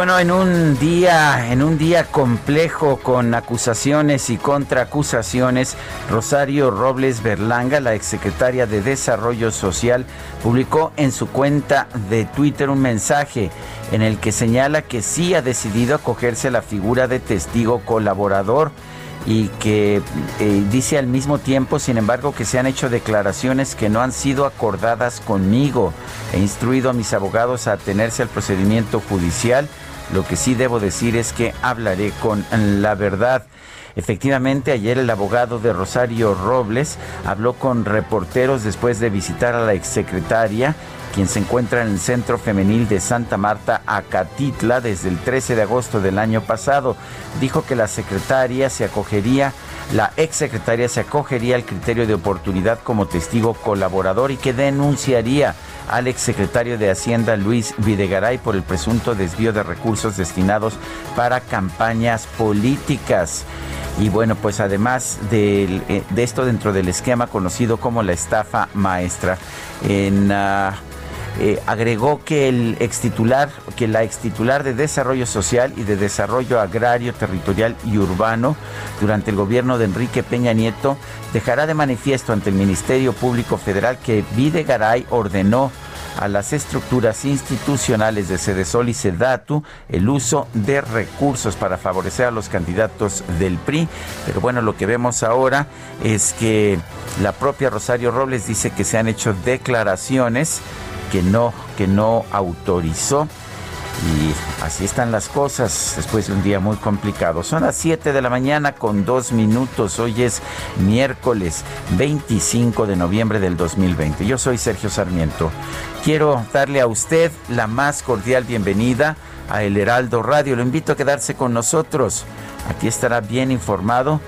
Bueno, en un día, en un día complejo con acusaciones y contraacusaciones, Rosario Robles Berlanga, la exsecretaria de Desarrollo Social, publicó en su cuenta de Twitter un mensaje en el que señala que sí ha decidido acogerse a la figura de testigo colaborador y que eh, dice al mismo tiempo, sin embargo, que se han hecho declaraciones que no han sido acordadas conmigo. He instruido a mis abogados a atenerse al procedimiento judicial lo que sí debo decir es que hablaré con la verdad. Efectivamente, ayer el abogado de Rosario Robles habló con reporteros después de visitar a la exsecretaria, quien se encuentra en el Centro Femenil de Santa Marta, Acatitla, desde el 13 de agosto del año pasado. Dijo que la secretaria se acogería, la exsecretaria se acogería al criterio de oportunidad como testigo colaborador y que denunciaría al exsecretario de Hacienda Luis Videgaray por el presunto desvío de recursos destinados para campañas políticas. Y bueno, pues además de, eh, esto dentro del esquema conocido como la estafa maestra, en... Ah, eh, agregó que el que la extitular de Desarrollo Social y de Desarrollo Agrario, Territorial y Urbano durante el gobierno de Enrique Peña Nieto dejará de manifiesto ante el Ministerio Público Federal que Videgaray ordenó a las estructuras institucionales de Sedesol y Sedatu el uso de recursos para favorecer a los candidatos del PRI. Pero bueno, lo que vemos ahora es que la propia Rosario Robles dice que se han hecho declaraciones que no, que no autorizó. Y así están las cosas después de un día muy complicado. Son las 7 de la mañana con dos minutos. Hoy es miércoles 25 de noviembre del 2020. Yo soy Sergio Sarmiento. Quiero darle a usted la más cordial bienvenida a El Heraldo Radio. Lo invito a quedarse con nosotros. Aquí estará bien informado.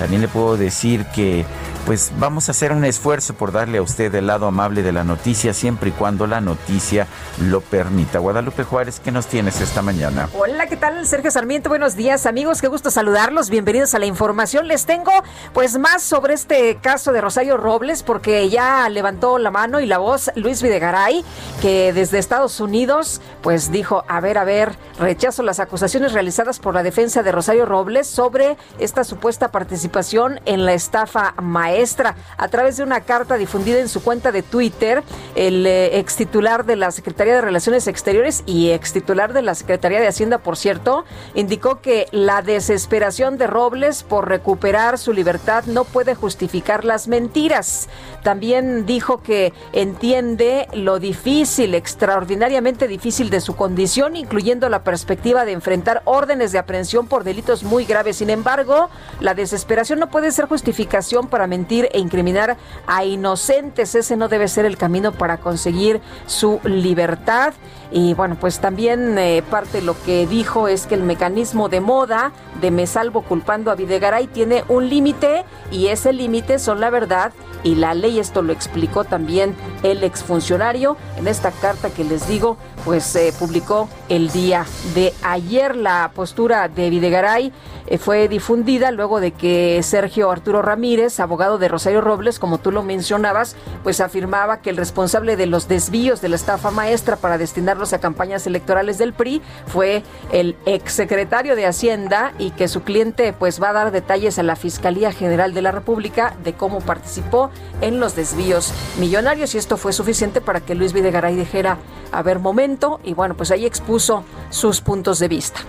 También le puedo decir que pues vamos a hacer un esfuerzo por darle a usted el lado amable de la noticia siempre y cuando la noticia lo permita. Guadalupe Juárez, ¿qué nos tienes esta mañana? Hola, ¿qué tal? Sergio Sarmiento, buenos días amigos, qué gusto saludarlos, bienvenidos a la información. Les tengo pues más sobre este caso de Rosario Robles porque ya levantó la mano y la voz Luis Videgaray, que desde Estados Unidos pues dijo, a ver, a ver, rechazo las acusaciones realizadas por la defensa de Rosario Robles sobre esta supuesta participación en la estafa maestra maestra. A través de una carta difundida en su cuenta de Twitter, el eh, ex titular de la Secretaría de Relaciones Exteriores y ex titular de la Secretaría de Hacienda, por cierto, indicó que la desesperación de Robles por recuperar su libertad no puede justificar las mentiras. También dijo que entiende lo difícil, extraordinariamente difícil de su condición, incluyendo la perspectiva de enfrentar órdenes de aprehensión por delitos muy graves. Sin embargo, la desesperación no puede ser justificación para e incriminar a inocentes. Ese no debe ser el camino para conseguir su libertad. Y bueno, pues también eh, parte lo que dijo es que el mecanismo de moda de me salvo culpando a Videgaray tiene un límite y ese límite son la verdad y la ley. Esto lo explicó también el exfuncionario en esta carta que les digo, pues se publicó el día de ayer. La postura de Videgaray eh, fue difundida luego de que Sergio Arturo Ramírez, abogado de Rosario Robles, como tú lo mencionabas, pues afirmaba que el responsable de los desvíos de la estafa maestra para destinarlos a campañas electorales del PRI fue el exsecretario de Hacienda y que su cliente pues va a dar detalles a la Fiscalía General de la República de cómo participó en los desvíos millonarios y esto fue suficiente para que Luis Videgaray dijera a ver momento y bueno pues ahí expuso sus puntos de vista.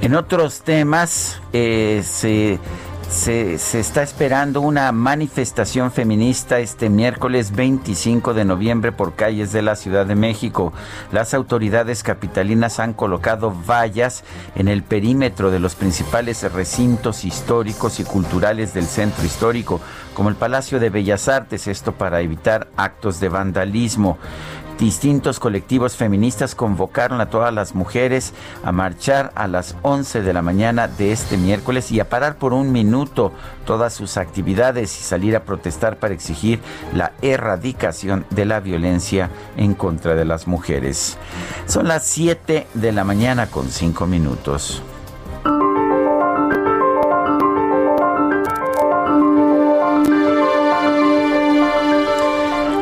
En otros temas eh, se se, está esperando una manifestación feminista este miércoles 25 de noviembre por calles de la Ciudad de México. Las autoridades capitalinas han colocado vallas en el perímetro de los principales recintos históricos y culturales del centro histórico, como el Palacio de Bellas Artes, esto para evitar actos de vandalismo. Distintos colectivos feministas convocaron a todas las mujeres a marchar a las 11 de la mañana de este miércoles y a parar por un minuto todas sus actividades y salir a protestar para exigir la erradicación de la violencia en contra de las mujeres. Son las 7 de la mañana con 5 minutos.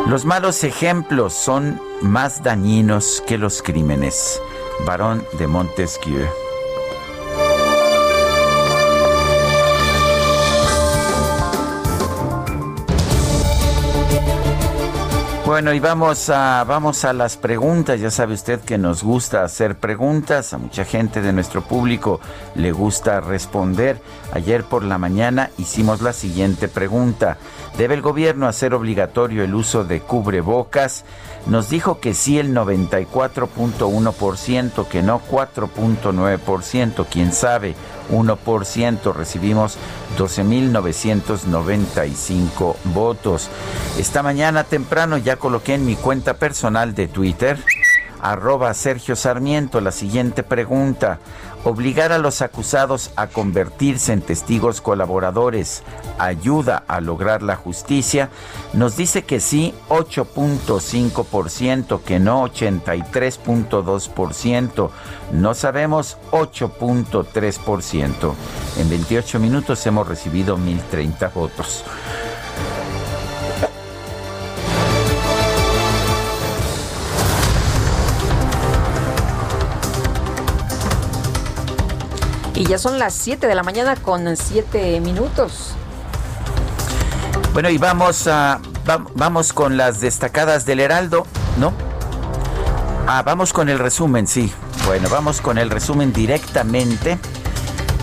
Los malos ejemplos son más dañinos que los crímenes. Barón de Montesquieu. Bueno, y vamos a, vamos a las preguntas. Ya sabe usted que nos gusta hacer preguntas. A mucha gente de nuestro público le gusta responder. Ayer por la mañana hicimos la siguiente pregunta. ¿Debe el gobierno hacer obligatorio el uso de cubrebocas? Nos dijo que sí el 94.1%, que no 4.9%, quién sabe, 1%. Recibimos 12.995 votos. Esta mañana temprano ya coloqué en mi cuenta personal de Twitter arroba Sergio Sarmiento la siguiente pregunta. Obligar a los acusados a convertirse en testigos colaboradores ayuda a lograr la justicia. Nos dice que sí 8.5%, que no 83.2%. No sabemos 8.3%. En 28 minutos hemos recibido 1.030 votos. Y ya son las 7 de la mañana con 7 minutos. Bueno, y vamos a vamos con las destacadas del Heraldo, ¿no? Ah, vamos con el resumen, sí. Bueno, vamos con el resumen directamente.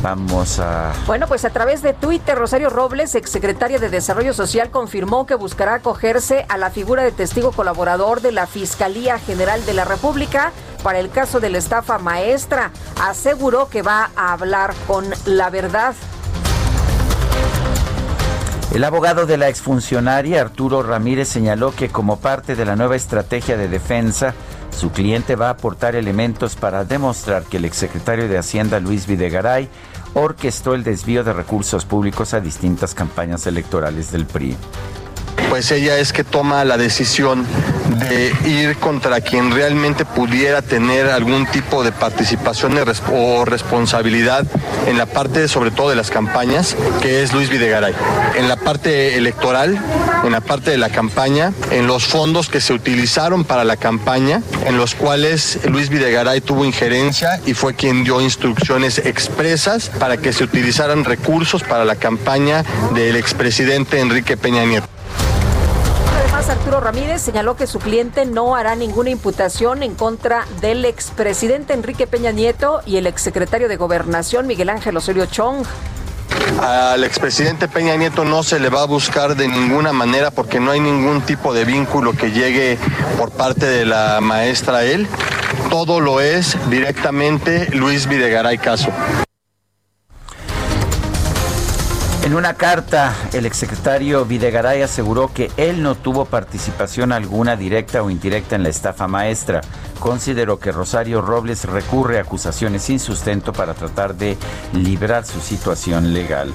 Vamos a... Bueno, pues a través de Twitter, Rosario Robles, exsecretaria de Desarrollo Social, confirmó que buscará acogerse a la figura de testigo colaborador de la Fiscalía General de la República para el caso de la estafa maestra. Aseguró que va a hablar con la verdad. El abogado de la exfuncionaria, Arturo Ramírez, señaló que como parte de la nueva estrategia de defensa, su cliente va a aportar elementos para demostrar que el exsecretario de Hacienda, Luis Videgaray, orquestó el desvío de recursos públicos a distintas campañas electorales del PRI pues ella es que toma la decisión de ir contra quien realmente pudiera tener algún tipo de participación o responsabilidad en la parte sobre todo de las campañas, que es Luis Videgaray. En la parte electoral, en la parte de la campaña, en los fondos que se utilizaron para la campaña, en los cuales Luis Videgaray tuvo injerencia y fue quien dio instrucciones expresas para que se utilizaran recursos para la campaña del expresidente Enrique Peña Nieto. Arturo Ramírez señaló que su cliente no hará ninguna imputación en contra del expresidente Enrique Peña Nieto y el exsecretario de Gobernación Miguel Ángel Osorio Chong. Al expresidente Peña Nieto no se le va a buscar de ninguna manera porque no hay ningún tipo de vínculo que llegue por parte de la maestra él. Todo lo es directamente Luis Videgaray Caso. En una carta, el exsecretario Videgaray aseguró que él no tuvo participación alguna directa o indirecta en la estafa maestra. Consideró que Rosario Robles recurre a acusaciones sin sustento para tratar de librar su situación legal.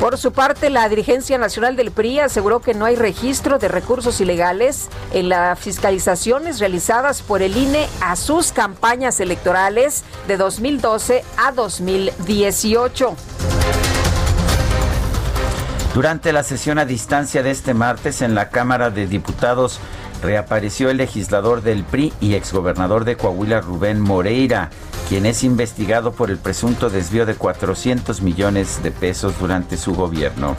Por su parte, la dirigencia nacional del PRI aseguró que no hay registro de recursos ilegales en las fiscalizaciones realizadas por el INE a sus campañas electorales de 2012 a 2018. Durante la sesión a distancia de este martes en la Cámara de Diputados, reapareció el legislador del PRI y exgobernador de Coahuila, Rubén Moreira quien es investigado por el presunto desvío de 400 millones de pesos durante su gobierno.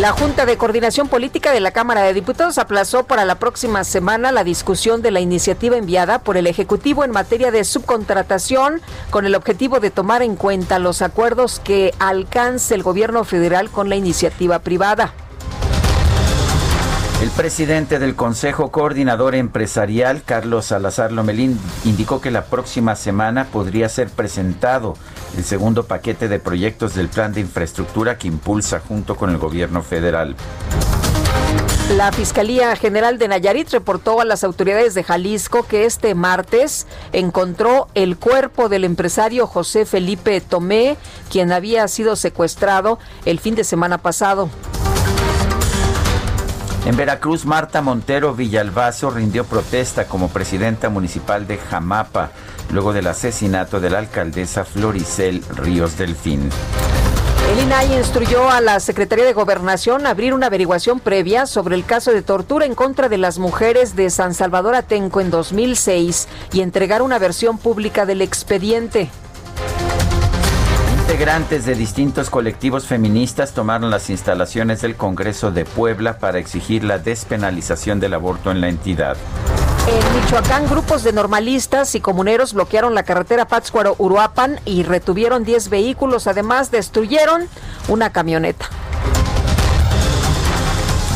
La Junta de Coordinación Política de la Cámara de Diputados aplazó para la próxima semana la discusión de la iniciativa enviada por el Ejecutivo en materia de subcontratación con el objetivo de tomar en cuenta los acuerdos que alcance el gobierno federal con la iniciativa privada. El presidente del Consejo Coordinador Empresarial, Carlos Salazar Lomelín, indicó que la próxima semana podría ser presentado el segundo paquete de proyectos del plan de infraestructura que impulsa junto con el gobierno federal. La Fiscalía General de Nayarit reportó a las autoridades de Jalisco que este martes encontró el cuerpo del empresario José Felipe Tomé, quien había sido secuestrado el fin de semana pasado. En Veracruz, Marta Montero Villalbazo rindió protesta como presidenta municipal de Jamapa luego del asesinato de la alcaldesa Floricel Ríos Delfín. El INAI instruyó a la Secretaría de Gobernación abrir una averiguación previa sobre el caso de tortura en contra de las mujeres de San Salvador Atenco en 2006 y entregar una versión pública del expediente. Integrantes de distintos colectivos feministas tomaron las instalaciones del Congreso de Puebla para exigir la despenalización del aborto en la entidad. En Michoacán, grupos de normalistas y comuneros bloquearon la carretera Pátzcuaro-Uruapan y retuvieron 10 vehículos. Además, destruyeron una camioneta.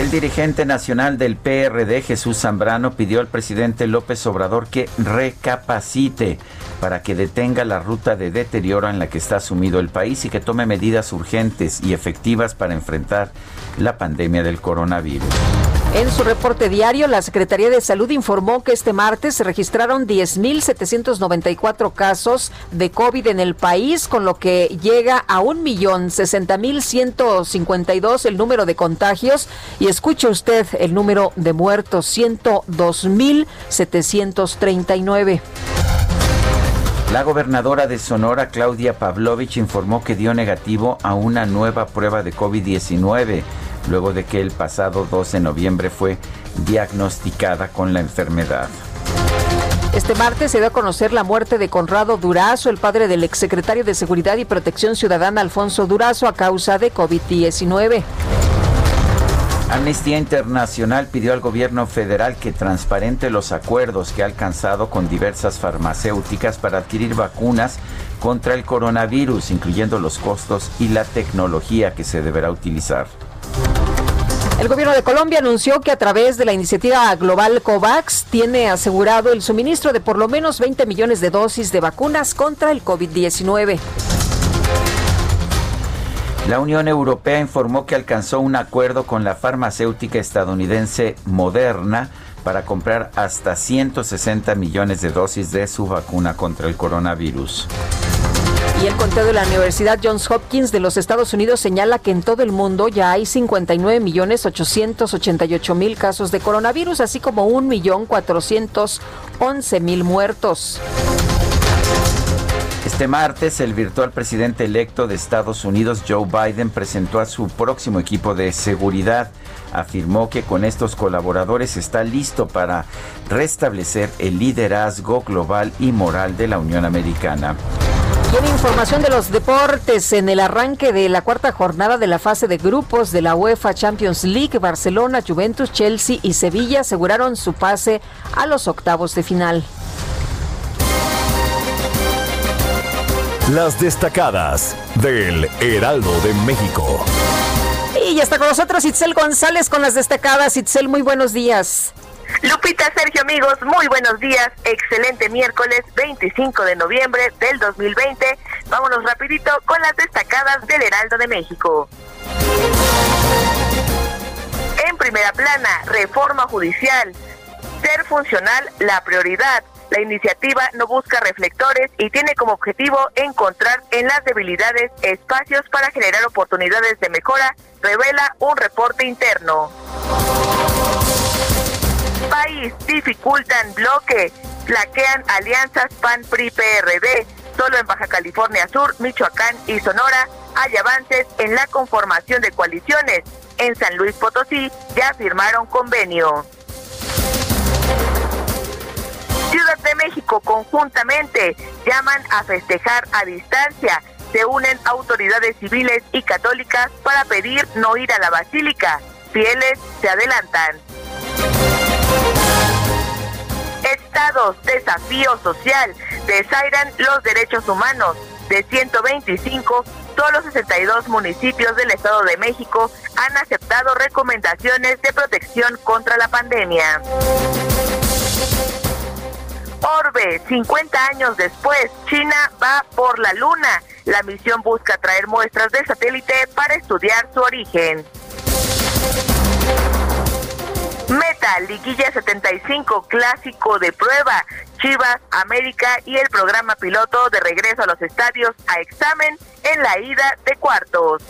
El dirigente nacional del PRD, Jesús Zambrano, pidió al presidente López Obrador que recapacite para que detenga la ruta de deterioro en la que está sumido el país y que tome medidas urgentes y efectivas para enfrentar la pandemia del coronavirus. En su reporte diario, la Secretaría de Salud informó que este martes se registraron 10.794 casos de COVID en el país, con lo que llega a 1.060.152 el número de contagios. Y escuche usted el número de muertos, 102.739. La gobernadora de Sonora, Claudia Pavlovich, informó que dio negativo a una nueva prueba de COVID-19, luego de que el pasado 12 de noviembre fue diagnosticada con la enfermedad. Este martes se dio a conocer la muerte de Conrado Durazo, el padre del exsecretario de Seguridad y Protección Ciudadana Alfonso Durazo, a causa de COVID-19. Amnistía Internacional pidió al gobierno federal que transparente los acuerdos que ha alcanzado con diversas farmacéuticas para adquirir vacunas contra el coronavirus, incluyendo los costos y la tecnología que se deberá utilizar. El gobierno de Colombia anunció que a través de la iniciativa global COVAX tiene asegurado el suministro de por lo menos 20 millones de dosis de vacunas contra el COVID-19. La Unión Europea informó que alcanzó un acuerdo con la farmacéutica estadounidense Moderna para comprar hasta 160 millones de dosis de su vacuna contra el coronavirus. Y el conteo de la Universidad Johns Hopkins de los Estados Unidos señala que en todo el mundo ya hay 59 millones 888 mil casos de coronavirus, así como 1 millón 411 mil muertos. Este martes, el virtual presidente electo de Estados Unidos, Joe Biden, presentó a su próximo equipo de seguridad. Afirmó que con estos colaboradores está listo para restablecer el liderazgo global y moral de la Unión Americana. Tiene información de los deportes en el arranque de la cuarta jornada de la fase de grupos de la UEFA Champions League. Barcelona, Juventus, Chelsea y Sevilla aseguraron su pase a los octavos de final. Las destacadas del Heraldo de México. Y ya está con nosotros Itzel González con las destacadas. Itzel, muy buenos días. Lupita, Sergio, amigos, muy buenos días. Excelente miércoles 25 de noviembre del 2020. Vámonos rapidito con las destacadas del Heraldo de México. En primera plana, reforma judicial. Ser funcional, la prioridad. La iniciativa no busca reflectores y tiene como objetivo encontrar en las debilidades espacios para generar oportunidades de mejora, revela un reporte interno. País dificultan bloque, flaquean alianzas PAN-PRI-PRD. Solo en Baja California Sur, Michoacán y Sonora hay avances en la conformación de coaliciones. En San Luis Potosí ya firmaron convenio. Ciudad de México conjuntamente llaman a festejar a distancia. Se unen autoridades civiles y católicas para pedir no ir a la basílica. Fieles se adelantan. Estados, desafío social, desairan los derechos humanos. De 125, solo 62 municipios del Estado de México han aceptado recomendaciones de protección contra la pandemia. Orbe, 50 años después, China va por la Luna. La misión busca traer muestras de satélite para estudiar su origen. Meta, Liguilla 75, clásico de prueba. Chivas, América y el programa piloto de regreso a los estadios a examen en la ida de cuartos.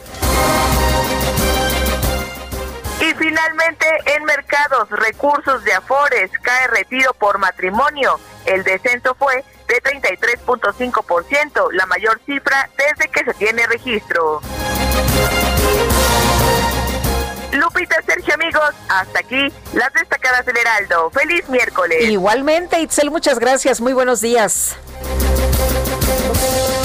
Y finalmente, en mercados, recursos de Afores, cae retiro por matrimonio. El descenso fue de 33.5%, la mayor cifra desde que se tiene registro. Lupita, Sergio, amigos, hasta aquí las destacadas del Heraldo. Feliz miércoles. Igualmente, Itzel, muchas gracias. Muy buenos días.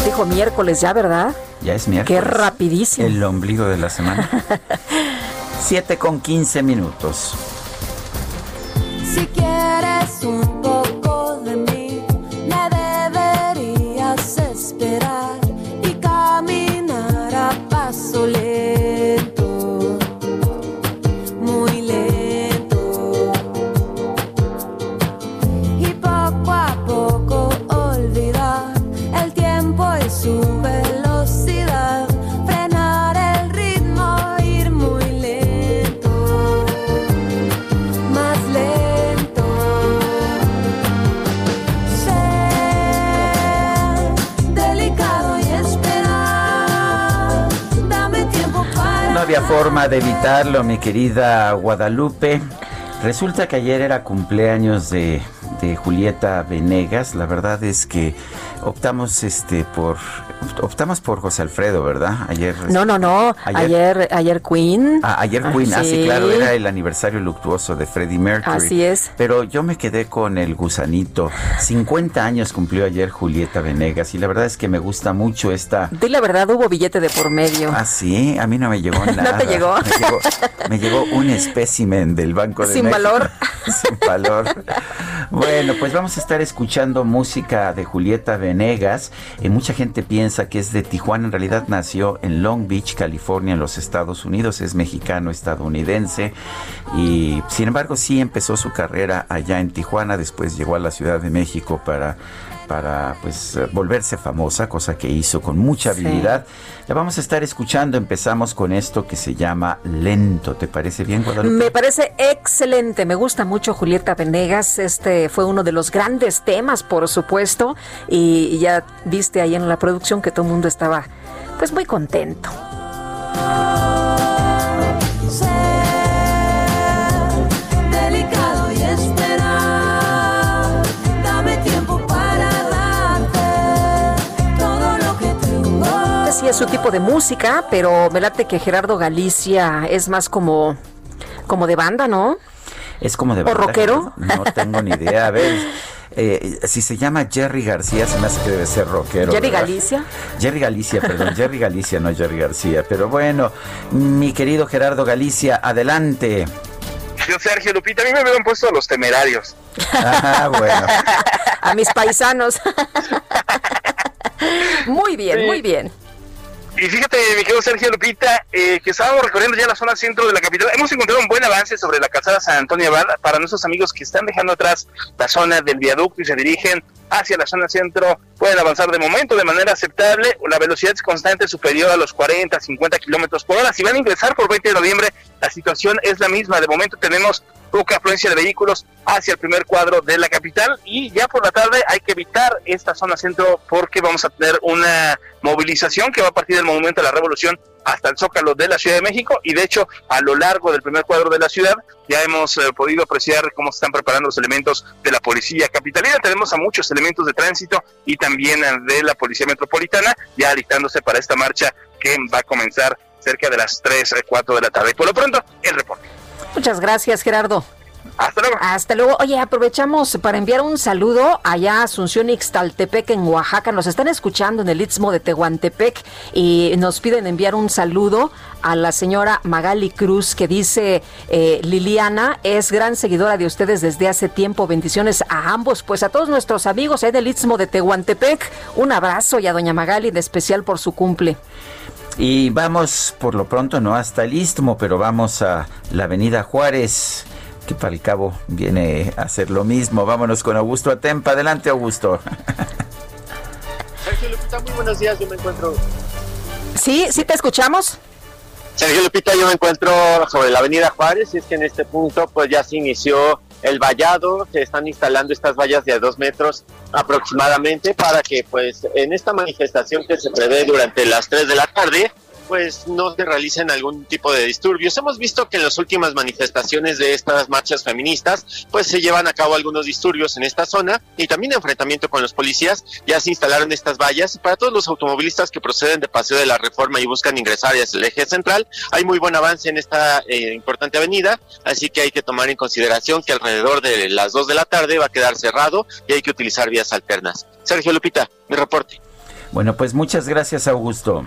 Dijo miércoles ya, ¿verdad? Ya es miércoles. Qué rapidísimo. El ombligo de la semana. 7 con 15 minutos. Si quieres forma de evitarlo, mi querida Guadalupe. Resulta que ayer era cumpleaños de, de Julieta Venegas. La verdad es que optamos este por optamos por José Alfredo, ¿verdad? Ayer No, no, no. Ayer, ayer, Queen. Ah, ayer Queen, ah, sí, claro, era el aniversario luctuoso de Freddie Mercury. Así es. Pero yo me quedé con el gusanito. 50 años cumplió ayer Julieta Venegas y la verdad es que me gusta mucho esta... Di la verdad, hubo billete de por medio. Ah, sí, a mí no me llegó nada. ¿No te llegó? Me llegó, me llegó un espécimen del Banco de Sin México. valor. Sin valor. Bueno, pues vamos a estar escuchando música de Julieta Venegas. Eh, mucha gente piensa que es de Tijuana. En realidad nació en Long Beach, California, en los Estados Unidos. Es mexicano-estadounidense. Y sin embargo, sí empezó su carrera allá en Tijuana. Después llegó a la Ciudad de México para para pues eh, volverse famosa, cosa que hizo con mucha Sí. habilidad. La vamos a estar escuchando. Empezamos con esto que se llama Lento. ¿Te parece bien, Guadalupe? Me parece excelente, me gusta mucho Julieta Venegas, este fue uno de los grandes temas, por supuesto, y ya viste ahí en la producción que todo el mundo estaba pues muy contento. Sí es su tipo de música, pero me late que Gerardo Galicia es más como como de banda, ¿no? Es como de ¿O verdad, rockero? No tengo ni idea. A ver, eh, si se llama Jerry García, se me hace que debe ser rockero. Jerry ¿verdad? Galicia. Jerry Galicia, perdón, Jerry Galicia, no Jerry García. Pero bueno, mi querido Gerardo Galicia, adelante. Yo, Sergio Lupita, a mí me habían puesto los temerarios. Ah, bueno. A mis paisanos. muy bien, Sí. muy bien. Y fíjate, mi querido Sergio Lupita, eh, que estábamos recorriendo ya la zona centro de la capital. Hemos encontrado un buen avance sobre la calzada San Antonio Abad para nuestros amigos que están dejando atrás la zona del viaducto y se dirigen hacia la zona centro pueden avanzar de momento de manera aceptable. La velocidad es constante superior a los 40, 50 kilómetros por hora. Si van a ingresar por 20 de noviembre, la situación es la misma. De momento tenemos poca afluencia de vehículos hacia el primer cuadro de la capital y ya por la tarde hay que evitar esta zona centro porque vamos a tener una movilización que va a partir del Monumento a la Revolución hasta el Zócalo de la Ciudad de México y de hecho a lo largo del primer cuadro de la ciudad ya hemos eh, podido apreciar cómo se están preparando los elementos de la policía capitalina. Tenemos a muchos elementos de tránsito y también eh, de la policía metropolitana ya alistándose para esta marcha que va a comenzar cerca de las 3, 4 de la tarde. Por lo pronto, el reporte. Muchas gracias, Gerardo. Hasta luego. Hasta luego. Oye, aprovechamos para enviar un saludo allá a Asunción Ixtaltepec en Oaxaca. Nos están escuchando en el Istmo de Tehuantepec y nos piden enviar un saludo a la señora Magali Cruz que dice eh, Liliana es gran seguidora de ustedes desde hace tiempo. Bendiciones a ambos, pues a todos nuestros amigos ahí del Istmo de Tehuantepec. Un abrazo y a doña Magali en especial por su cumple. Y vamos por lo pronto no hasta el Istmo, pero vamos a la Avenida Juárez, que para el cabo viene a hacer lo mismo. Vámonos con Augusto Atempa. Adelante, Augusto. Sergio Lupita, muy buenos días. Yo me encuentro. Sí, sí te escuchamos. Sergio Lupita, yo me encuentro sobre la Avenida Juárez. Y es que en este punto, pues ya se inició el vallado. Se están instalando estas vallas de dos metros aproximadamente para que, pues, en esta manifestación que se prevé durante las 3 de la tarde, pues no se realicen algún tipo de disturbios. Hemos visto que en las últimas manifestaciones de estas marchas feministas, pues se llevan a cabo algunos disturbios en esta zona y también enfrentamiento con los policías. Ya se instalaron estas vallas para todos los automovilistas que proceden de Paseo de la Reforma y buscan ingresar hacia el eje central, hay muy buen avance en esta eh, importante avenida, así que hay que tomar en consideración que alrededor de las 2 de la tarde va a quedar cerrado y hay que utilizar vías alternas. Sergio Lupita, mi reporte. Bueno, pues muchas gracias, Augusto.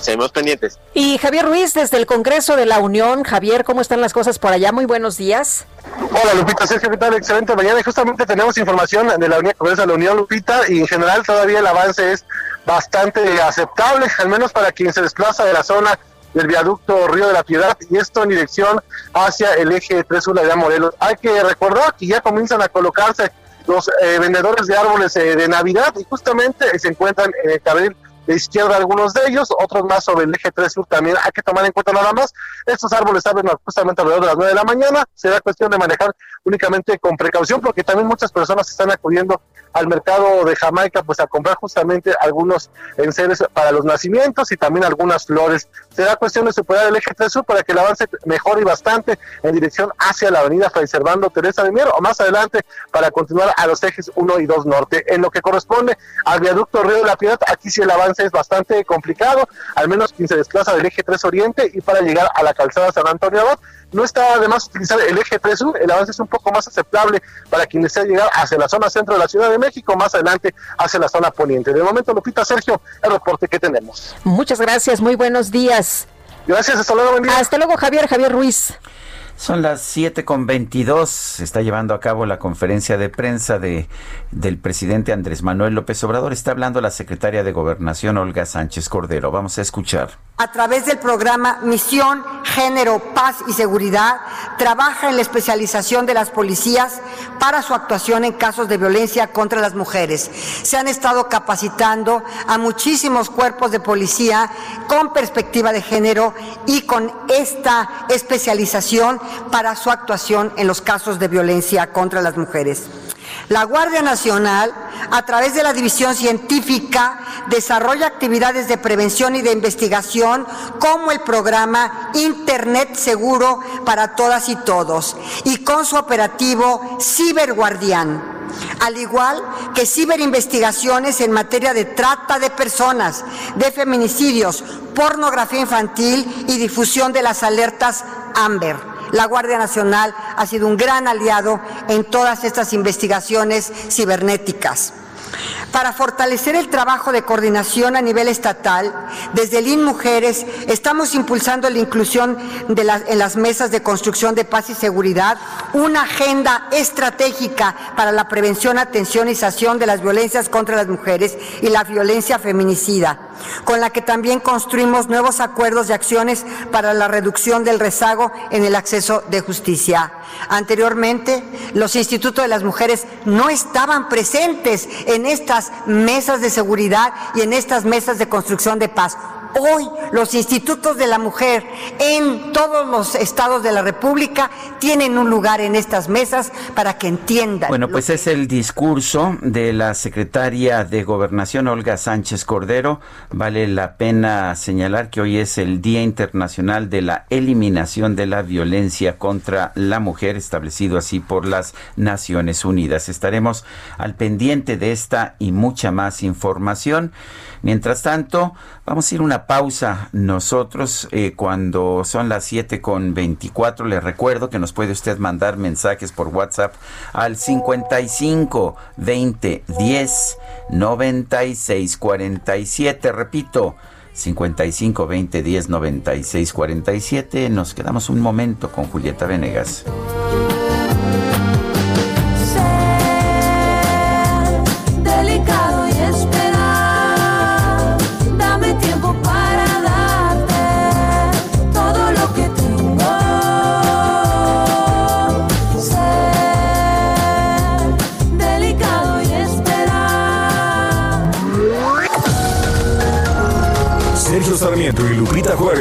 Seguimos pendientes. Y Javier Ruiz, desde el Congreso de la Unión. Javier, ¿cómo están las cosas por allá? Muy buenos días. Hola Lupita, Sergio, ¿qué tal? Excelente mañana. Y justamente tenemos información de la Unión Congreso de la Unión, Lupita, y en general todavía el avance es bastante aceptable, al menos para quien se desplaza de la zona del viaducto Río de la Piedad y esto en dirección hacia el eje 3 Sur de Morelos. Hay que recordar que ya comienzan a colocarse los eh, vendedores de árboles eh, de Navidad y justamente se encuentran en el carril de izquierda algunos de ellos, otros más sobre el eje 3 sur también hay que tomar en cuenta nada más. Estos árboles abren justamente alrededor de las 9 de la mañana, será cuestión de manejar únicamente con precaución porque también muchas personas están acudiendo al mercado de Jamaica pues a comprar justamente algunos enseres para los nacimientos y también algunas flores. Será cuestión de superar el eje 3 sur para que el avance mejore bastante en dirección hacia la avenida Fray Servando Teresa de Mier o más adelante para continuar a los ejes 1 y 2 norte. En lo que corresponde al viaducto Río de la Piedad, aquí sí el avance es bastante complicado, al menos quien se desplaza del eje 3 oriente y para llegar a la calzada San Antonio Abad. No está además utilizar el eje 3 sur, el avance es un poco más aceptable para quien desea llegar hacia la zona centro de la Ciudad de México, más adelante hacia la zona poniente. De momento, Lupita Sergio, el reporte que tenemos. Muchas gracias, muy buenos días. Gracias, hasta luego, buen día. Hasta luego, Javier, Javier Ruiz. Son las 7 con 22. Se está llevando a cabo la conferencia de prensa de, del presidente Andrés Manuel López Obrador. Está hablando la secretaria de Gobernación, Olga Sánchez Cordero. Vamos a escuchar. A través del programa Misión, Género, Paz y Seguridad, trabaja en la especialización de las policías para su actuación en casos de violencia contra las mujeres. Se han estado capacitando a muchísimos cuerpos de policía con perspectiva de género y con esta especialización para su actuación en los casos de violencia contra las mujeres. La Guardia Nacional, a través de la División Científica, desarrolla actividades de prevención y de investigación como el programa Internet Seguro para Todas y Todos y con su operativo Ciberguardián al igual que ciberinvestigaciones en materia de trata de personas, de feminicidios, pornografía infantil y difusión de las alertas AMBER. La Guardia Nacional ha sido un gran aliado en todas estas investigaciones cibernéticas. Para fortalecer el trabajo de coordinación a nivel estatal, desde el IN Mujeres estamos impulsando la inclusión en las mesas de construcción de paz y seguridad, una agenda estratégica para la prevención, atención y sanción de las violencias contra las mujeres y la violencia feminicida con la que también construimos nuevos acuerdos y acciones para la reducción del rezago en el acceso de justicia. Anteriormente, los institutos de las mujeres no estaban presentes en estas mesas de seguridad y en estas mesas de construcción de paz. Hoy los institutos de la mujer en todos los estados de la República tienen un lugar en estas mesas para que entiendan. Bueno, pues es el discurso de la secretaria de Gobernación, Olga Sánchez Cordero. Vale la pena señalar que hoy es el Día Internacional de la Eliminación de la Violencia contra la Mujer, establecido así por las Naciones Unidas. Estaremos al pendiente de esta y mucha más información. Mientras tanto, vamos a ir una pausa nosotros eh, cuando son las 7 con 24. Le recuerdo que nos puede usted mandar mensajes por WhatsApp al 55 20 10 96 47. Repito, 55 20 10 96 47. Nos quedamos un momento con Julieta Venegas.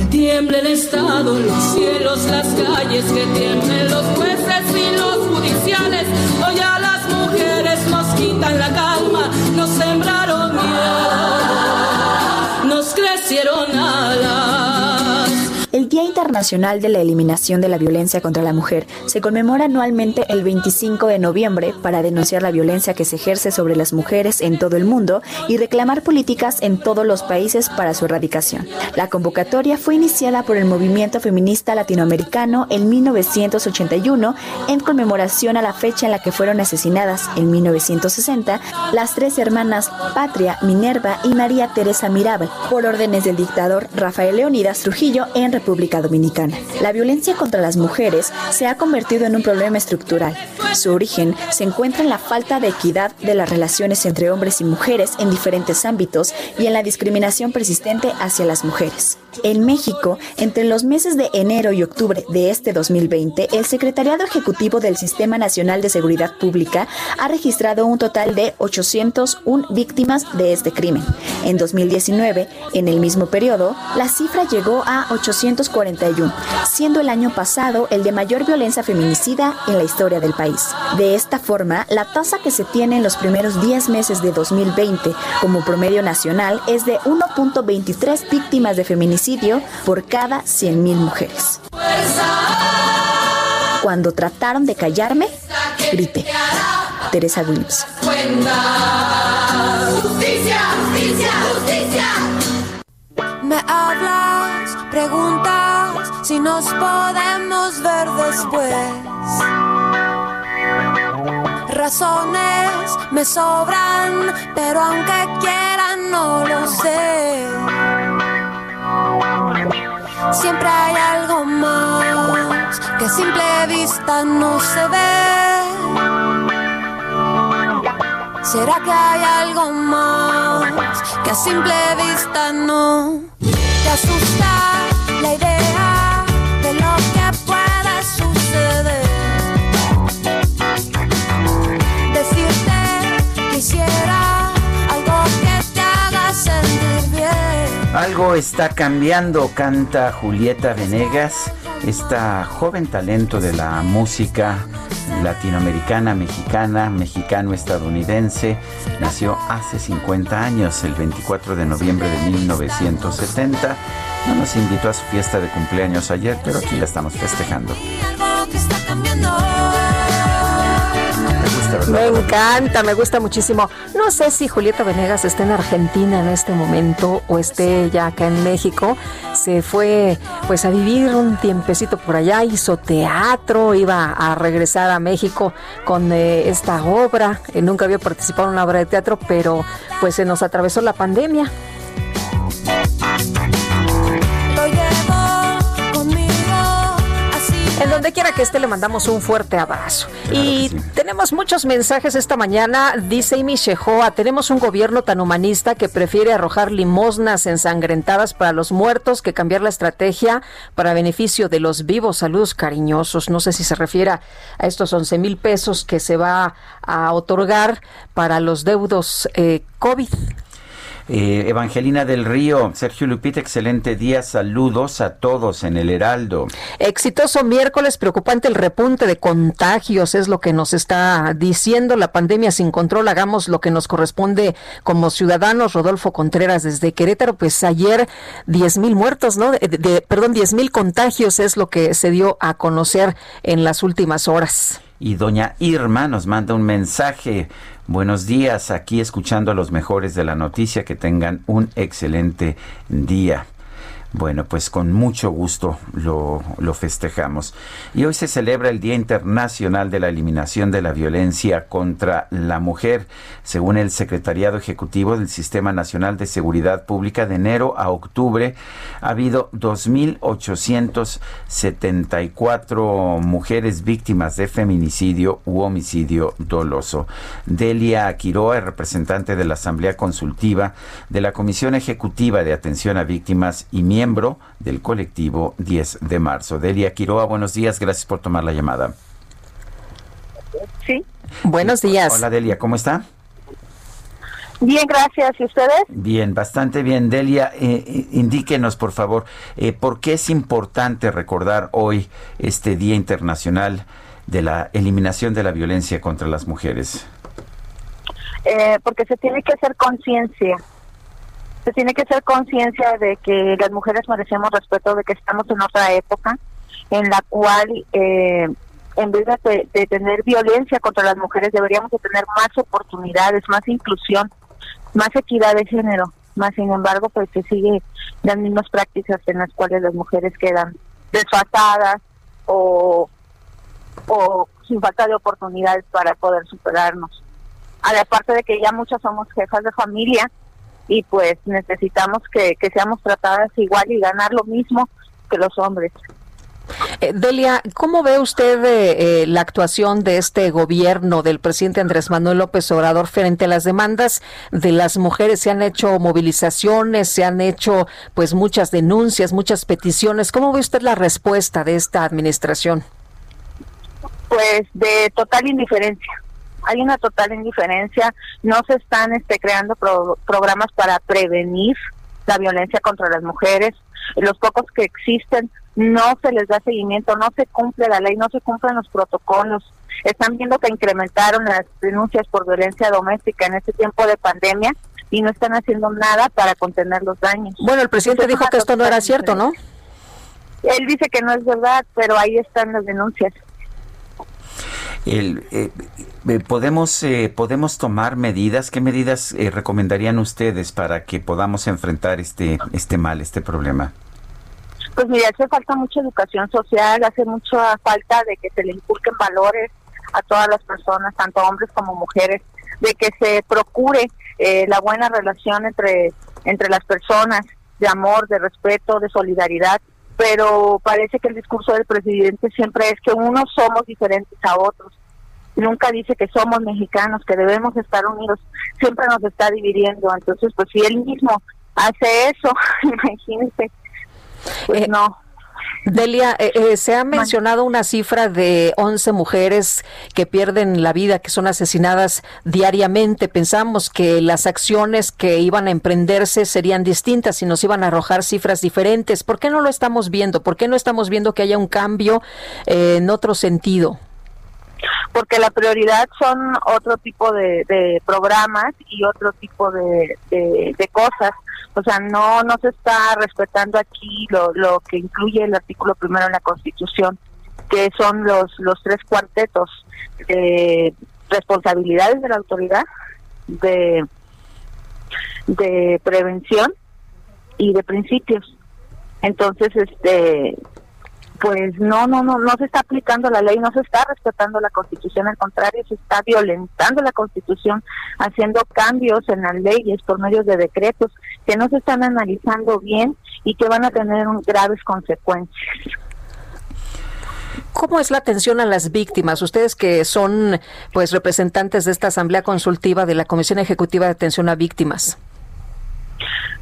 Que tiemble el Estado, los cielos, las calles, que tiemblen los jueces y los judiciales. Hoy a las mujeres nos quitan la calma, nos sembraron miedo, nos crecieron alas. Internacional de la Eliminación de la Violencia contra la Mujer se conmemora anualmente el 25 de noviembre para denunciar la violencia que se ejerce sobre las mujeres en todo el mundo y reclamar políticas en todos los países para su erradicación. La convocatoria fue iniciada por el movimiento feminista latinoamericano en 1981 en conmemoración a la fecha en la que fueron asesinadas en 1960 las tres hermanas Patria, Minerva y María Teresa Mirabal por órdenes del dictador Rafael Leonidas Trujillo en República Dominicana. La violencia contra las mujeres se ha convertido en un problema estructural. Su origen se encuentra en la falta de equidad de las relaciones entre hombres y mujeres en diferentes ámbitos y en la discriminación persistente hacia las mujeres. En México, entre los meses de enero y octubre de este 2020, el Secretariado Ejecutivo del Sistema Nacional de Seguridad Pública ha registrado un total de 801 víctimas de este crimen. En 2019, en el mismo periodo, la cifra llegó a 841, siendo el año pasado el de mayor violencia feminicida en la historia del país. De esta forma, la tasa que se tiene en los primeros 10 meses de 2020 como promedio nacional es de 1.23 víctimas de feminicidio por cada 100.000 mujeres. Cuando trataron de callarme, grité. Teresa Williams. Justicia, justicia, justicia. Me hablas, preguntas si nos podemos ver después. Razones me sobran, pero aunque quieran no lo sé. Siempre hay algo más que a simple vista no se ve. ¿Será que hay algo más que a simple vista no te asusta la idea Algo está cambiando, canta Julieta Venegas, esta joven talento de la música latinoamericana, mexicana, mexicano-estadounidense. Nació hace 50 años, el 24 de noviembre de 1970. No nos invitó a su fiesta de cumpleaños ayer, pero aquí la estamos festejando. Algo que está cambiando. Me encanta, me gusta muchísimo. No sé si Julieta Venegas está en Argentina en este momento o esté ya acá en México. se fue pues a vivir un tiempecito por allá, hizo teatro, iba a regresar a México con eh, esta obra. Eh, nunca había participado en una obra de teatro, pero pues se nos atravesó la pandemia. En donde quiera que esté le mandamos un fuerte abrazo. y tenemos muchos mensajes esta mañana. Dice Amy Shehoa, tenemos un gobierno tan humanista que prefiere arrojar limosnas ensangrentadas para los muertos que cambiar la estrategia para beneficio de los vivos. Saludos cariñosos. No sé si se refiere a estos 11 mil pesos que se va a otorgar para los deudos eh, COVID. Eh, Evangelina del Río, Sergio Lupita, excelente día, saludos a todos en el Heraldo. Exitoso miércoles, preocupante el repunte de contagios, es lo que nos está diciendo la pandemia sin control, hagamos lo que nos corresponde como ciudadanos. Rodolfo Contreras desde Querétaro, pues ayer 10 mil muertos, ¿no? De, perdón, 10 mil contagios es lo que se dio a conocer en las últimas horas. Y doña Irma nos manda un mensaje. Buenos días, aquí escuchando a los mejores de la noticia, que tengan un excelente día. Bueno, pues con mucho gusto lo, lo, festejamos. Y hoy se celebra el Día Internacional de la Eliminación de la Violencia contra la Mujer. Según el Secretariado Ejecutivo del Sistema Nacional de Seguridad Pública, de enero a octubre ha habido 2.874 mujeres víctimas de feminicidio u homicidio doloso. Delia Quiroa, representante de la Asamblea Consultiva de la Comisión Ejecutiva de Atención a Víctimas y miembro del colectivo 10 de marzo. Delia Quiroa, buenos días, gracias por tomar la llamada. Sí. Buenos días. Hola Delia, ¿cómo está? Bien, gracias. ¿Y ustedes? Bien, bastante bien. Delia, eh, eh, indíquenos, por favor, eh, por qué es importante recordar hoy este Día Internacional de la Eliminación de la Violencia contra las Mujeres. porque se tiene que hacer conciencia se tiene que ser conciencia de que las mujeres merecemos respeto, de que estamos en otra época en la cual eh, en vez de, tener violencia contra las mujeres deberíamos de tener más oportunidades, más inclusión, más equidad de género. Más sin embargo, pues se sigue las mismas prácticas en las cuales las mujeres quedan desfasadas o, o sin falta de oportunidades para poder superarnos. Aparte de que ya muchas somos jefas de familia, y pues necesitamos que, seamos tratadas igual y ganar lo mismo que los hombres. Eh, Delia, ¿cómo ve usted eh, eh, la actuación de este gobierno del presidente Andrés Manuel López Obrador frente a las demandas de las mujeres? Se han hecho movilizaciones, se han hecho pues muchas denuncias, muchas peticiones. ¿Cómo ve usted la respuesta de esta administración? Pues de total indiferencia hay una total indiferencia, no se están este, creando programas para prevenir la violencia contra las mujeres, los pocos que existen no se les da seguimiento, no se cumple la ley, no se cumplen los protocolos. Están viendo que incrementaron las denuncias por violencia doméstica en este tiempo de pandemia y no están haciendo nada para contener los daños. Bueno, el presidente dijo que esto no era cierto, ¿no? Él dice que no es verdad, pero ahí están las denuncias. El, eh, eh, podemos eh, podemos tomar medidas. ¿Qué medidas recomendarían ustedes para que podamos enfrentar este este mal, este problema? Pues mira, hace falta mucha educación social, hace mucha falta de que se le inculquen valores a todas las personas, tanto hombres como mujeres, de que se procure la buena relación entre entre las personas, de amor, de respeto, de solidaridad pero parece que el discurso del presidente siempre es que unos somos diferentes a otros. Nunca dice que somos mexicanos, que debemos estar unidos. Siempre nos está dividiendo. Entonces, pues si él mismo hace eso, imagínense, pues eh, no. Delia, eh, eh, se ha mencionado una cifra de 11 mujeres que pierden la vida, que son asesinadas diariamente. Pensamos que las acciones que iban a emprenderse serían distintas y nos iban a arrojar cifras diferentes. ¿Por qué no lo estamos viendo? ¿Por qué no estamos viendo que haya un cambio eh, en otro sentido? Porque la prioridad son otro tipo de, programas y otro tipo de, de, cosas. O sea, no, no se está respetando aquí lo, lo que incluye el artículo primero en la Constitución, que son los, los tres cuartetos de responsabilidades de la autoridad, de, de prevención y de principios. Entonces, este, pues no, no, no, no se está aplicando la ley, no se está respetando la Constitución, al contrario, se está violentando la Constitución, haciendo cambios en las leyes por medio de decretos que no se están analizando bien y que van a tener graves consecuencias. ¿Cómo es la atención a las víctimas? Ustedes que son pues representantes de esta Asamblea Consultiva de la Comisión Ejecutiva de Atención a Víctimas.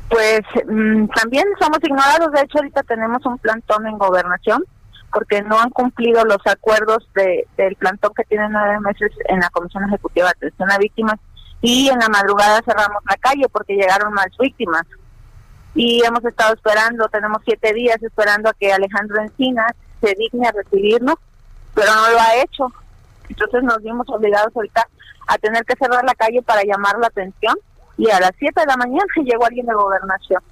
Pues mm, también somos ignorados. De hecho, ahorita tenemos un plantón en gobernación porque no han cumplido los acuerdos de, del plantón que tienen nueve meses en la Comisión Ejecutiva de Atención a Víctimas y en la madrugada cerramos la calle porque llegaron más víctimas. Y hemos estado esperando, tenemos siete días esperando a que Alejandro Encinas se digne a recibirnos, pero no lo ha hecho. Entonces nos vimos obligados ahorita a tener que cerrar la calle para llamar la atención y a las 7 de la mañana llegó alguien de gobernación.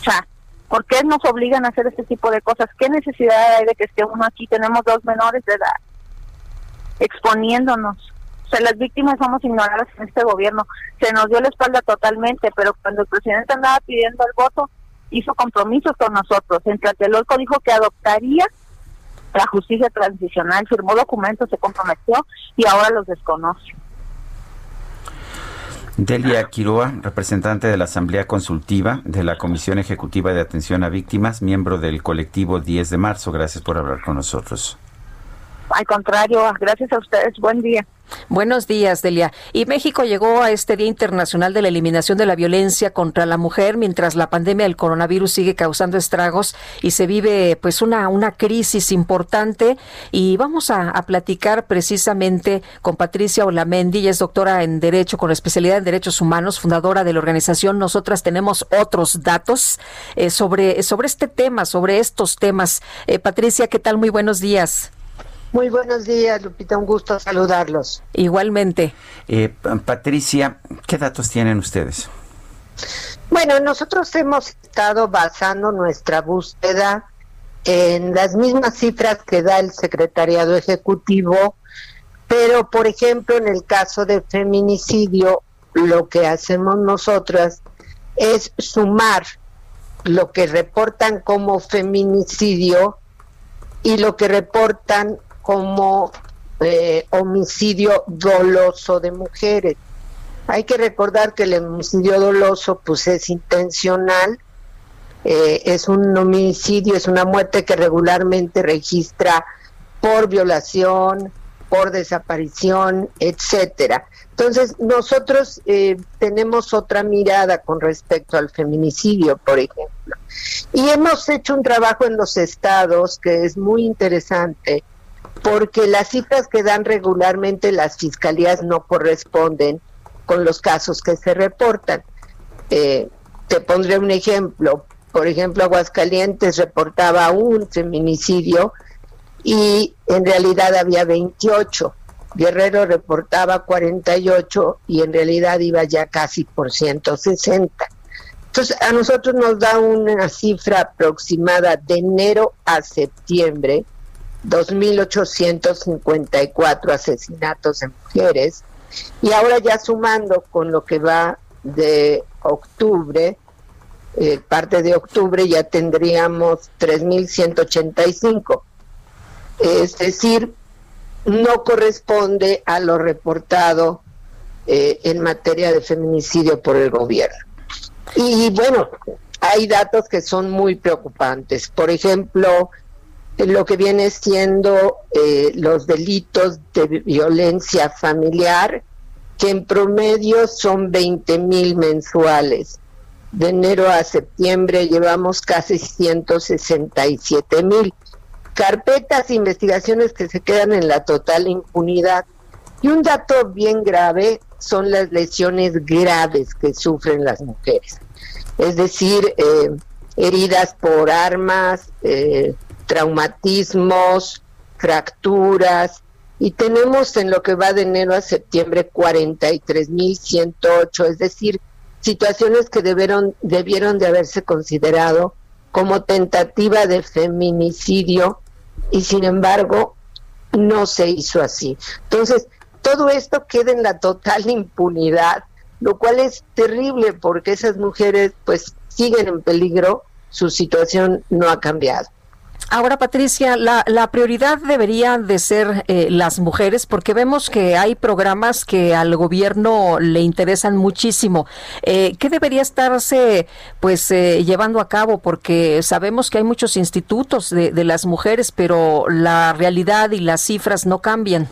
O sea, ¿por qué nos obligan a hacer este tipo de cosas? ¿Qué necesidad hay de que esté uno aquí? Tenemos dos menores de edad exponiéndonos. O sea, las víctimas somos ignoradas en este gobierno. Se nos dio la espalda totalmente, pero cuando el presidente andaba pidiendo el voto, hizo compromisos con nosotros. En Tlatelolco dijo que adoptaría la justicia transicional, firmó documentos, se comprometió y ahora los desconoce. Delia Quiroa, representante de la Asamblea Consultiva de la Comisión Ejecutiva de Atención a Víctimas, miembro del colectivo 10 de marzo. Gracias por hablar con nosotros. Al contrario, gracias a ustedes. Buen día. Buenos días, Delia. Y México llegó a este Día Internacional de la Eliminación de la Violencia contra la Mujer mientras la pandemia del coronavirus sigue causando estragos y se vive pues una, una crisis importante. Y vamos a, platicar precisamente con Patricia Olamendi, ella es doctora en Derecho con especialidad en Derechos Humanos, fundadora de la organización. Nosotras tenemos otros datos eh, sobre, sobre este tema, sobre estos temas. Eh, Patricia, ¿qué tal? Muy buenos días. Muy buenos días, Lupita, un gusto saludarlos. Igualmente. Eh, Patricia, ¿qué datos tienen ustedes? Bueno, nosotros hemos estado basando nuestra búsqueda en las mismas cifras que da el Secretariado Ejecutivo, pero por ejemplo en el caso de feminicidio, lo que hacemos nosotras es sumar lo que reportan como feminicidio y lo que reportan como eh, homicidio doloso de mujeres. Hay que recordar que el homicidio doloso pues es intencional, eh, es un homicidio, es una muerte que regularmente registra por violación, por desaparición, etcétera. Entonces, nosotros eh, tenemos otra mirada con respecto al feminicidio, por ejemplo. Y hemos hecho un trabajo en los estados que es muy interesante, porque las cifras que dan regularmente las fiscalías no corresponden con los casos que se reportan. Eh, te pondré un ejemplo. Por ejemplo, Aguascalientes reportaba un feminicidio y en realidad había 28. Guerrero reportaba 48 y en realidad iba ya casi por 160. Entonces, a nosotros nos da una cifra aproximada de enero a septiembre 2.854 asesinatos de mujeres y ahora ya sumando con lo que va de octubre, eh, parte de octubre ya tendríamos 3.185. Es decir, no corresponde a lo reportado eh, en materia de feminicidio por el gobierno. Y bueno, hay datos que son muy preocupantes. Por ejemplo, lo que viene siendo eh, los delitos de violencia familiar, que en promedio son 20 mil mensuales. De enero a septiembre llevamos casi 167 mil. Carpetas, investigaciones que se quedan en la total impunidad. Y un dato bien grave son las lesiones graves que sufren las mujeres. Es decir, eh, heridas por armas, eh, traumatismos, fracturas, y tenemos en lo que va de enero a septiembre 43.108, es decir, situaciones que debieron, debieron de haberse considerado como tentativa de feminicidio y sin embargo no se hizo así. Entonces, todo esto queda en la total impunidad, lo cual es terrible porque esas mujeres pues siguen en peligro su situación no ha cambiado. Ahora, Patricia, la, la, prioridad debería de ser eh, las mujeres porque vemos que hay programas que al gobierno le interesan muchísimo. Eh, ¿Qué debería estarse pues eh, llevando a cabo? Porque sabemos que hay muchos institutos de, de las mujeres, pero la realidad y las cifras no cambian.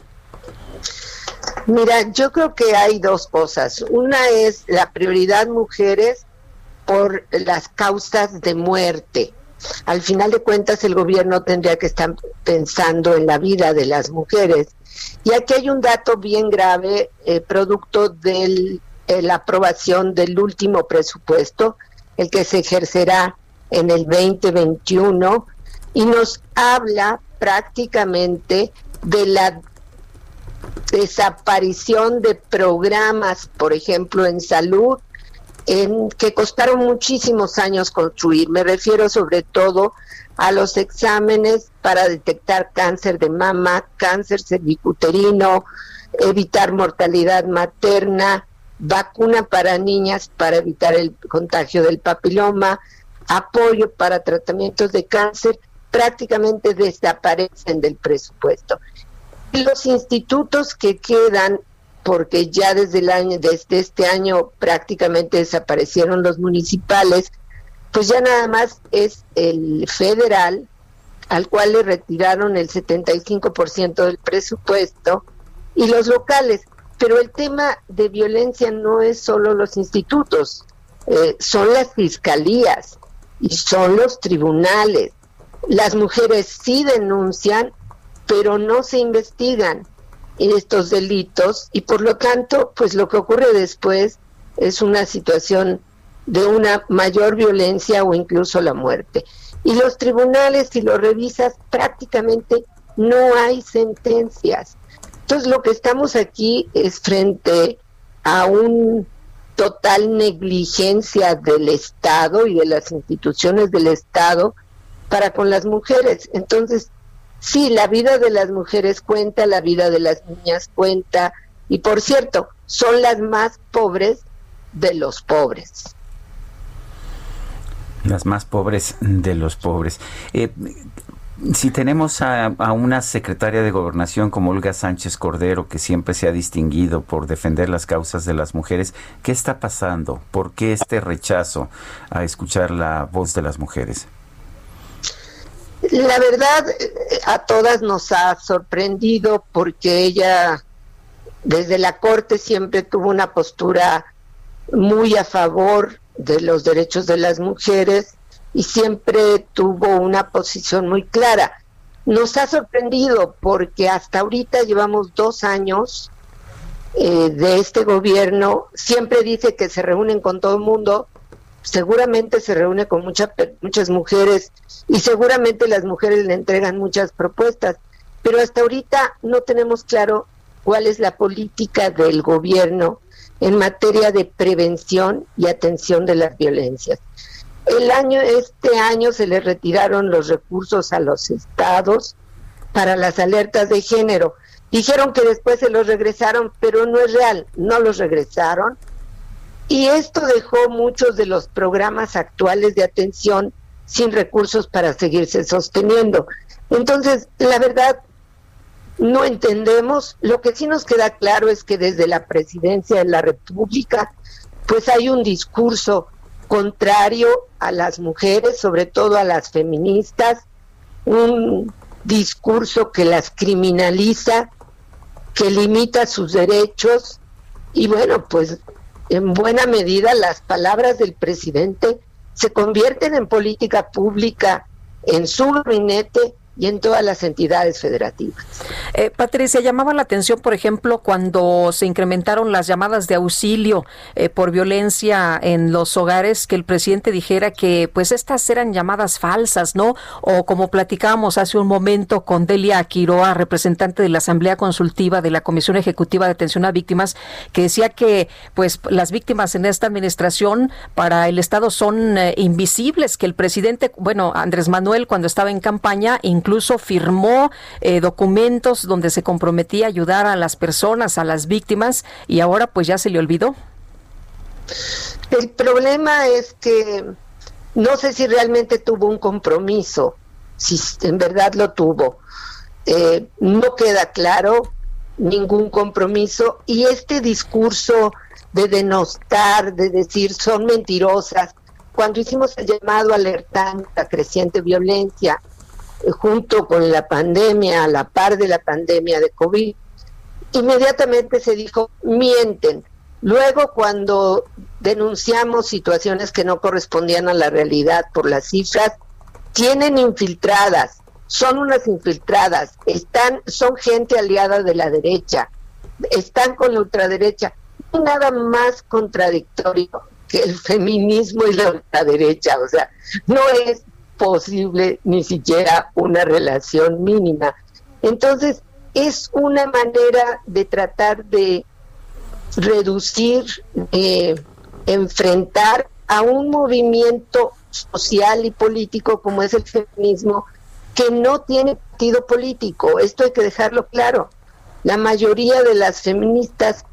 Mira, yo creo que hay dos cosas. Una es la prioridad mujeres por las causas de muerte al final de cuentas el gobierno tendría que estar pensando en la vida de las mujeres. Y aquí hay un dato bien grave, eh, producto de eh, la aprobación del último presupuesto, el que se ejercerá en el 2021, y nos habla prácticamente de la desaparición de programas, por ejemplo, en salud, en, que costaron muchísimos años construir. Me refiero sobre todo a los exámenes para detectar cáncer de mama, cáncer cervicuterino, evitar mortalidad materna, vacuna para niñas para evitar el contagio del papiloma, apoyo para tratamientos de cáncer, prácticamente desaparecen del presupuesto. Los institutos que quedan porque ya desde el año, desde este año prácticamente desaparecieron los municipales, pues ya nada más es el federal al cual le retiraron el 75% del presupuesto y los locales. Pero el tema de violencia no es solo los institutos, eh, son las fiscalías y son los tribunales. Las mujeres sí denuncian, pero no se investigan estos delitos y por lo tanto, pues lo que ocurre después es una situación de una mayor violencia o incluso la muerte. Y los tribunales, si lo revisas, prácticamente no hay sentencias. Entonces lo que estamos aquí es frente a un total negligencia del Estado y de las instituciones del Estado para con las mujeres. Entonces, sí, la vida de las mujeres cuenta, la vida de las niñas cuenta, y por cierto, son las más pobres de los pobres. Las más pobres de los pobres. Eh, si tenemos a, a, una secretaria de gobernación como Olga Sánchez Cordero, que siempre se ha distinguido por defender las causas de las mujeres, ¿qué está pasando? ¿Por qué este rechazo a escuchar la voz de las mujeres? La verdad, a todas nos ha sorprendido porque ella desde la Corte siempre tuvo una postura muy a favor de los derechos de las mujeres y siempre tuvo una posición muy clara. Nos ha sorprendido porque hasta ahorita llevamos dos años eh, de este gobierno, siempre dice que se reúnen con todo el mundo, seguramente se reúne con muchas muchas mujeres y seguramente las mujeres le entregan muchas propuestas, pero hasta ahorita no tenemos claro cuál es la política del gobierno en materia de prevención y atención de las violencias. El año este año se le retiraron los recursos a los estados para las alertas de género. Dijeron que después se los regresaron, pero no es real, no los regresaron y esto dejó muchos de los programas actuales de atención sin recursos para seguirse sosteniendo. Entonces, la verdad, no entendemos. Lo que sí nos queda claro es que desde la presidencia de la República, pues hay un discurso contrario a las mujeres, sobre todo a las feministas, un discurso que las criminaliza, que limita sus derechos y bueno, pues en buena medida las palabras del presidente se convierten en política pública en su gabinete y en todas las entidades federativas. Eh, Patricia, llamaba la atención, por ejemplo, cuando se incrementaron las llamadas de auxilio eh, por violencia en los hogares, que el presidente dijera que pues estas eran llamadas falsas, ¿no? O como platicábamos hace un momento con Delia Quiroa, representante de la Asamblea Consultiva de la Comisión Ejecutiva de Atención a Víctimas, que decía que pues las víctimas en esta administración para el Estado son eh, invisibles, que el presidente, bueno, Andrés Manuel cuando estaba en campaña, incluso firmó eh, documentos donde se comprometía a ayudar a las personas, a las víctimas, y ahora pues ya se le olvidó. El problema es que No sé si realmente tuvo un compromiso, si en verdad lo tuvo. Eh, no queda claro ningún compromiso y este discurso de denostar, de decir son mentirosas, cuando hicimos el llamado alertando la creciente violencia junto con la pandemia, a la par de la pandemia de COVID, inmediatamente se dijo mienten. Luego cuando denunciamos situaciones que no correspondían a la realidad por las cifras, tienen infiltradas son unas infiltradas, están, son gente aliada de la derecha, están con la ultraderecha. No hay nada más contradictorio que el feminismo y la ultraderecha, o sea, no es posible ni siquiera una relación mínima. Entonces, es una manera de tratar de reducir, eh, enfrentar a un movimiento social y político como es el feminismo, que no tiene partido político. Esto hay que dejarlo claro. La mayoría de las feministas,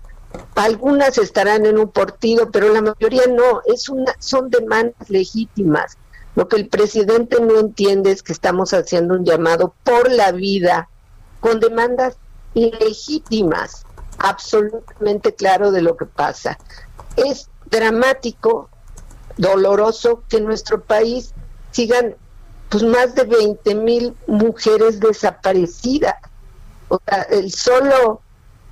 algunas estarán en un partido, pero la mayoría no. Es una, son demandas legítimas. Lo que el presidente no entiende es que estamos haciendo un llamado por la vida con demandas ilegítimas, absolutamente claro de lo que pasa. Es dramático, doloroso que en nuestro país sigan pues más de 20 mil mujeres desaparecidas. O sea, el solo,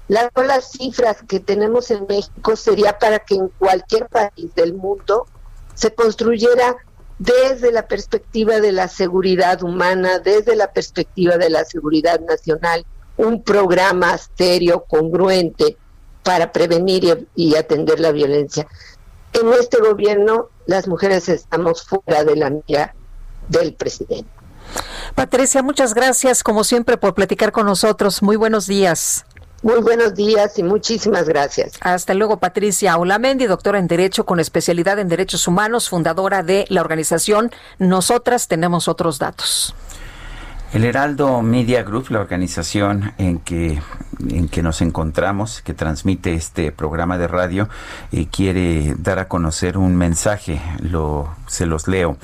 las solas cifras que tenemos en México sería para que en cualquier país del mundo se construyera desde la perspectiva de la seguridad humana, desde la perspectiva de la seguridad nacional, un programa serio, congruente para prevenir y, y atender la violencia. En este gobierno las mujeres estamos fuera de la mira del presidente. Patricia, muchas gracias como siempre por platicar con nosotros. Muy buenos días. Muy buenos días y muchísimas gracias. Hasta luego, Patricia Olamendi, doctora en Derecho con especialidad en Derechos Humanos, fundadora de la organización Nosotras Tenemos Otros Datos. El Heraldo Media Group, la organización en que, en que nos encontramos, que transmite este programa de radio, y quiere dar a conocer un mensaje, lo, se los leo.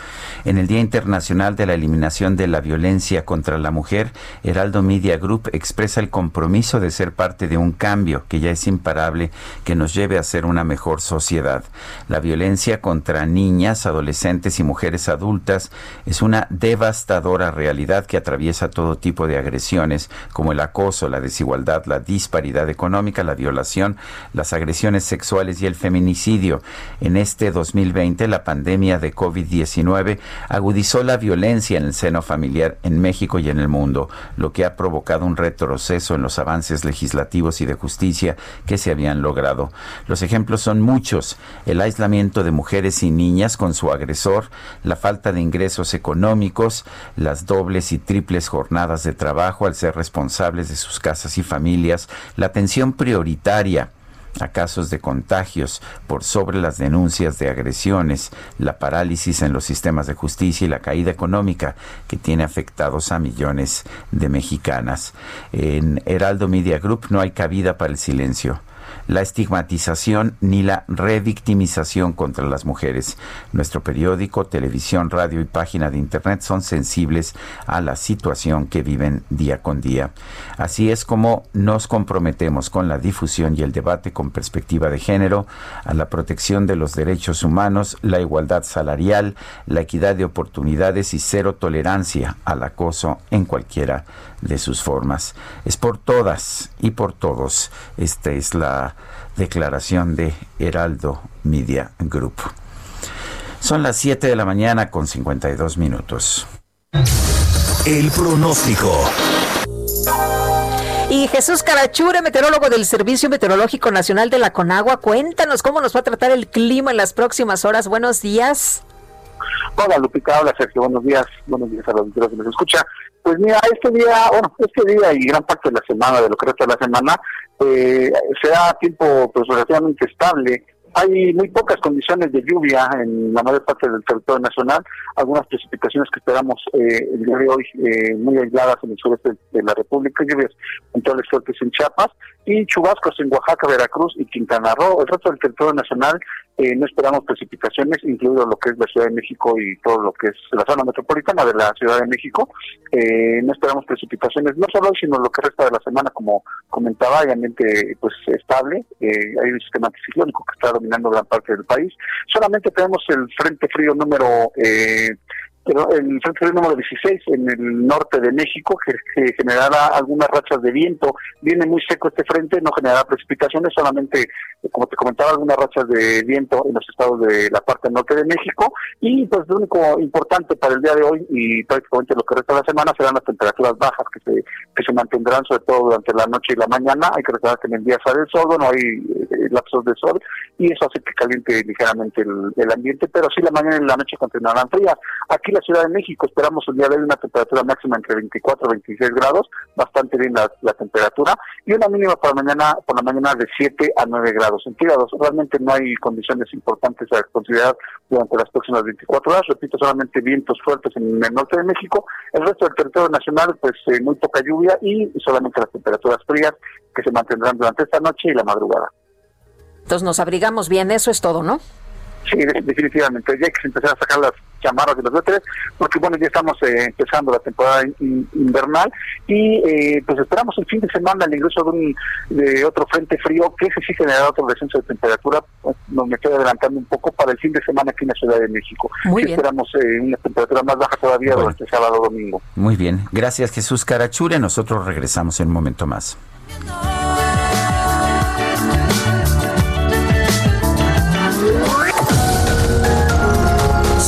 En el Día Internacional de la Eliminación de la Violencia contra la Mujer, Heraldo Media Group expresa el compromiso de ser parte de un cambio que ya es imparable, que nos lleve a ser una mejor sociedad. La violencia contra niñas, adolescentes y mujeres adultas es una devastadora realidad que atraviesa todo tipo de agresiones como el acoso, la desigualdad, la disparidad económica, la violación, las agresiones sexuales y el feminicidio. En este 2020, la pandemia de COVID-19 agudizó la violencia en el seno familiar en México y en el mundo, lo que ha provocado un retroceso en los avances legislativos y de justicia que se habían logrado. Los ejemplos son muchos. El aislamiento de mujeres y niñas con su agresor, la falta de ingresos económicos, las dobles y triples jornadas de trabajo al ser responsables de sus casas y familias, la atención prioritaria a casos de contagios por sobre las denuncias de agresiones, la parálisis en los sistemas de justicia y la caída económica que tiene afectados a millones de mexicanas. En Heraldo Media Group no hay cabida para el silencio la estigmatización ni la revictimización contra las mujeres. Nuestro periódico, televisión, radio y página de Internet son sensibles a la situación que viven día con día. Así es como nos comprometemos con la difusión y el debate con perspectiva de género, a la protección de los derechos humanos, la igualdad salarial, la equidad de oportunidades y cero tolerancia al acoso en cualquiera de sus formas. Es por todas y por todos. Esta es la declaración de Heraldo Media Group. Son las 7 de la mañana con 52 minutos. El pronóstico. Y Jesús Carachure, meteorólogo del Servicio Meteorológico Nacional de la Conagua, cuéntanos cómo nos va a tratar el clima en las próximas horas. Buenos días. Hola Lupita, hola Sergio, buenos días, buenos días a los que nos escucha. Pues mira, este día, bueno, este día y gran parte de la semana, de lo que resta de la semana, eh, será tiempo pues relativamente estable. Hay muy pocas condiciones de lluvia en la mayor parte del territorio nacional, algunas precipitaciones que esperamos eh, el día de hoy eh, muy aisladas en el sureste de la República, lluvias puntuales fuertes en Chiapas y chubascos en Oaxaca, Veracruz y Quintana Roo. El resto del territorio nacional eh, no esperamos precipitaciones, incluido lo que es la Ciudad de México y todo lo que es la zona metropolitana de la Ciudad de México. Eh, no esperamos precipitaciones, no solo hoy, sino lo que resta de la semana, como comentaba, hay ambiente pues estable, eh, hay un sistema anticiclónico que está dominando gran parte del país. Solamente tenemos el frente frío número eh, el frente frío número 16 en el norte de México, que, generará algunas rachas de viento. Viene muy seco este frente, no generará precipitaciones, solamente, como te comentaba, algunas rachas de viento en los estados de la parte norte de México. Y pues lo único importante para el día de hoy y prácticamente lo que resta de la semana serán las temperaturas bajas que se, que se mantendrán sobre todo durante la noche y la mañana. Hay que recordar que en el día sale el sol, no hay eh, lapsos de sol y eso hace que caliente ligeramente el, ambiente, pero sí la mañana y la noche continuarán frías. Aquí la Ciudad de México esperamos el día de hoy una temperatura máxima entre 24 y 26 grados, bastante bien la, temperatura, y una mínima para mañana por la mañana de 7 a 9 grados centígrados. Realmente no hay condiciones importantes a considerar durante las próximas 24 horas. Repito, solamente vientos fuertes en el norte de México. El resto del territorio nacional, pues eh, muy poca lluvia y solamente las temperaturas frías que se mantendrán durante esta noche y la madrugada. Entonces nos abrigamos bien, eso es todo, ¿no? Sí, definitivamente. Ya hay que empezar a sacar las chamarras y los suéteres, porque bueno, ya estamos eh, empezando la temporada invernal y eh, pues esperamos el fin de semana el ingreso de, un, de otro frente frío que ese sí generará otro descenso de temperatura. Pues, nos me estoy adelantando un poco para el fin de semana aquí en la Ciudad de México. Muy bien. Esperamos eh, una temperatura más baja todavía durante sábado domingo. Muy bien. Gracias, Jesús Carachure. Nosotros regresamos en un momento más.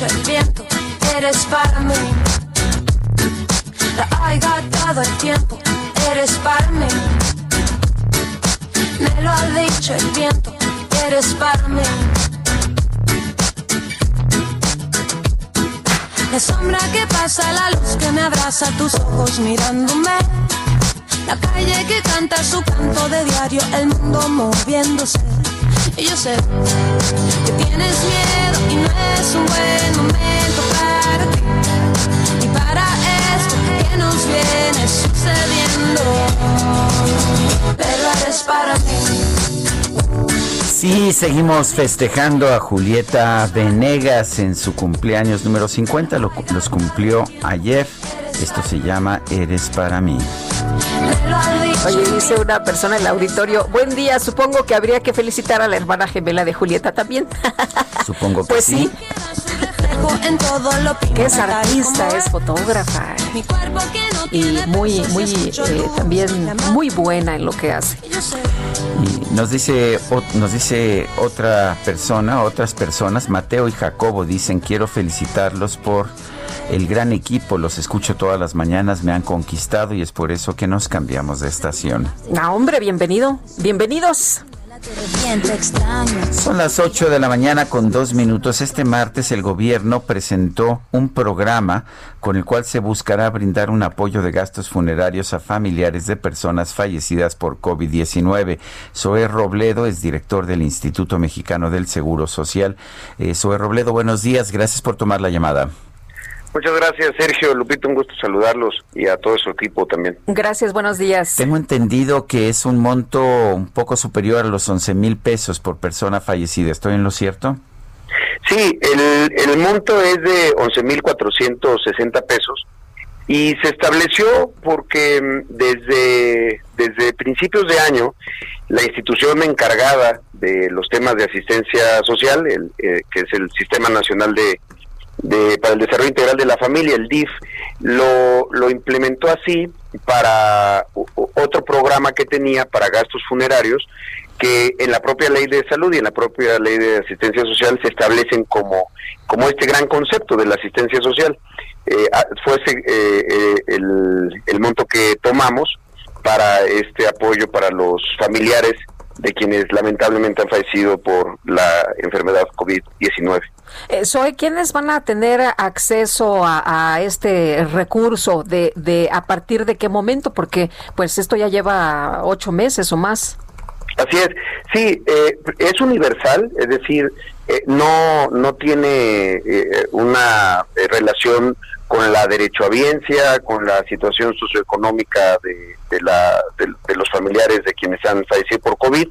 El viento, eres para mí. La hay gastado el tiempo, eres para mí. Me lo ha dicho el viento, eres para mí. La sombra que pasa, la luz que me abraza, tus ojos mirándome. La calle que canta su canto de diario, el mundo moviéndose y yo sé que tienes miedo y no es un buen momento para ti. Y para esto que nos viene sucediendo, pero eres para mí. Sí, seguimos festejando a Julieta Venegas en su cumpleaños número 50. los cumplió ayer. Esto se llama Eres para mí. Oye, dice una persona en el auditorio, buen día, supongo que habría que felicitar a la hermana gemela de Julieta también. Supongo que pues sí. Que es artista, es fotógrafa y muy, muy, eh, también muy buena en lo que hace. Y nos dice, nos dice otra persona, otras personas, Mateo y Jacobo dicen quiero felicitarlos por el gran equipo, los escucho todas las mañanas, me han conquistado y es por eso que nos cambiamos de estación. Ah, hombre, bienvenido, bienvenidos. Son las 8 de la mañana con dos minutos. Este martes el gobierno presentó un programa con el cual se buscará brindar un apoyo de gastos funerarios a familiares de personas fallecidas por COVID-19. Zoé Robledo es director del Instituto Mexicano del Seguro Social. Eh, Zoé Robledo, buenos días. Gracias por tomar la llamada. Muchas gracias, Sergio. Lupito, un gusto saludarlos y a todo su equipo también. Gracias, buenos días. Tengo entendido que es un monto un poco superior a los 11 mil pesos por persona fallecida. ¿Estoy en lo cierto? Sí, el, el monto es de 11 mil 460 pesos y se estableció porque mm, desde, desde principios de año la institución encargada de los temas de asistencia social, el, eh, que es el Sistema Nacional de para el Desarrollo Integral de la Familia, el DIF, lo, lo implementó así para otro programa que tenía para gastos funerarios que en la propia ley de salud y en la propia ley de asistencia social se establecen como, como este gran concepto de la asistencia social. Eh, ah, fue eh, eh, el, el monto que tomamos para este apoyo para los familiares de quienes lamentablemente han fallecido por la enfermedad COVID-19. Eh, Soy, ¿quiénes van a tener acceso a, este recurso? De, de ¿A partir de qué momento? Porque pues esto ya lleva ocho meses o más. Así es, sí, eh, es universal, es decir, eh, no, no tiene eh, una relación con la derechohabiencia, con la situación socioeconómica de, de, la, de, los familiares de quienes han fallecido por COVID.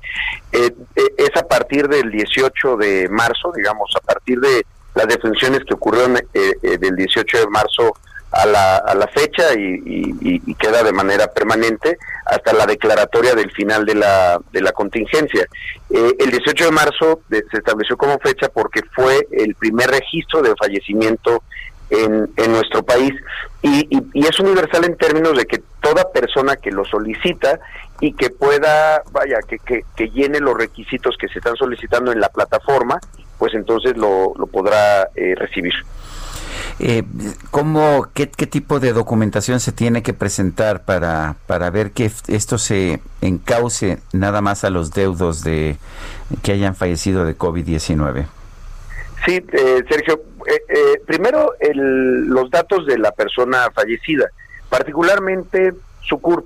es a partir del 18 de marzo, digamos, a partir de las defunciones que ocurrieron del 18 de marzo a la, a la fecha y, queda de manera permanente hasta la declaratoria del final de la, de la contingencia. Eh, el 18 de marzo se estableció como fecha porque fue el primer registro de fallecimiento en, en nuestro país y, y, es universal en términos de que toda persona que lo solicita y que pueda, vaya, que, que, que llene los requisitos que se están solicitando en la plataforma, pues entonces lo, lo podrá eh, recibir. Eh, ¿cómo, qué, tipo de documentación se tiene que presentar para, para ver que esto se encauce nada más a los deudos de que hayan fallecido de COVID-19? Sí, eh, Sergio, eh, eh, primero el, los datos de la persona fallecida, particularmente su CURP.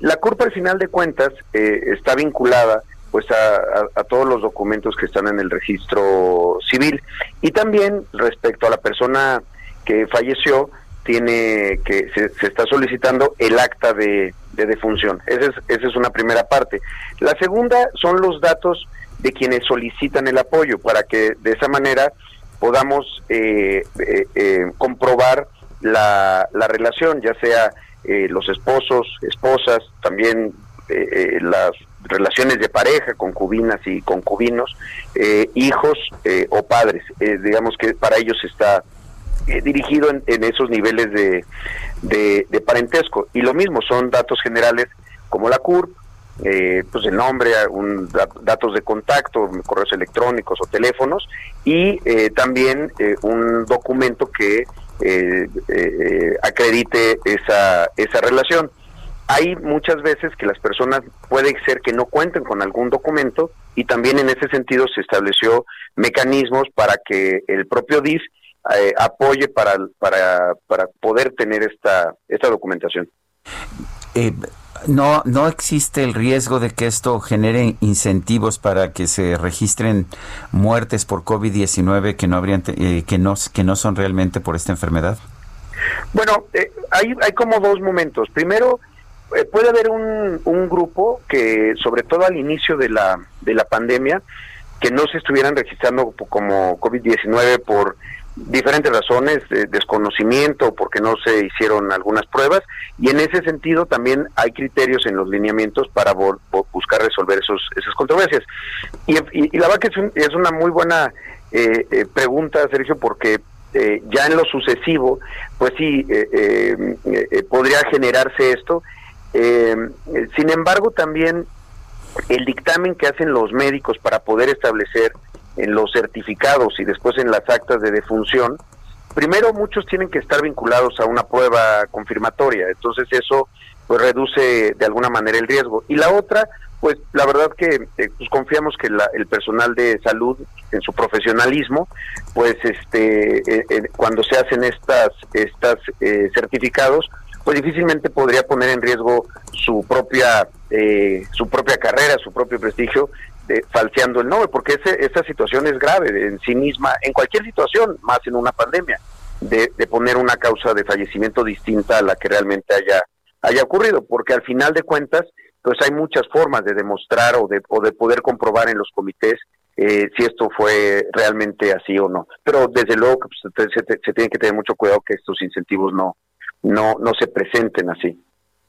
la CURP al final de cuentas está vinculada pues a, todos los documentos que están en el registro civil. Y también respecto a la persona que falleció tiene que se, está solicitando el acta de, defunción. Esa es, esa es una primera parte. La segunda son los datos de quienes solicitan el apoyo para que de esa manera podamos eh, eh, eh, comprobar la, la relación ya sea los esposos esposas también las relaciones de pareja, concubinas y concubinos, eh, hijos eh, o padres. Eh, digamos que para ellos está dirigido en, esos niveles de, de, parentesco. Y lo mismo, son datos generales como la CURP, pues el nombre, datos de contacto, correos electrónicos o teléfonos, y también un documento que acredite esa, esa relación hay muchas veces que las personas puede ser que no cuenten con algún documento y también en ese sentido se estableció mecanismos para que el propio DIF eh, apoye para, para, para poder tener esta, esta documentación. Eh, no, no existe el riesgo de que esto genere incentivos para que se registren muertes por COVID-19 que no habrían eh, que no que no son realmente por esta enfermedad. Bueno, hay hay como dos momentos. Primero, eh, puede haber un, un grupo que, sobre todo al inicio de la, de la pandemia, que no se estuvieran registrando como COVID-19 por diferentes razones, de desconocimiento, porque no se hicieron algunas pruebas, y en ese sentido también hay criterios en los lineamientos para buscar resolver esos, esas controversias. Y, la verdad que es, es una muy buena eh, eh, pregunta, Sergio, porque ya en lo sucesivo, pues sí, podría generarse esto, eh, sin embargo, también el dictamen que hacen los médicos para poder establecer en los certificados y después en las actas de defunción, primero muchos tienen que estar vinculados a una prueba confirmatoria, entonces eso pues reduce de alguna manera el riesgo. Y la otra, pues la verdad que eh, pues, confiamos que el personal de salud en su profesionalismo, pues este eh, eh, cuando se hacen estas estas certificados, pues difícilmente podría poner en riesgo su propia su propia carrera, su propio prestigio, de, falseando el nombre, porque ese, esa situación es grave en sí misma, en cualquier situación, más en una pandemia, de, poner una causa de fallecimiento distinta a la que realmente haya haya ocurrido, porque al final de cuentas, pues hay muchas formas de demostrar o de, o de poder comprobar en los comités eh, si esto fue realmente así o no. Pero desde luego pues, se, se, tiene que tener mucho cuidado que estos incentivos no, no, no se presenten así.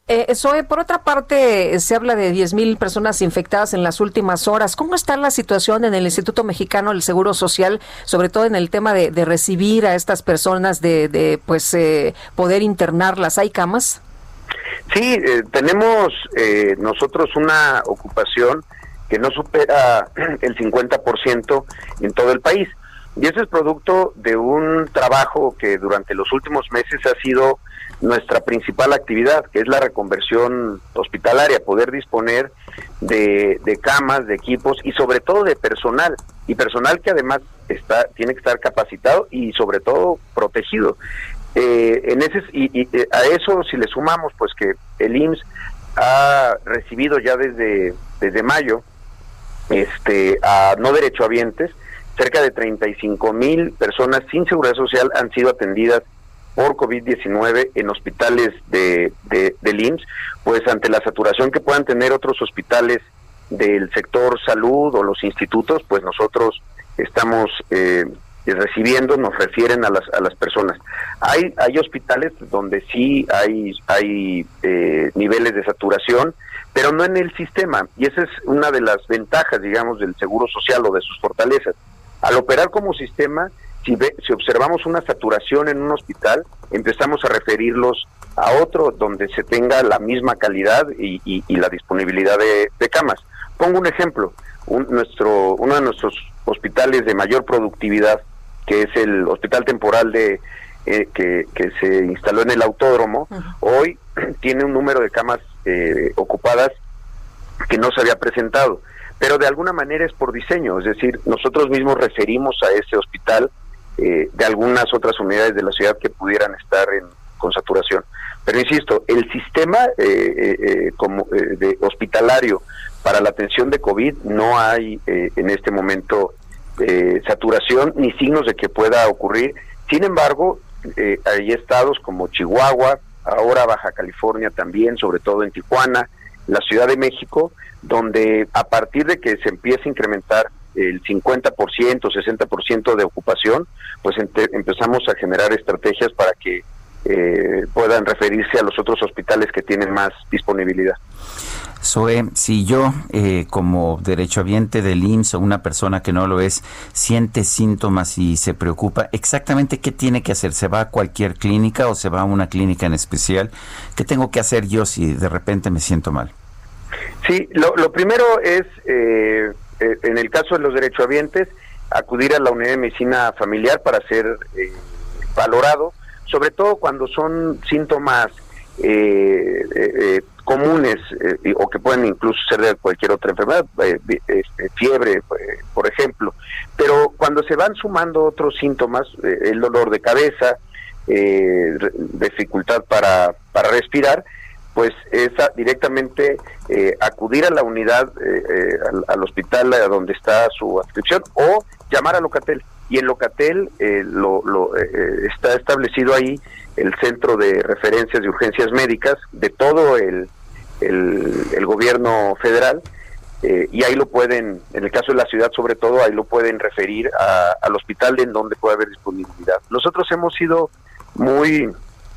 Eh, por otra parte, se habla de 10.000 personas infectadas en las últimas horas. ¿Cómo está la situación en el Instituto Mexicano del Seguro Social, sobre todo en el tema de, recibir a estas personas, de, de pues eh, poder internarlas? ¿Hay camas? Sí, eh, tenemos eh, nosotros una ocupación que no supera el 50% en todo el país. Y eso es producto de un trabajo que durante los últimos meses ha sido nuestra principal actividad, que es la reconversión hospitalaria, poder disponer de, camas, de equipos y sobre todo de personal, y personal que además está tiene que estar capacitado y sobre todo protegido. Eh, en ese y, eh, a eso si le sumamos pues que el IMSS ha recibido ya desde desde mayo este a no derechohabientes cerca de 35 mil personas sin seguridad social han sido atendidas por COVID-19 en hospitales de, de, del IMSS, pues ante la saturación que puedan tener otros hospitales del sector salud o los institutos, pues nosotros estamos eh, recibiendo, nos refieren a las, a las personas. Hay, hay hospitales donde sí hay, hay eh, niveles de saturación, pero no en el sistema, y esa es una de las ventajas, digamos, del Seguro Social o de sus fortalezas. Al operar como sistema, si, si observamos una saturación en un hospital, empezamos a referirlos a otro donde se tenga la misma calidad y, la disponibilidad de, camas. Pongo un ejemplo, nuestro, uno de nuestros hospitales de mayor productividad, que es el hospital temporal de eh, que, se instaló en el autódromo, hoy tiene un número de camas eh, ocupadas que no se había presentado, pero de alguna manera es por diseño, es decir, nosotros mismos referimos a ese hospital eh, de algunas otras unidades de la ciudad que pudieran estar en, con saturación. Pero insisto, el sistema eh, eh, como de hospitalario para la atención de COVID no hay en este momento saturación ni signos de que pueda ocurrir. Sin embargo, hay estados como Chihuahua, ahora Baja California también, sobre todo en Tijuana, la Ciudad de México, donde a partir de que se empiece a incrementar el 50%, 60% de ocupación, pues empezamos a generar estrategias para que eh, puedan referirse a los otros hospitales que tienen más disponibilidad. Zoe, si yo eh, como derechohabiente del IMSS o una persona que no lo es siente síntomas y se preocupa, exactamente qué tiene que hacer? ¿Se va a cualquier clínica o se va a una clínica en especial? ¿Qué tengo que hacer yo si de repente me siento mal? Sí, lo, lo primero es eh, eh, en el caso de los derechohabientes, acudir a la unidad de medicina familiar para ser eh, valorado, sobre todo cuando son síntomas eh, comunes o que pueden incluso ser de cualquier otra enfermedad, este, fiebre, por ejemplo. Pero cuando se van sumando otros síntomas, el dolor de cabeza, dificultad para, para respirar, pues es directamente eh, acudir a la unidad, eh, eh, al, hospital a donde está su adscripción o llamar a Locatel. Y en Locatel lo, está establecido ahí el centro de referencias de urgencias médicas de todo el, el, gobierno federal. y ahí lo pueden, en el caso de la ciudad sobre todo, ahí lo pueden referir al hospital en donde puede haber disponibilidad. Nosotros hemos sido muy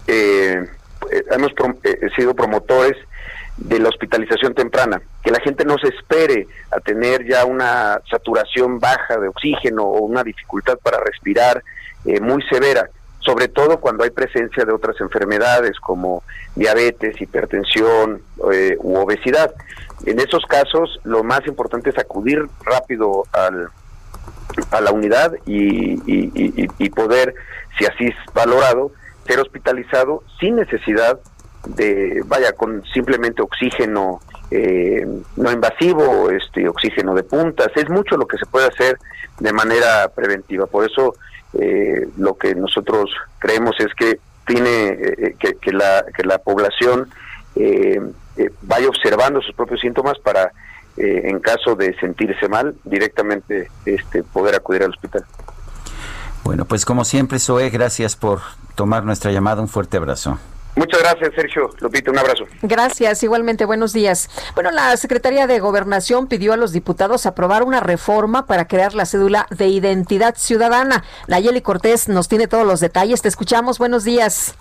eh, eh, hemos eh, sido promotores de la hospitalización temprana, que la gente no se espere a tener ya una saturación baja de oxígeno o una dificultad para respirar eh, muy severa, sobre todo cuando hay presencia de otras enfermedades como diabetes, hipertensión u obesidad. En esos casos, lo más importante es acudir rápido al, a la unidad y poder, si así es valorado, ser hospitalizado sin necesidad de, vaya, con simplemente oxígeno eh, no invasivo, este oxígeno de puntas. Es mucho lo que se puede hacer de manera preventiva. Por eso eh, lo que nosotros creemos es que tiene eh, que, la, que la población vaya observando sus propios síntomas para, en caso de sentirse mal, directamente este, poder acudir al hospital. Bueno, pues como siempre, Zoe, gracias por tomar nuestra llamada. Un fuerte abrazo. Muchas gracias, Sergio. Lupita, un abrazo. Gracias, igualmente. Buenos días. Bueno, la Secretaría de Gobernación pidió a los diputados aprobar una reforma para crear la cédula de identidad ciudadana. Nayeli Cortés nos tiene todos los detalles. Te escuchamos. Buenos días.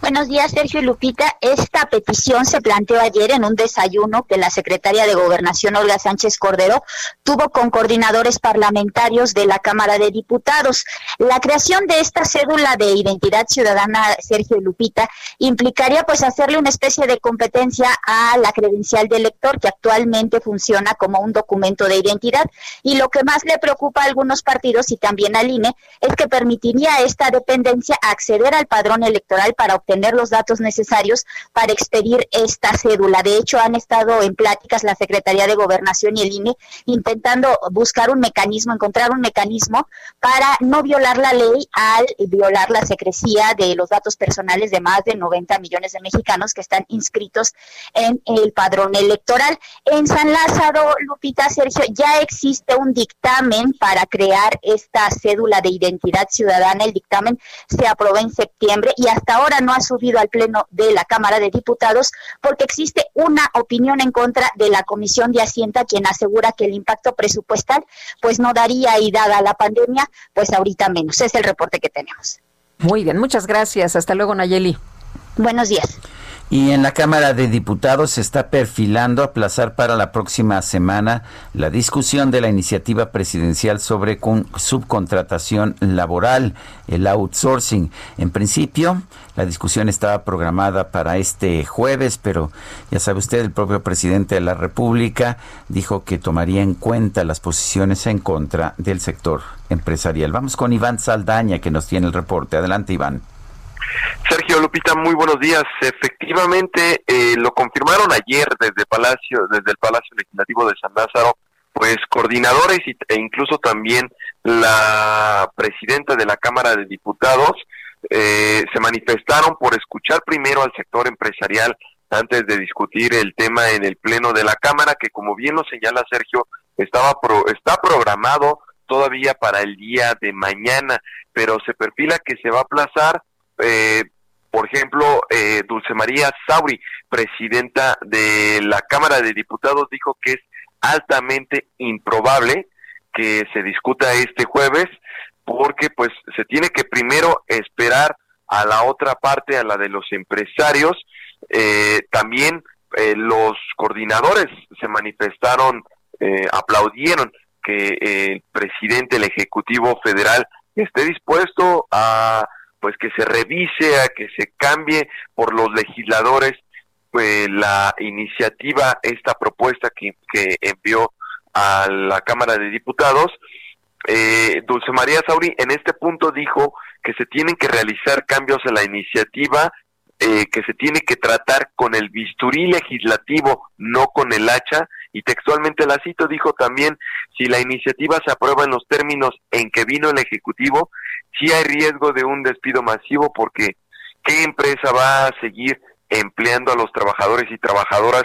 Buenos días, Sergio y Lupita. Esta petición se planteó ayer en un desayuno que la secretaria de Gobernación, Olga Sánchez Cordero, tuvo con coordinadores parlamentarios de la Cámara de Diputados. La creación de esta cédula de identidad ciudadana, Sergio y Lupita, implicaría pues hacerle una especie de competencia a la credencial de elector que actualmente funciona como un documento de identidad. Y lo que más le preocupa a algunos partidos y también al INE es que permitiría a esta dependencia acceder al padrón electoral para obtener los datos necesarios para expedir esta cédula. De hecho, han estado en pláticas la Secretaría de Gobernación y el INE intentando buscar un mecanismo, encontrar un mecanismo para no violar la ley al violar la secrecía de los datos personales de más de 90 millones de mexicanos que están inscritos en el padrón electoral. En San Lázaro, Lupita Sergio, ya existe un dictamen para crear esta cédula de identidad ciudadana. El dictamen se aprobó en septiembre y hasta ahora no ha subido al Pleno de la Cámara de Diputados porque existe una opinión en contra de la Comisión de Hacienda, quien asegura que el impacto presupuestal pues no daría y dada la pandemia, pues ahorita menos. Es el reporte que tenemos. Muy bien, muchas gracias. Hasta luego, Nayeli. Buenos días. Y en la Cámara de Diputados se está perfilando aplazar para la próxima semana la discusión de la iniciativa presidencial sobre subcontratación laboral, el outsourcing. En principio, la discusión estaba programada para este jueves, pero ya sabe usted, el propio presidente de la República dijo que tomaría en cuenta las posiciones en contra del sector empresarial. Vamos con Iván Saldaña, que nos tiene el reporte. Adelante, Iván. Sergio Lupita, muy buenos días. Efectivamente, eh, lo confirmaron ayer desde Palacio, desde el Palacio Legislativo de San Lázaro, pues coordinadores e incluso también la presidenta de la Cámara de Diputados eh, se manifestaron por escuchar primero al sector empresarial antes de discutir el tema en el pleno de la Cámara, que como bien lo señala Sergio, estaba está programado todavía para el día de mañana, pero se perfila que se va a aplazar eh, por ejemplo, eh, Dulce María Sauri, presidenta de la Cámara de Diputados, dijo que es altamente improbable que se discuta este jueves porque pues se tiene que primero esperar a la otra parte, a la de los empresarios. Eh, también eh, los coordinadores se manifestaron, aplaudieron que el presidente, el Ejecutivo Federal, esté dispuesto a pues que se revise, a que se cambie por los legisladores pues, la iniciativa, esta propuesta que, que envió a la Cámara de Diputados. Eh, Dulce María Sauri en este punto dijo que se tienen que realizar cambios en la iniciativa, eh, que se tiene que tratar con el bisturí legislativo, no con el hacha, y textualmente la cito, dijo también, si la iniciativa se aprueba en los términos en que vino el Ejecutivo, sí hay riesgo de un despido masivo porque ¿qué empresa va a seguir empleando a los trabajadores y trabajadoras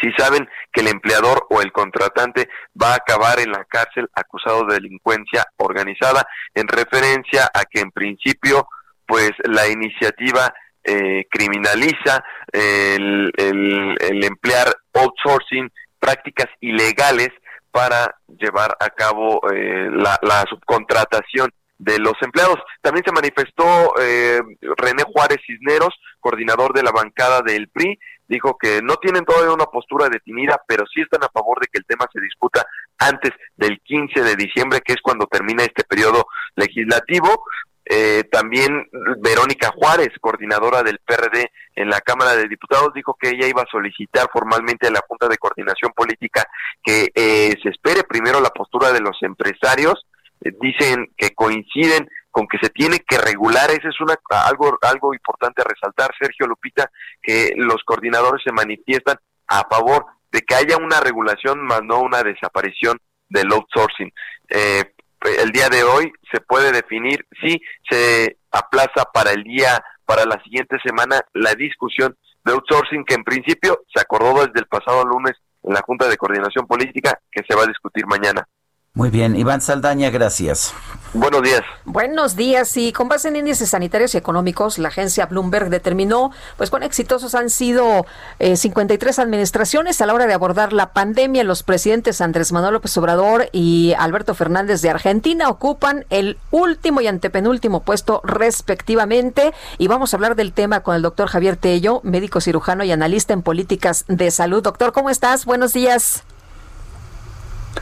si saben que el empleador o el contratante va a acabar en la cárcel acusado de delincuencia organizada en referencia a que en principio pues la iniciativa eh, criminaliza el, el, emplear outsourcing prácticas ilegales para llevar a cabo eh, la, la, subcontratación de los empleados. También se manifestó eh, René Juárez Cisneros, coordinador de la bancada del PRI, dijo que no tienen todavía una postura definida, pero sí están a favor de que el tema se discuta antes del 15 de diciembre, que es cuando termina este periodo legislativo. Eh, también Verónica Juárez, coordinadora del PRD en la Cámara de Diputados, dijo que ella iba a solicitar formalmente a la Junta de Coordinación Política que eh, se espere primero la postura de los empresarios dicen que coinciden con que se tiene que regular, ese es una, algo, algo importante a resaltar, Sergio Lupita, que los coordinadores se manifiestan a favor de que haya una regulación, más no una desaparición del outsourcing. Eh, el día de hoy se puede definir si se aplaza para el día, para la siguiente semana, la discusión de outsourcing que en principio se acordó desde el pasado lunes en la Junta de Coordinación Política que se va a discutir mañana. Muy bien, Iván Saldaña, gracias. Buenos días. Buenos días. Y con base en índices sanitarios y económicos, la agencia Bloomberg determinó pues cuán exitosos han sido 53 eh, administraciones a la hora de abordar la pandemia. Los presidentes Andrés Manuel López Obrador y Alberto Fernández de Argentina ocupan el último y antepenúltimo puesto respectivamente. Y vamos a hablar del tema con el doctor Javier Tello, médico cirujano y analista en políticas de salud. Doctor, ¿cómo estás? Buenos días.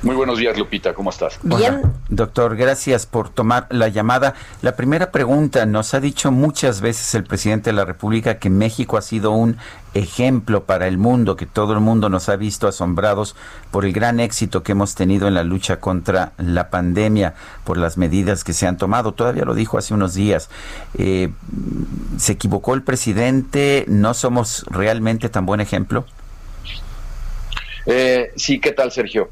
Muy buenos días, Lupita, ¿cómo estás? Bien. doctor, gracias por tomar la llamada. La primera pregunta, nos ha dicho muchas veces el presidente de la República que México ha sido un ejemplo para el mundo, que todo el mundo nos ha visto asombrados por el gran éxito que hemos tenido en la lucha contra la pandemia, por las medidas que se han tomado. Todavía lo dijo hace unos días. Eh, ¿Se equivocó el presidente? ¿No somos realmente tan buen ejemplo? Eh, sí, ¿qué tal, Sergio?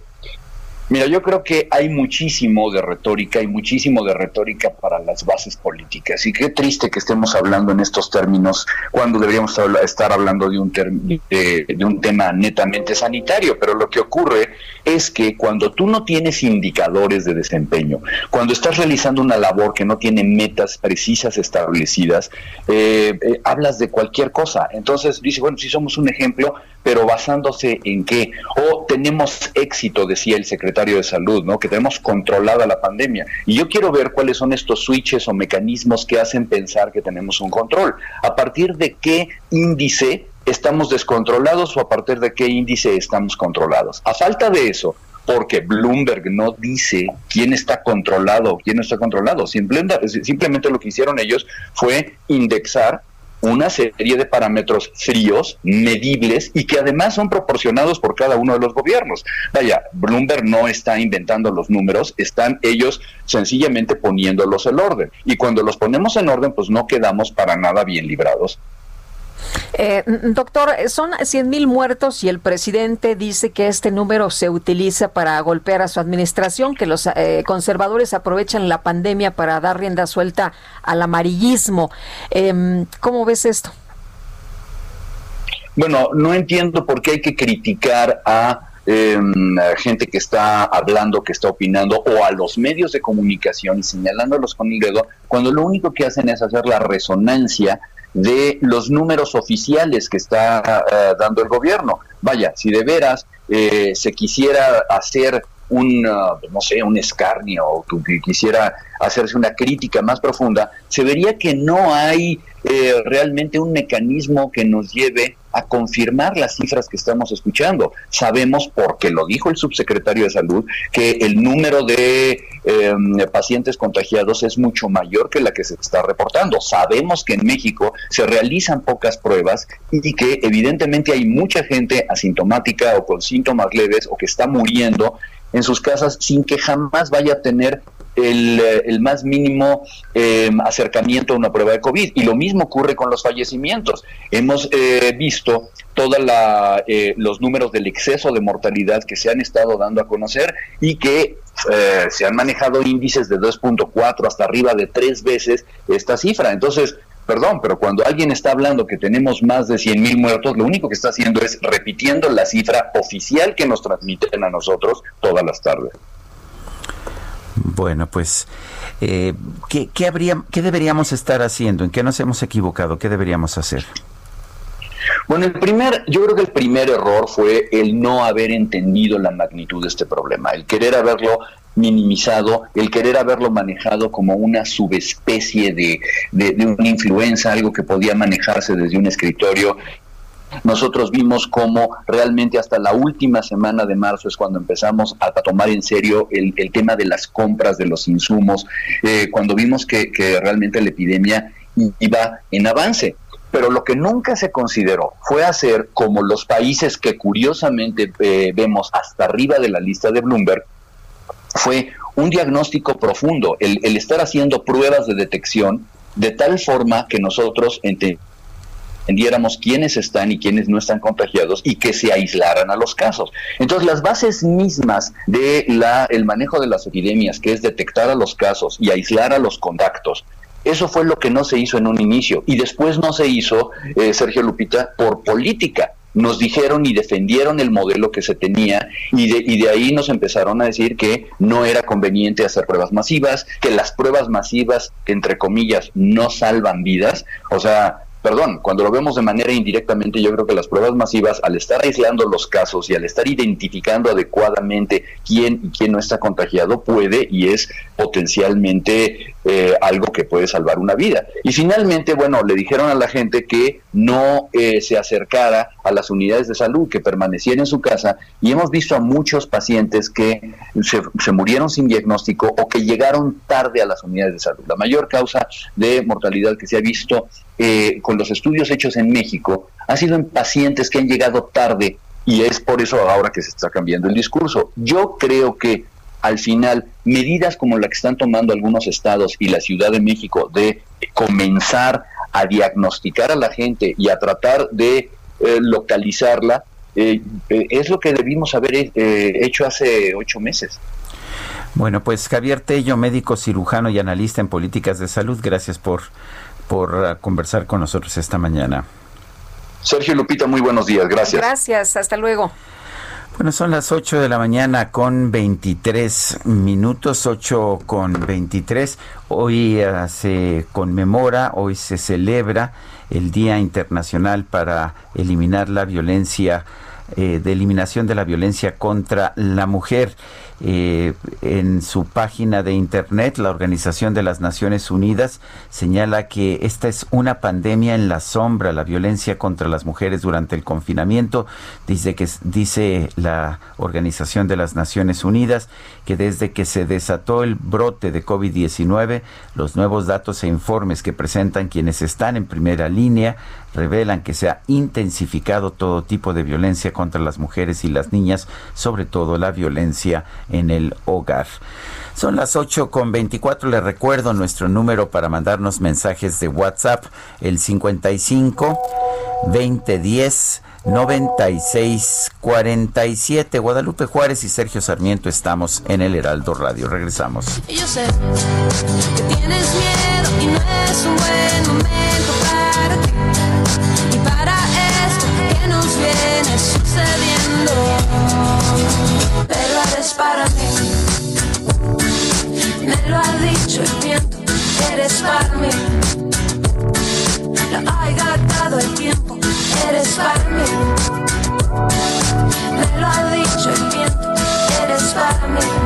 Mira, yo creo que hay muchísimo de retórica y muchísimo de retórica para las bases políticas. Y qué triste que estemos hablando en estos términos cuando deberíamos estar hablando de un, de, un tema netamente sanitario. Pero lo que ocurre es que cuando tú no tienes indicadores de desempeño, cuando estás realizando una labor que no tiene metas precisas establecidas, eh, eh, hablas de cualquier cosa. Entonces dice, bueno, si somos un ejemplo, pero basándose en qué? O tenemos éxito, decía el secretario de Salud, ¿no? Que tenemos controlada la pandemia. Y yo quiero ver cuáles son estos switches o mecanismos que hacen pensar que tenemos un control. ¿A partir de qué índice estamos descontrolados o a partir de qué índice estamos controlados? A falta de eso, porque Bloomberg no dice quién está controlado quién no está controlado. Simplemente, simplemente lo que hicieron ellos fue indexar una serie de parámetros fríos, medibles y que además son proporcionados por cada uno de los gobiernos. Vaya, Bloomberg no está inventando los números, están ellos sencillamente poniéndolos en orden. Y cuando los ponemos en orden, pues no quedamos para nada bien librados. Eh, doctor, son 100 mil muertos y el presidente dice que este número se utiliza para golpear a su administración, que los eh, conservadores aprovechan la pandemia para dar rienda suelta al amarillismo. Em, ¿Cómo ves esto? Bueno, no entiendo por qué hay que criticar a em, gente que está hablando, que está opinando, o a los medios de comunicación y señalándolos con el dedo, cuando lo único que hacen es hacer la resonancia de los números oficiales que está eh, dando el gobierno. Vaya, si de veras eh, se quisiera hacer un, uh, no sé, un escarnio o que quisiera hacerse una crítica más profunda, se vería que no hay eh, realmente un mecanismo que nos lleve a confirmar las cifras que estamos escuchando. Sabemos, porque lo dijo el subsecretario de Salud, que el número de em, pacientes contagiados es mucho mayor que la que se está reportando. Sabemos que en México se realizan pocas pruebas y que evidentemente hay mucha gente asintomática o con síntomas leves o que está muriendo en sus casas sin que jamás vaya a tener el, eh, más mínimo eh, acercamiento a una prueba de COVID. Y lo mismo ocurre con los fallecimientos. Hemos eh, visto todos los números del exceso de mortalidad que se han estado dando a conocer y que se han manejado índices de 2.4 hasta arriba de tres veces esta cifra. Entonces, Perdón, pero cuando alguien está hablando que tenemos más de 100 mil muertos, lo único que está haciendo es repitiendo la cifra oficial que nos transmiten a nosotros todas las tardes. Bueno, pues, eh, ¿qué, qué, habría, ¿qué deberíamos estar haciendo? ¿En qué nos hemos equivocado? ¿Qué deberíamos hacer? Bueno, el primer, yo creo que el primer error fue el no haber entendido la magnitud de este problema, el querer haberlo minimizado, el querer haberlo manejado como una subespecie de, de, una influenza, algo que podía manejarse desde un escritorio nosotros vimos cómo realmente hasta la última semana de marzo es cuando empezamos a, tomar en serio el, tema de las compras de los insumos, eh, cuando vimos que, realmente la epidemia iba en avance. Pero lo que nunca se consideró fue hacer como los países que curiosamente eh, vemos hasta arriba de la lista de Bloomberg, fue un diagnóstico profundo, el, estar haciendo pruebas de detección de tal forma que nosotros entendiéramos quiénes están y quiénes no están contagiados y que se aislaran a los casos. Entonces, las bases mismas de la el manejo de las epidemias, que es detectar a los casos y aislar a los contactos, eso fue lo que no se hizo en un inicio y después no se hizo, eh, Sergio Lupita, por política nos dijeron y defendieron el modelo que se tenía y de, y de ahí nos empezaron a decir que no era conveniente hacer pruebas masivas, que las pruebas masivas, entre comillas, no salvan vidas. O sea, perdón, cuando lo vemos de manera indirectamente, yo creo que las pruebas masivas, al estar aislando los casos y al estar identificando adecuadamente quién y quién no está contagiado, puede y es potencialmente eh, algo que puede salvar una vida. Y finalmente, bueno, le dijeron a la gente que no eh, se acercara a las unidades de salud, que permaneciera en su casa, y hemos visto a muchos pacientes que se, se murieron sin diagnóstico o que llegaron tarde a las unidades de salud. La mayor causa de mortalidad que se ha visto eh, con los estudios hechos en México ha sido en pacientes que han llegado tarde y es por eso ahora que se está cambiando el discurso. Yo creo que al final medidas como la que están tomando algunos estados y la Ciudad de México de comenzar a diagnosticar a la gente y a tratar de eh, localizarla, eh, es lo que debimos haber hecho hace ocho meses. Bueno, pues Javier Tello, médico cirujano y analista en políticas de salud, gracias por por uh, conversar con nosotros esta mañana. Sergio Lupita, muy buenos días, gracias. Gracias, hasta luego. Bueno, son las 8 de la mañana con 23 minutos, 8 con 23. Hoy uh, se conmemora, hoy se celebra el Día Internacional para eliminar la violencia, eh, de eliminación de la violencia contra la mujer. Eh, en su página de internet, la Organización de las Naciones Unidas señala que esta es una pandemia en la sombra, la violencia contra las mujeres durante el confinamiento. Dice que dice la Organización de las Naciones Unidas que desde que se desató el brote de COVID-19, los nuevos datos e informes que presentan quienes están en primera línea revelan que se ha intensificado todo tipo de violencia contra las mujeres y las niñas, sobre todo la violencia en el hogar. Son las 8 con 24. Le recuerdo nuestro número para mandarnos mensajes de WhatsApp, el 55 2010 9647. Guadalupe Juárez y Sergio Sarmiento estamos en el Heraldo Radio. Regresamos. Yo sé que tienes miedo y no es un buen momento eres para mí, me lo ha dicho el viento, eres para mí. Lo ha gastado el tiempo eres para mí. Me lo ha dicho el viento, eres para mí.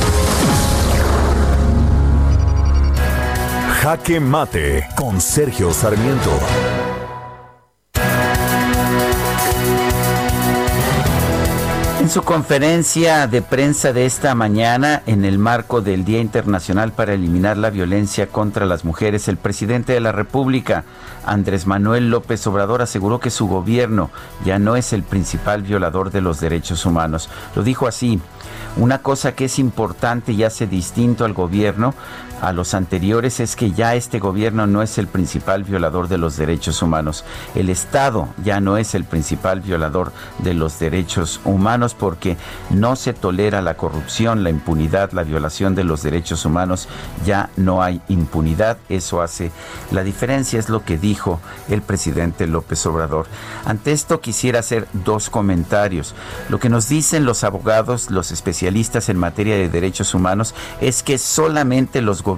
Jaque Mate con Sergio Sarmiento. En su conferencia de prensa de esta mañana, en el marco del Día Internacional para Eliminar la Violencia contra las Mujeres, el presidente de la República, Andrés Manuel López Obrador, aseguró que su gobierno ya no es el principal violador de los derechos humanos. Lo dijo así. Una cosa que es importante y hace distinto al gobierno a los anteriores es que ya este gobierno no es el principal violador de los derechos humanos. El Estado ya no es el principal violador de los derechos humanos porque no se tolera la corrupción, la impunidad, la violación de los derechos humanos. Ya no hay impunidad. Eso hace la diferencia, es lo que dijo el presidente López Obrador. Ante esto quisiera hacer dos comentarios. Lo que nos dicen los abogados, los especialistas en materia de derechos humanos, es que solamente los gobiernos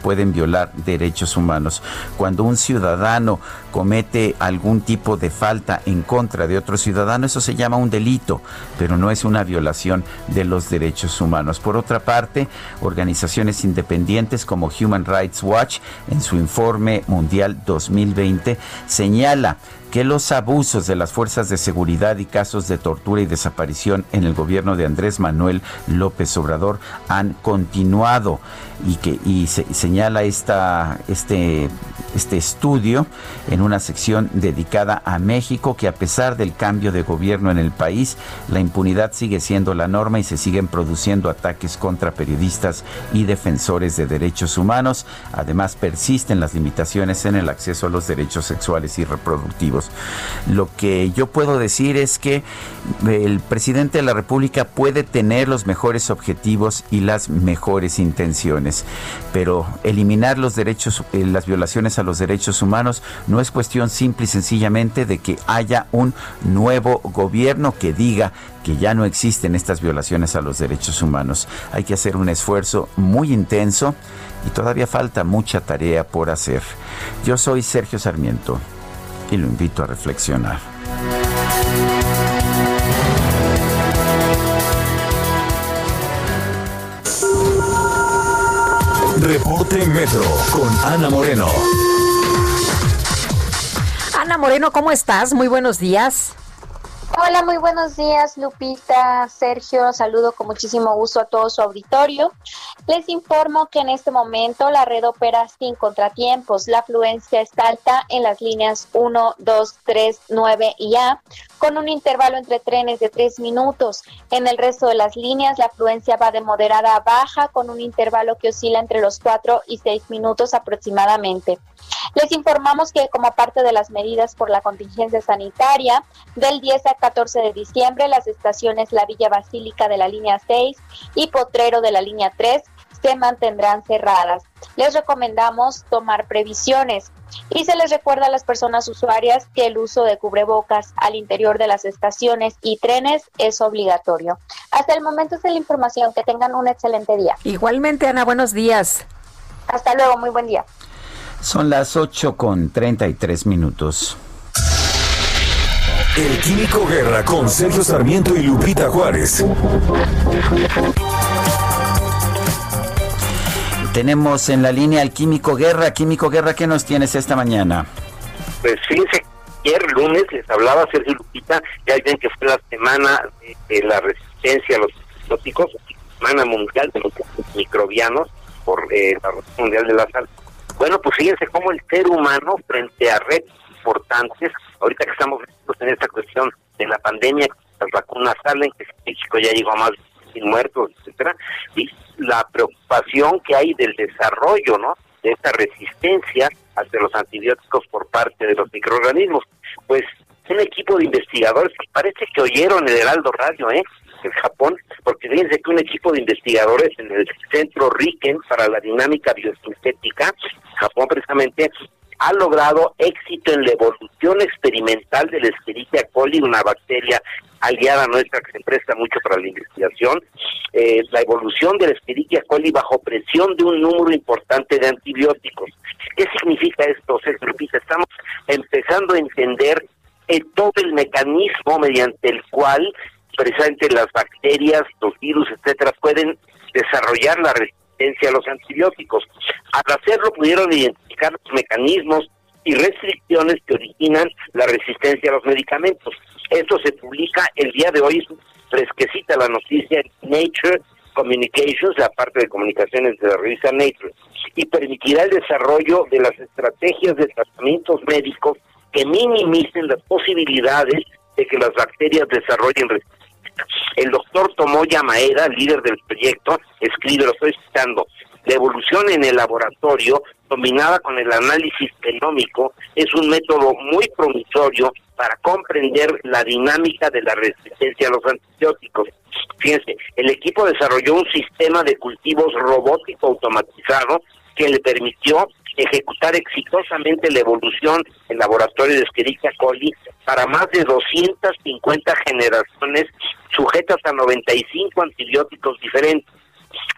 pueden violar derechos humanos. Cuando un ciudadano comete algún tipo de falta en contra de otro ciudadano, eso se llama un delito, pero no es una violación de los derechos humanos. Por otra parte, organizaciones independientes como Human Rights Watch, en su informe mundial 2020, señala que los abusos de las fuerzas de seguridad y casos de tortura y desaparición en el gobierno de Andrés Manuel López Obrador han continuado y que señala este, este estudio en una sección dedicada a México que a pesar del cambio de gobierno en el país, la impunidad sigue siendo la norma y se siguen produciendo ataques contra periodistas y defensores de derechos humanos. Además, persisten las limitaciones en el acceso a los derechos sexuales y reproductivos. Lo que yo puedo decir es que el presidente de la República puede tener los mejores objetivos y las mejores intenciones, pero eliminar los derechos, eh, las violaciones a los derechos humanos no es cuestión simple y sencillamente de que haya un nuevo gobierno que diga que ya no existen estas violaciones a los derechos humanos. Hay que hacer un esfuerzo muy intenso y todavía falta mucha tarea por hacer. Yo soy Sergio Sarmiento y lo invito a reflexionar. Reporte Metro con Ana Moreno. Ana Moreno, ¿cómo estás? Muy buenos días. Hola, muy buenos días, Lupita, Sergio. Saludo con muchísimo gusto a todo su auditorio. Les informo que en este momento la red opera sin contratiempos. La afluencia está alta en las líneas 1, 2, 3, 9 y A, con un intervalo entre trenes de 3 minutos. En el resto de las líneas, la afluencia va de moderada a baja, con un intervalo que oscila entre los 4 y 6 minutos aproximadamente. Les informamos que como parte de las medidas por la contingencia sanitaria, del 10 a 14 de diciembre, las estaciones La Villa Basílica de la línea 6 y Potrero de la línea 3 se mantendrán cerradas. Les recomendamos tomar previsiones y se les recuerda a las personas usuarias que el uso de cubrebocas al interior de las estaciones y trenes es obligatorio. Hasta el momento es la información. Que tengan un excelente día. Igualmente, Ana, buenos días. Hasta luego, muy buen día. Son las 8 con 33 minutos. El Químico Guerra con Sergio Sarmiento y Lupita Juárez. Tenemos en la línea al Químico Guerra. Químico Guerra, ¿qué nos tienes esta mañana? Pues fíjense, ayer lunes les hablaba Sergio Lupita, ya ven que fue la semana de, la resistencia a los antibióticos, semana mundial de los microbianos por eh, la Organización Mundial de la Salud. Bueno, pues fíjense cómo el ser humano frente a redes importantes ahorita que estamos en esta cuestión de la pandemia, las vacunas salen, que México ya llegó a más de muertos, etcétera, y la preocupación que hay del desarrollo, ¿no? De esta resistencia hacia los antibióticos por parte de los microorganismos. Pues un equipo de investigadores que parece que oyeron el Heraldo Radio, ¿eh? En Japón, porque fíjense que un equipo de investigadores en el Centro Riken para la Dinámica Biosintética, Japón precisamente, ha logrado éxito en la evolución experimental del Escherichia coli, una bacteria aliada nuestra que se presta mucho para la investigación, eh, la evolución del Escherichia coli bajo presión de un número importante de antibióticos. ¿Qué significa esto, Sergio Lupita? Estamos empezando a entender eh, todo el mecanismo mediante el cual precisamente las bacterias, los virus, etcétera, pueden desarrollar la resistencia a los antibióticos. Al hacerlo pudieron identificar los mecanismos y restricciones que originan la resistencia a los medicamentos. Esto se publica el día de hoy, fresquecita la noticia en Nature Communications, la parte de comunicaciones de la revista Nature, y permitirá el desarrollo de las estrategias de tratamientos médicos que minimicen las posibilidades de que las bacterias desarrollen resistencia el doctor Tomoya Maeda, líder del proyecto, escribe, lo estoy citando, la evolución en el laboratorio, combinada con el análisis genómico, es un método muy promisorio para comprender la dinámica de la resistencia a los antibióticos. Fíjense, el equipo desarrolló un sistema de cultivos robótico automatizado que le permitió ejecutar exitosamente la evolución en laboratorio de Escherichia coli para más de 250 generaciones sujetas a 95 antibióticos diferentes.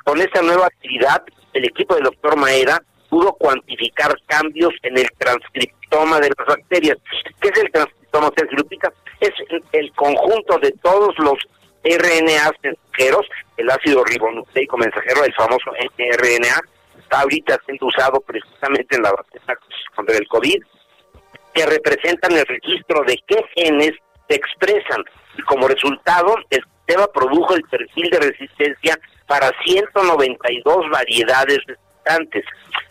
Con esta nueva actividad, el equipo del doctor Maera pudo cuantificar cambios en el transcriptoma de las bacterias. ¿Qué es el transcriptoma Lupita? Es el conjunto de todos los RNA mensajeros, el ácido ribonucleico mensajero, el famoso mRNA, está ahorita siendo usado precisamente en la vacuna contra el COVID. que representan el registro de qué genes se expresan. Y como resultado, el sistema produjo el perfil de resistencia para 192 variedades restantes.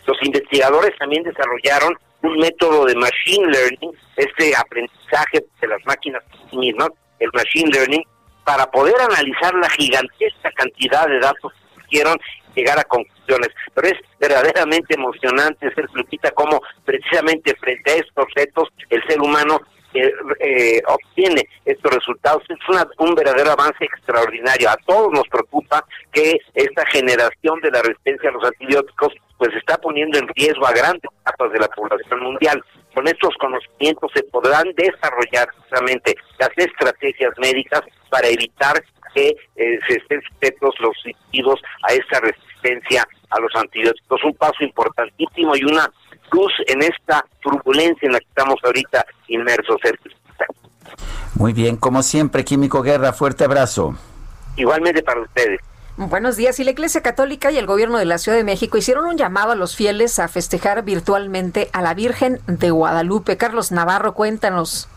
Los investigadores también desarrollaron un método de machine learning, este aprendizaje de las máquinas mismas, el machine learning, para poder analizar la gigantesca cantidad de datos que hicieron llegar a conclusiones. Pero es verdaderamente emocionante ser Lupita cómo precisamente frente a estos retos el ser humano eh, obtiene estos resultados. Es un verdadero avance extraordinario. A todos nos preocupa que esta generación de la resistencia a los antibióticos pues está poniendo en riesgo a grandes capas de la población mundial. Con estos conocimientos se podrán desarrollar precisamente las estrategias médicas para evitar que eh, se estén sujetos los individuos a esta resistencia a los antibióticos. Un paso importantísimo y una luz en esta turbulencia en la que estamos ahorita inmersos. Muy bien, como siempre, Químico Guerra, fuerte abrazo. Igualmente para ustedes. Buenos días. Y la Iglesia Católica y el Gobierno de la Ciudad de México hicieron un llamado a los fieles a festejar virtualmente a la Virgen de Guadalupe. Carlos Navarro, cuéntanos.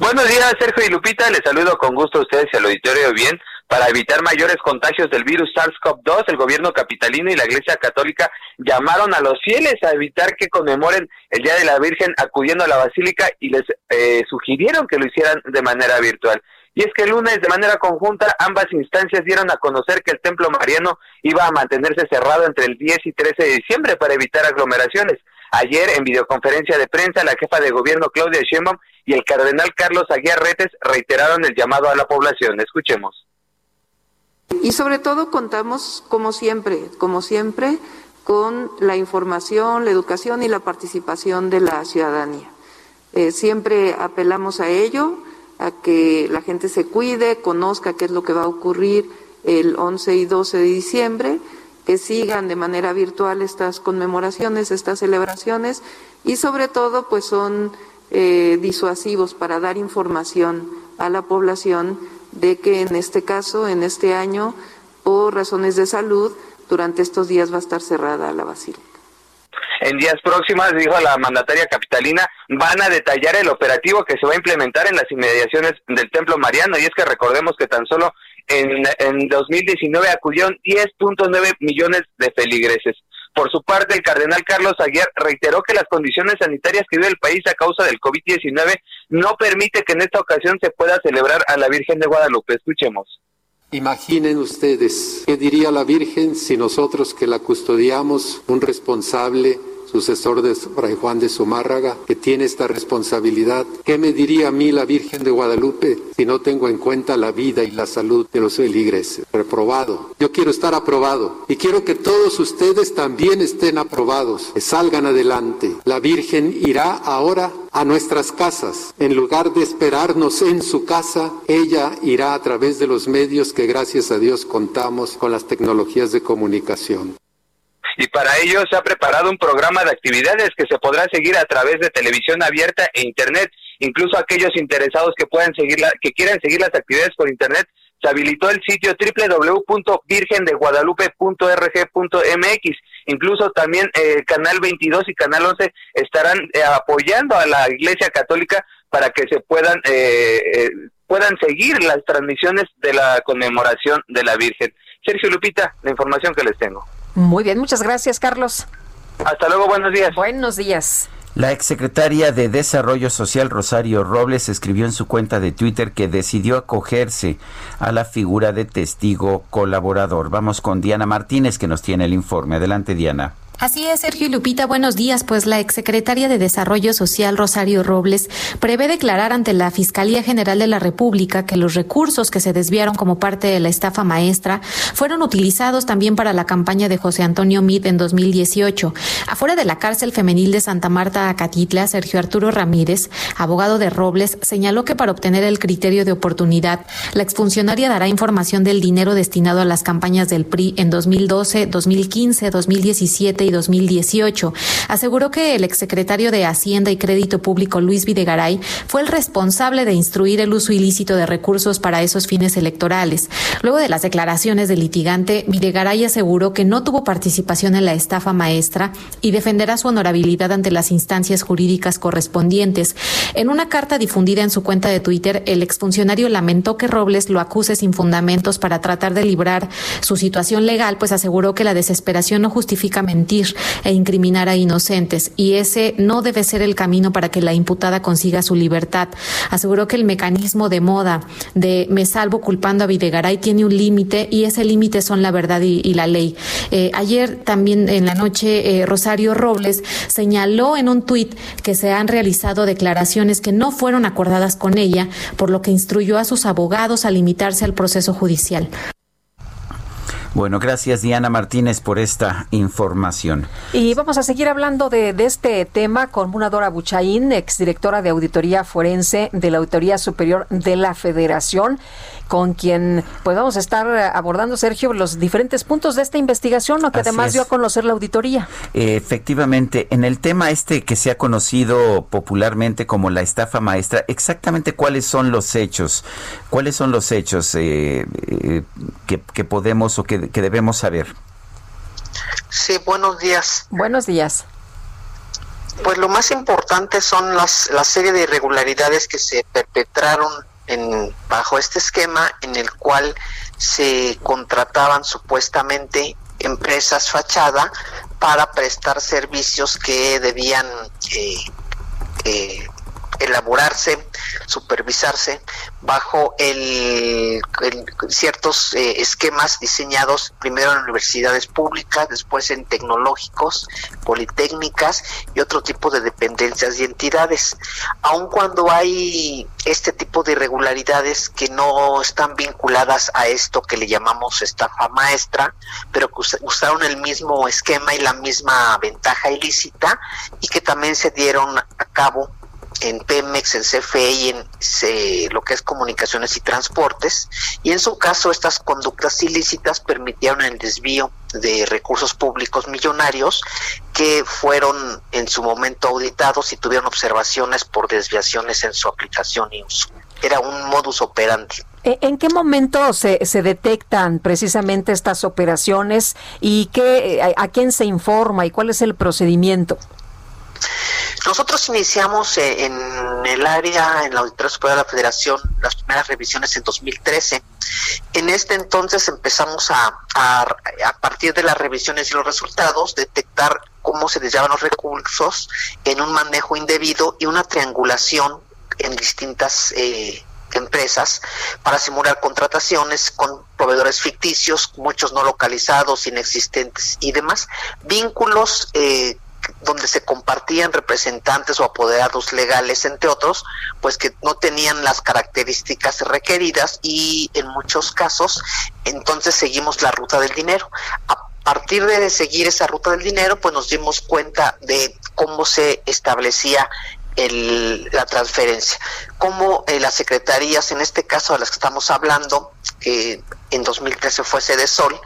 Buenos días, Sergio y Lupita. Les saludo con gusto a ustedes y al auditorio bien. Para evitar mayores contagios del virus SARS-CoV-2, el gobierno capitalino y la Iglesia Católica llamaron a los fieles a evitar que conmemoren el Día de la Virgen acudiendo a la Basílica y les eh, sugirieron que lo hicieran de manera virtual. Y es que el lunes, de manera conjunta, ambas instancias dieron a conocer que el Templo Mariano iba a mantenerse cerrado entre el 10 y 13 de diciembre para evitar aglomeraciones. Ayer, en videoconferencia de prensa, la jefa de gobierno Claudia Sheinbaum y el cardenal Carlos Aguiar Retes reiteraron el llamado a la población. Escuchemos. Y sobre todo contamos, como siempre, como siempre, con la información, la educación y la participación de la ciudadanía. Eh, siempre apelamos a ello, a que la gente se cuide, conozca qué es lo que va a ocurrir el 11 y 12 de diciembre, que sigan de manera virtual estas conmemoraciones, estas celebraciones y sobre todo pues son eh, disuasivos para dar información a la población de que en este caso, en este año, por razones de salud, durante estos días va a estar cerrada la basílica. En días próximos, dijo la mandataria capitalina, van a detallar el operativo que se va a implementar en las inmediaciones del Templo Mariano. Y es que recordemos que tan solo en, en 2019 acudieron 10.9 millones de feligreses. Por su parte, el cardenal Carlos Aguiar reiteró que las condiciones sanitarias que vive el país a causa del COVID-19 no permite que en esta ocasión se pueda celebrar a la Virgen de Guadalupe. Escuchemos. Imaginen ustedes, ¿qué diría la Virgen si nosotros que la custodiamos, un responsable sucesor de Fray Juan de Zumárraga, que tiene esta responsabilidad. ¿Qué me diría a mí la Virgen de Guadalupe si no tengo en cuenta la vida y la salud de los feligreses? Reprobado. Yo quiero estar aprobado y quiero que todos ustedes también estén aprobados, que salgan adelante. La Virgen irá ahora a nuestras casas. En lugar de esperarnos en su casa, ella irá a través de los medios que gracias a Dios contamos con las tecnologías de comunicación y para ello se ha preparado un programa de actividades que se podrá seguir a través de televisión abierta e internet. Incluso aquellos interesados que puedan seguir que quieran seguir las actividades por internet, se habilitó el sitio www.virgendeguadalupe.rg.mx. Incluso también eh, Canal 22 y Canal 11 estarán eh, apoyando a la Iglesia Católica para que se puedan eh, puedan seguir las transmisiones de la conmemoración de la Virgen. Sergio Lupita, la información que les tengo. Muy bien, muchas gracias, Carlos. Hasta luego, buenos días. Buenos días. La exsecretaria de Desarrollo Social Rosario Robles escribió en su cuenta de Twitter que decidió acogerse a la figura de testigo colaborador. Vamos con Diana Martínez que nos tiene el informe. Adelante, Diana. Así es, Sergio y Lupita, buenos días. Pues la exsecretaria de Desarrollo Social, Rosario Robles, prevé declarar ante la Fiscalía General de la República que los recursos que se desviaron como parte de la estafa maestra fueron utilizados también para la campaña de José Antonio Mid en 2018. Afuera de la cárcel femenil de Santa Marta, Acatitla, Sergio Arturo Ramírez, abogado de Robles, señaló que para obtener el criterio de oportunidad, la exfuncionaria dará información del dinero destinado a las campañas del PRI en 2012, 2015, 2017 y 2018. Aseguró que el exsecretario de Hacienda y Crédito Público Luis Videgaray fue el responsable de instruir el uso ilícito de recursos para esos fines electorales. Luego de las declaraciones del litigante, Videgaray aseguró que no tuvo participación en la estafa maestra y defenderá su honorabilidad ante las instancias jurídicas correspondientes. En una carta difundida en su cuenta de Twitter, el exfuncionario lamentó que Robles lo acuse sin fundamentos para tratar de librar su situación legal, pues aseguró que la desesperación no justifica e incriminar a inocentes y ese no debe ser el camino para que la imputada consiga su libertad. Aseguró que el mecanismo de moda de me salvo culpando a Videgaray tiene un límite y ese límite son la verdad y, la ley. Eh, ayer también en la noche eh, Rosario Robles señaló en un tuit que se han realizado declaraciones que no fueron acordadas con ella, por lo que instruyó a sus abogados a limitarse al proceso judicial. Bueno, gracias Diana Martínez por esta información. Y vamos a seguir hablando de, este tema con Munadora Buchaín, exdirectora de Auditoría Forense de la Auditoría Superior de la Federación con quien pues vamos a estar abordando, Sergio, los diferentes puntos de esta investigación, que además dio a conocer la auditoría. Efectivamente, en el tema este que se ha conocido popularmente como la estafa maestra, exactamente cuáles son los hechos, cuáles son los hechos eh, eh, que, podemos o que, debemos saber. Sí, buenos días. Buenos días. Pues lo más importante son las, la serie de irregularidades que se perpetraron bajo este esquema en el cual se contrataban supuestamente empresas fachada para prestar servicios que debían eh, eh, elaborarse, supervisarse bajo el, ciertos eh, esquemas diseñados primero en universidades públicas, después en tecnológicos, politécnicas y otro tipo de dependencias y entidades. Aun cuando hay este tipo de irregularidades que no están vinculadas a esto que le llamamos estafa maestra, pero que usaron el mismo esquema y la misma ventaja ilícita y que también se dieron a cabo en Pemex, en CFE y en lo que es comunicaciones y transportes. Y en su caso, estas conductas ilícitas permitieron el desvío de recursos públicos millonarios que fueron en su momento auditados y tuvieron observaciones por desviaciones en su aplicación y uso. Era un modus operandi. ¿E-, ¿En qué momento se, se detectan precisamente estas operaciones y qué, a quién se informa y cuál es el procedimiento? Nosotros iniciamos eh, en el área, en la Auditoría Superior de la Federación, las primeras revisiones en 2013. En este entonces empezamos a, a, partir de las revisiones y los resultados, detectar cómo se desviaban los recursos en un manejo indebido y una triangulación en distintas eh, empresas para simular contrataciones con proveedores ficticios, muchos no localizados, inexistentes y demás, vínculos eh, donde se compartían representantes o apoderados legales, entre otros, pues que no tenían las características requeridas y en muchos casos entonces seguimos la ruta del dinero. A partir de seguir esa ruta del dinero, pues nos dimos cuenta de cómo se establecía el, la transferencia, cómo eh, las secretarías, en este caso de las que estamos hablando, que en 2013 fue Sede Sol,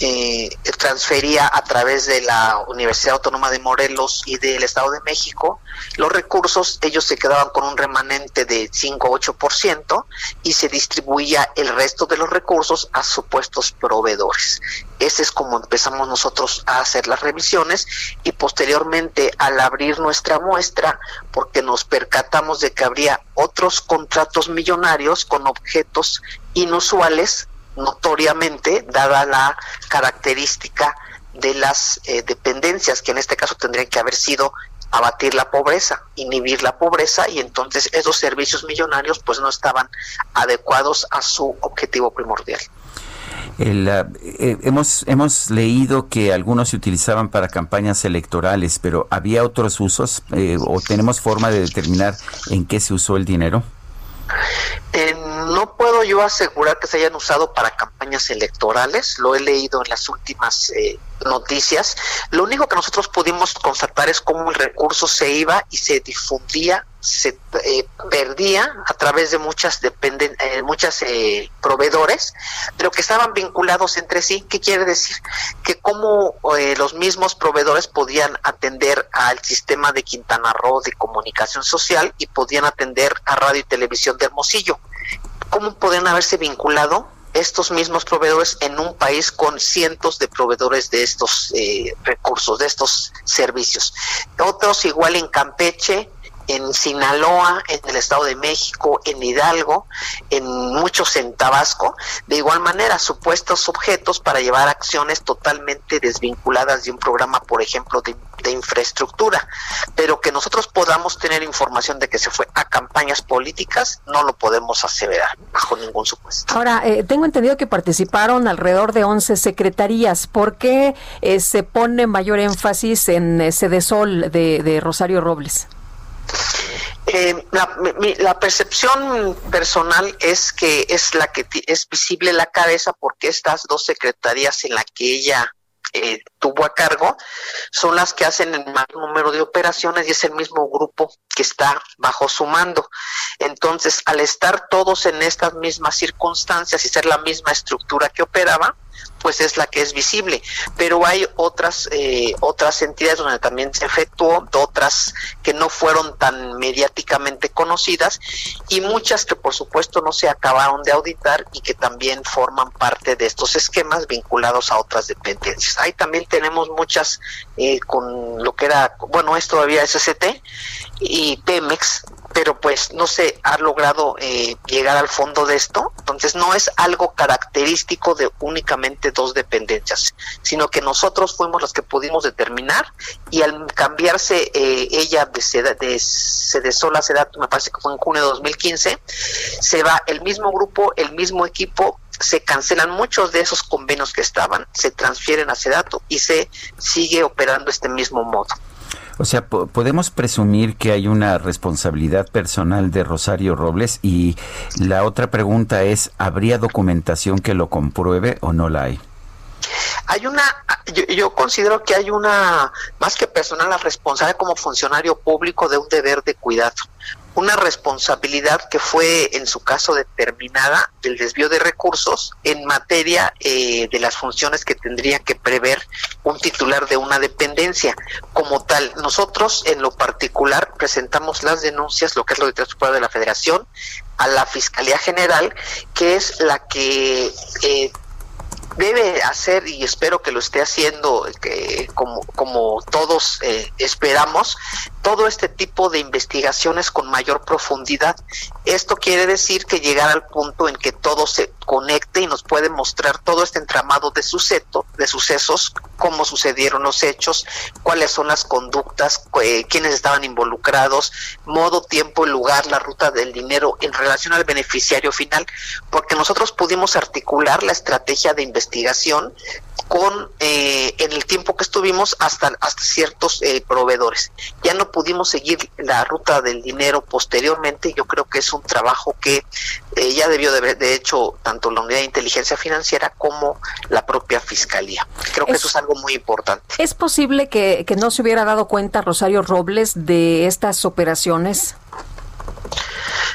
eh, transfería a través de la Universidad Autónoma de Morelos y del Estado de México los recursos, ellos se quedaban con un remanente de 5 o 8% y se distribuía el resto de los recursos a supuestos proveedores. Ese es como empezamos nosotros a hacer las revisiones y posteriormente al abrir nuestra muestra, porque nos percatamos de que habría otros contratos millonarios con objetos inusuales notoriamente, dada la característica de las eh, dependencias, que en este caso tendrían que haber sido abatir la pobreza, inhibir la pobreza, y entonces esos servicios millonarios pues no estaban adecuados a su objetivo primordial. Eh, eh, hemos, hemos leído que algunos se utilizaban para campañas electorales, pero ¿había otros usos o tenemos forma de determinar en qué se usó el dinero? No puedo yo asegurar que se hayan usado para campañas electorales, lo he leído en las últimas eh, noticias. Lo único que nosotros pudimos constatar es cómo el recurso se iba y se difundía, se eh, perdía a través de muchas dependen, eh, muchas eh, proveedores, pero que estaban vinculados entre sí. ¿Qué quiere decir? Que como los mismos proveedores podían atender al sistema de Quintana Roo de comunicación social y podían atender a radio y televisión de Hermosillo. ¿Cómo podían haberse vinculado? estos mismos proveedores en un país con cientos de proveedores de estos eh, recursos, de estos servicios. Otros igual en Campeche, en Sinaloa, en el Estado de México, en Hidalgo, en muchos en Tabasco, de igual manera supuestos objetos para llevar acciones totalmente desvinculadas de un programa, por ejemplo, de, infraestructura, pero que nosotros podamos tener información de que se fue a campañas políticas, no lo podemos aseverar bajo ningún supuesto. Ahora, eh, tengo entendido que participaron alrededor de 11 secretarías. ¿Por qué eh, se pone mayor énfasis en ese eh, Sedesol de, de Rosario Robles? Eh, la, percepción personal es que es la que es visible la cabeza porque estas dos secretarías en la que ella eh, tuvo a cargo son las que hacen el mayor número de operaciones y es el mismo grupo que está bajo su mando. Entonces, al estar todos en estas mismas circunstancias y ser la misma estructura que operaba, pues es la que es visible. Pero hay otras, eh, otras entidades donde también se efectuó, otras que no fueron tan mediáticamente conocidas y muchas que por supuesto no se acabaron de auditar y que también forman parte de estos esquemas vinculados a otras dependencias. Ahí también tenemos muchas eh, con lo que era, bueno, es todavía SCT y Pemex, pero pues no se ha logrado eh, llegar al fondo de esto. Entonces no es algo característico de únicamente dos dependencias, sino que nosotros fuimos los que pudimos determinar y al cambiarse eh, ella de, seda, de Sedesola Sedato, me parece que fue en junio de 2015, se va el mismo grupo, el mismo equipo se cancelan muchos de esos convenios que estaban, se transfieren a Sedato y se sigue operando este mismo modo. O sea, podemos presumir que hay una responsabilidad personal de Rosario Robles y la otra pregunta es, ¿habría documentación que lo compruebe o no la hay? Hay una, yo, yo, considero que hay una, más que personal, la responsable como funcionario público de un deber de cuidado una responsabilidad que fue en su caso determinada del desvío de recursos en materia eh, de las funciones que tendría que prever un titular de una dependencia. Como tal, nosotros en lo particular presentamos las denuncias, lo que es lo de Superior de la Federación, a la Fiscalía General, que es la que eh, debe hacer y espero que lo esté haciendo que como, como todos eh, esperamos todo este tipo de investigaciones con mayor profundidad. Esto quiere decir que llegar al punto en que todo se conecte y nos puede mostrar todo este entramado de suceso, de sucesos, cómo sucedieron los hechos, cuáles son las conductas, eh, quiénes estaban involucrados, modo, tiempo lugar, la ruta del dinero en relación al beneficiario final, porque nosotros pudimos articular la estrategia de investigación con eh, en el tiempo que estuvimos hasta hasta ciertos eh, proveedores. Ya no pudimos seguir la ruta del dinero posteriormente. Yo creo que es un trabajo que ya debió de, de hecho tanto la unidad de inteligencia financiera como la propia fiscalía. Creo que eso es algo muy importante. ¿Es posible que, que no se hubiera dado cuenta Rosario Robles de estas operaciones?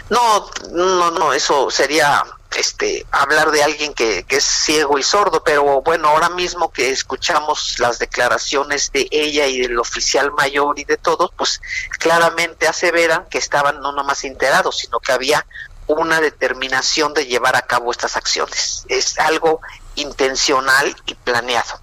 No, no, no, eso sería este hablar de alguien que, que, es ciego y sordo, pero bueno, ahora mismo que escuchamos las declaraciones de ella y del oficial mayor y de todos, pues claramente aseveran que estaban no nomás enterados, sino que había una determinación de llevar a cabo estas acciones. Es algo intencional y planeado.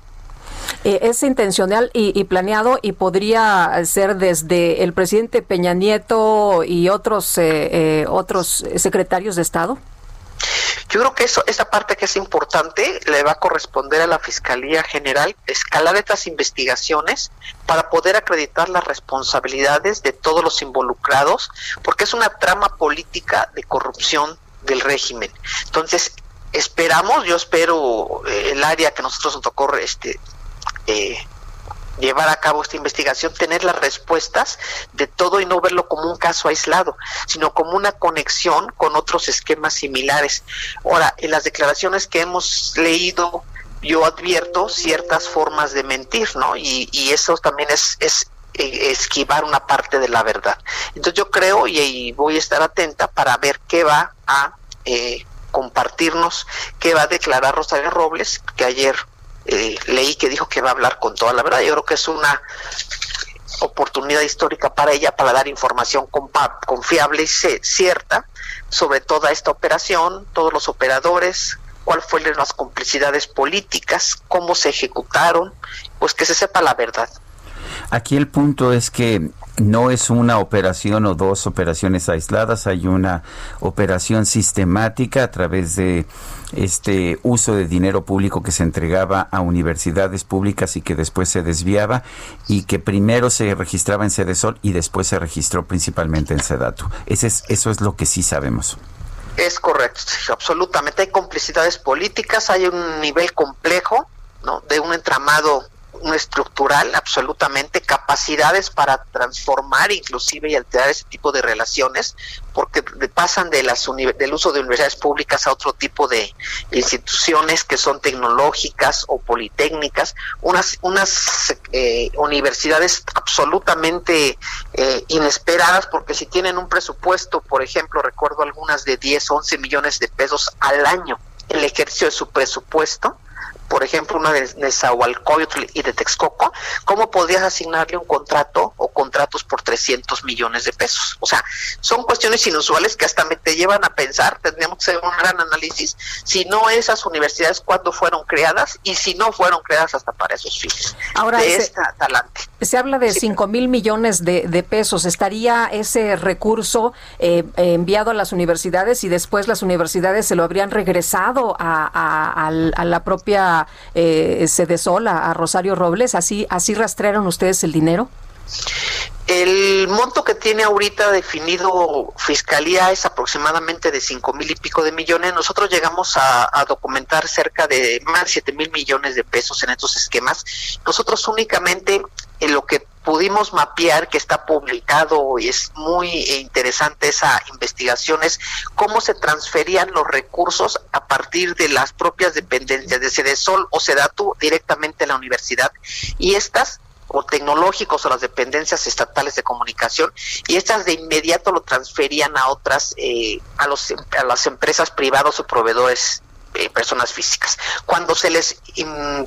Eh, es intencional y, planeado y podría ser desde el presidente Peña Nieto y otros eh, eh, otros secretarios de Estado. Yo creo que eso, esa parte que es importante le va a corresponder a la Fiscalía General escalar estas investigaciones para poder acreditar las responsabilidades de todos los involucrados, porque es una trama política de corrupción del régimen. Entonces, esperamos, yo espero eh, el área que nosotros nos tocó este, eh, llevar a cabo esta investigación, tener las respuestas de todo y no verlo como un caso aislado, sino como una conexión con otros esquemas similares. Ahora, en las declaraciones que hemos leído, yo advierto ciertas formas de mentir, ¿no? Y, y eso también es, es eh, esquivar una parte de la verdad. Entonces yo creo y, voy a estar atenta para ver qué va a eh, compartirnos, qué va a declarar Rosario Robles, que ayer eh, leí que dijo que va a hablar con toda la verdad. Yo creo que es una oportunidad histórica para ella para dar información confiable y cierta sobre toda esta operación, todos los operadores, cuáles fueron las complicidades políticas, cómo se ejecutaron, pues que se sepa la verdad. Aquí el punto es que no es una operación o dos operaciones aisladas, hay una operación sistemática a través de este uso de dinero público que se entregaba a universidades públicas y que después se desviaba y que primero se registraba en Cedesol y después se registró principalmente en Sedatu. Ese es, eso es lo que sí sabemos. Es correcto, absolutamente. Hay complicidades políticas, hay un nivel complejo ¿no? de un entramado estructural absolutamente, capacidades para transformar inclusive y alterar ese tipo de relaciones, porque pasan de las del uso de universidades públicas a otro tipo de instituciones que son tecnológicas o politécnicas, unas, unas eh, universidades absolutamente eh, inesperadas, porque si tienen un presupuesto, por ejemplo, recuerdo algunas de 10, 11 millones de pesos al año, el ejercicio de su presupuesto, por ejemplo, una de Nezahualcóyotl y de Texcoco, ¿cómo podrías asignarle un contrato o contratos por 300 millones de pesos? O sea, son cuestiones inusuales que hasta me te llevan a pensar, tendríamos que hacer un gran análisis, si no esas universidades, cuándo fueron creadas y si no fueron creadas hasta para esos fines. Ahora, se, se habla de 5 mil millones de, pesos. ¿Estaría ese recurso eh, enviado a las universidades y después las universidades se lo habrían regresado a la propia eh, a Rosario Robles? ¿Así, ¿Así rastrearon ustedes el dinero? El monto que tiene ahorita definido Fiscalía es aproximadamente de cinco mil y pico de millones. Nosotros llegamos a, documentar cerca de más de siete mil millones de pesos en estos esquemas. Nosotros únicamente en lo que pudimos mapear, que está publicado y es muy interesante esa investigación, es cómo se transferían los recursos a partir de las propias dependencias de Cedesol o Sedatu directamente a la universidad y estas o tecnológicos o las dependencias estatales de comunicación y estas de inmediato lo transferían a otras eh, a los a las empresas privadas o proveedores eh, personas físicas. Cuando se les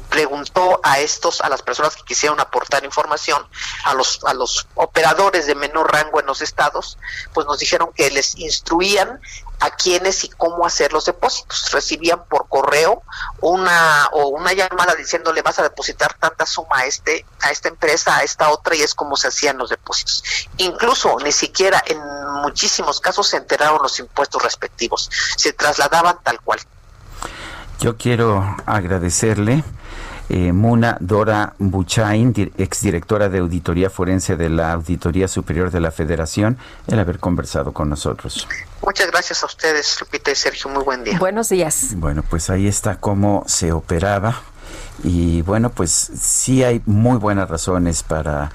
preguntó a estos, a las personas que quisieron aportar información, a los, a los operadores de menor rango en los estados, pues nos dijeron que les instruían a quiénes y cómo hacer los depósitos. Recibían por correo una o una llamada diciéndole vas a depositar tanta suma a este a esta empresa, a esta otra y es como se hacían los depósitos. Incluso ni siquiera en muchísimos casos se enteraron los impuestos respectivos, se trasladaban tal cual. Yo quiero agradecerle. Eh, Muna Dora Buchain, exdirectora de Auditoría Forense de la Auditoría Superior de la Federación, el haber conversado con nosotros. Muchas gracias a ustedes, Lupita y Sergio. Muy buen día. Buenos días. Bueno, pues ahí está cómo se operaba. Y bueno, pues sí hay muy buenas razones para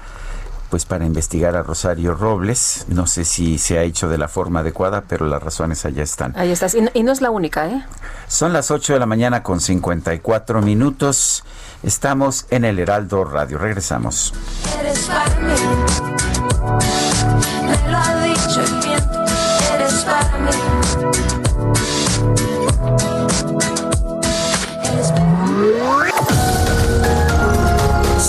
pues para investigar a Rosario Robles. No sé si se ha hecho de la forma adecuada, pero las razones allá están. Ahí estás. Y no, es la única, ¿eh? Son las 8 de la mañana con 54 minutos. Estamos en el Heraldo Radio. Regresamos. Eres para mí. Me lo ha dicho el viento. Eres para mí.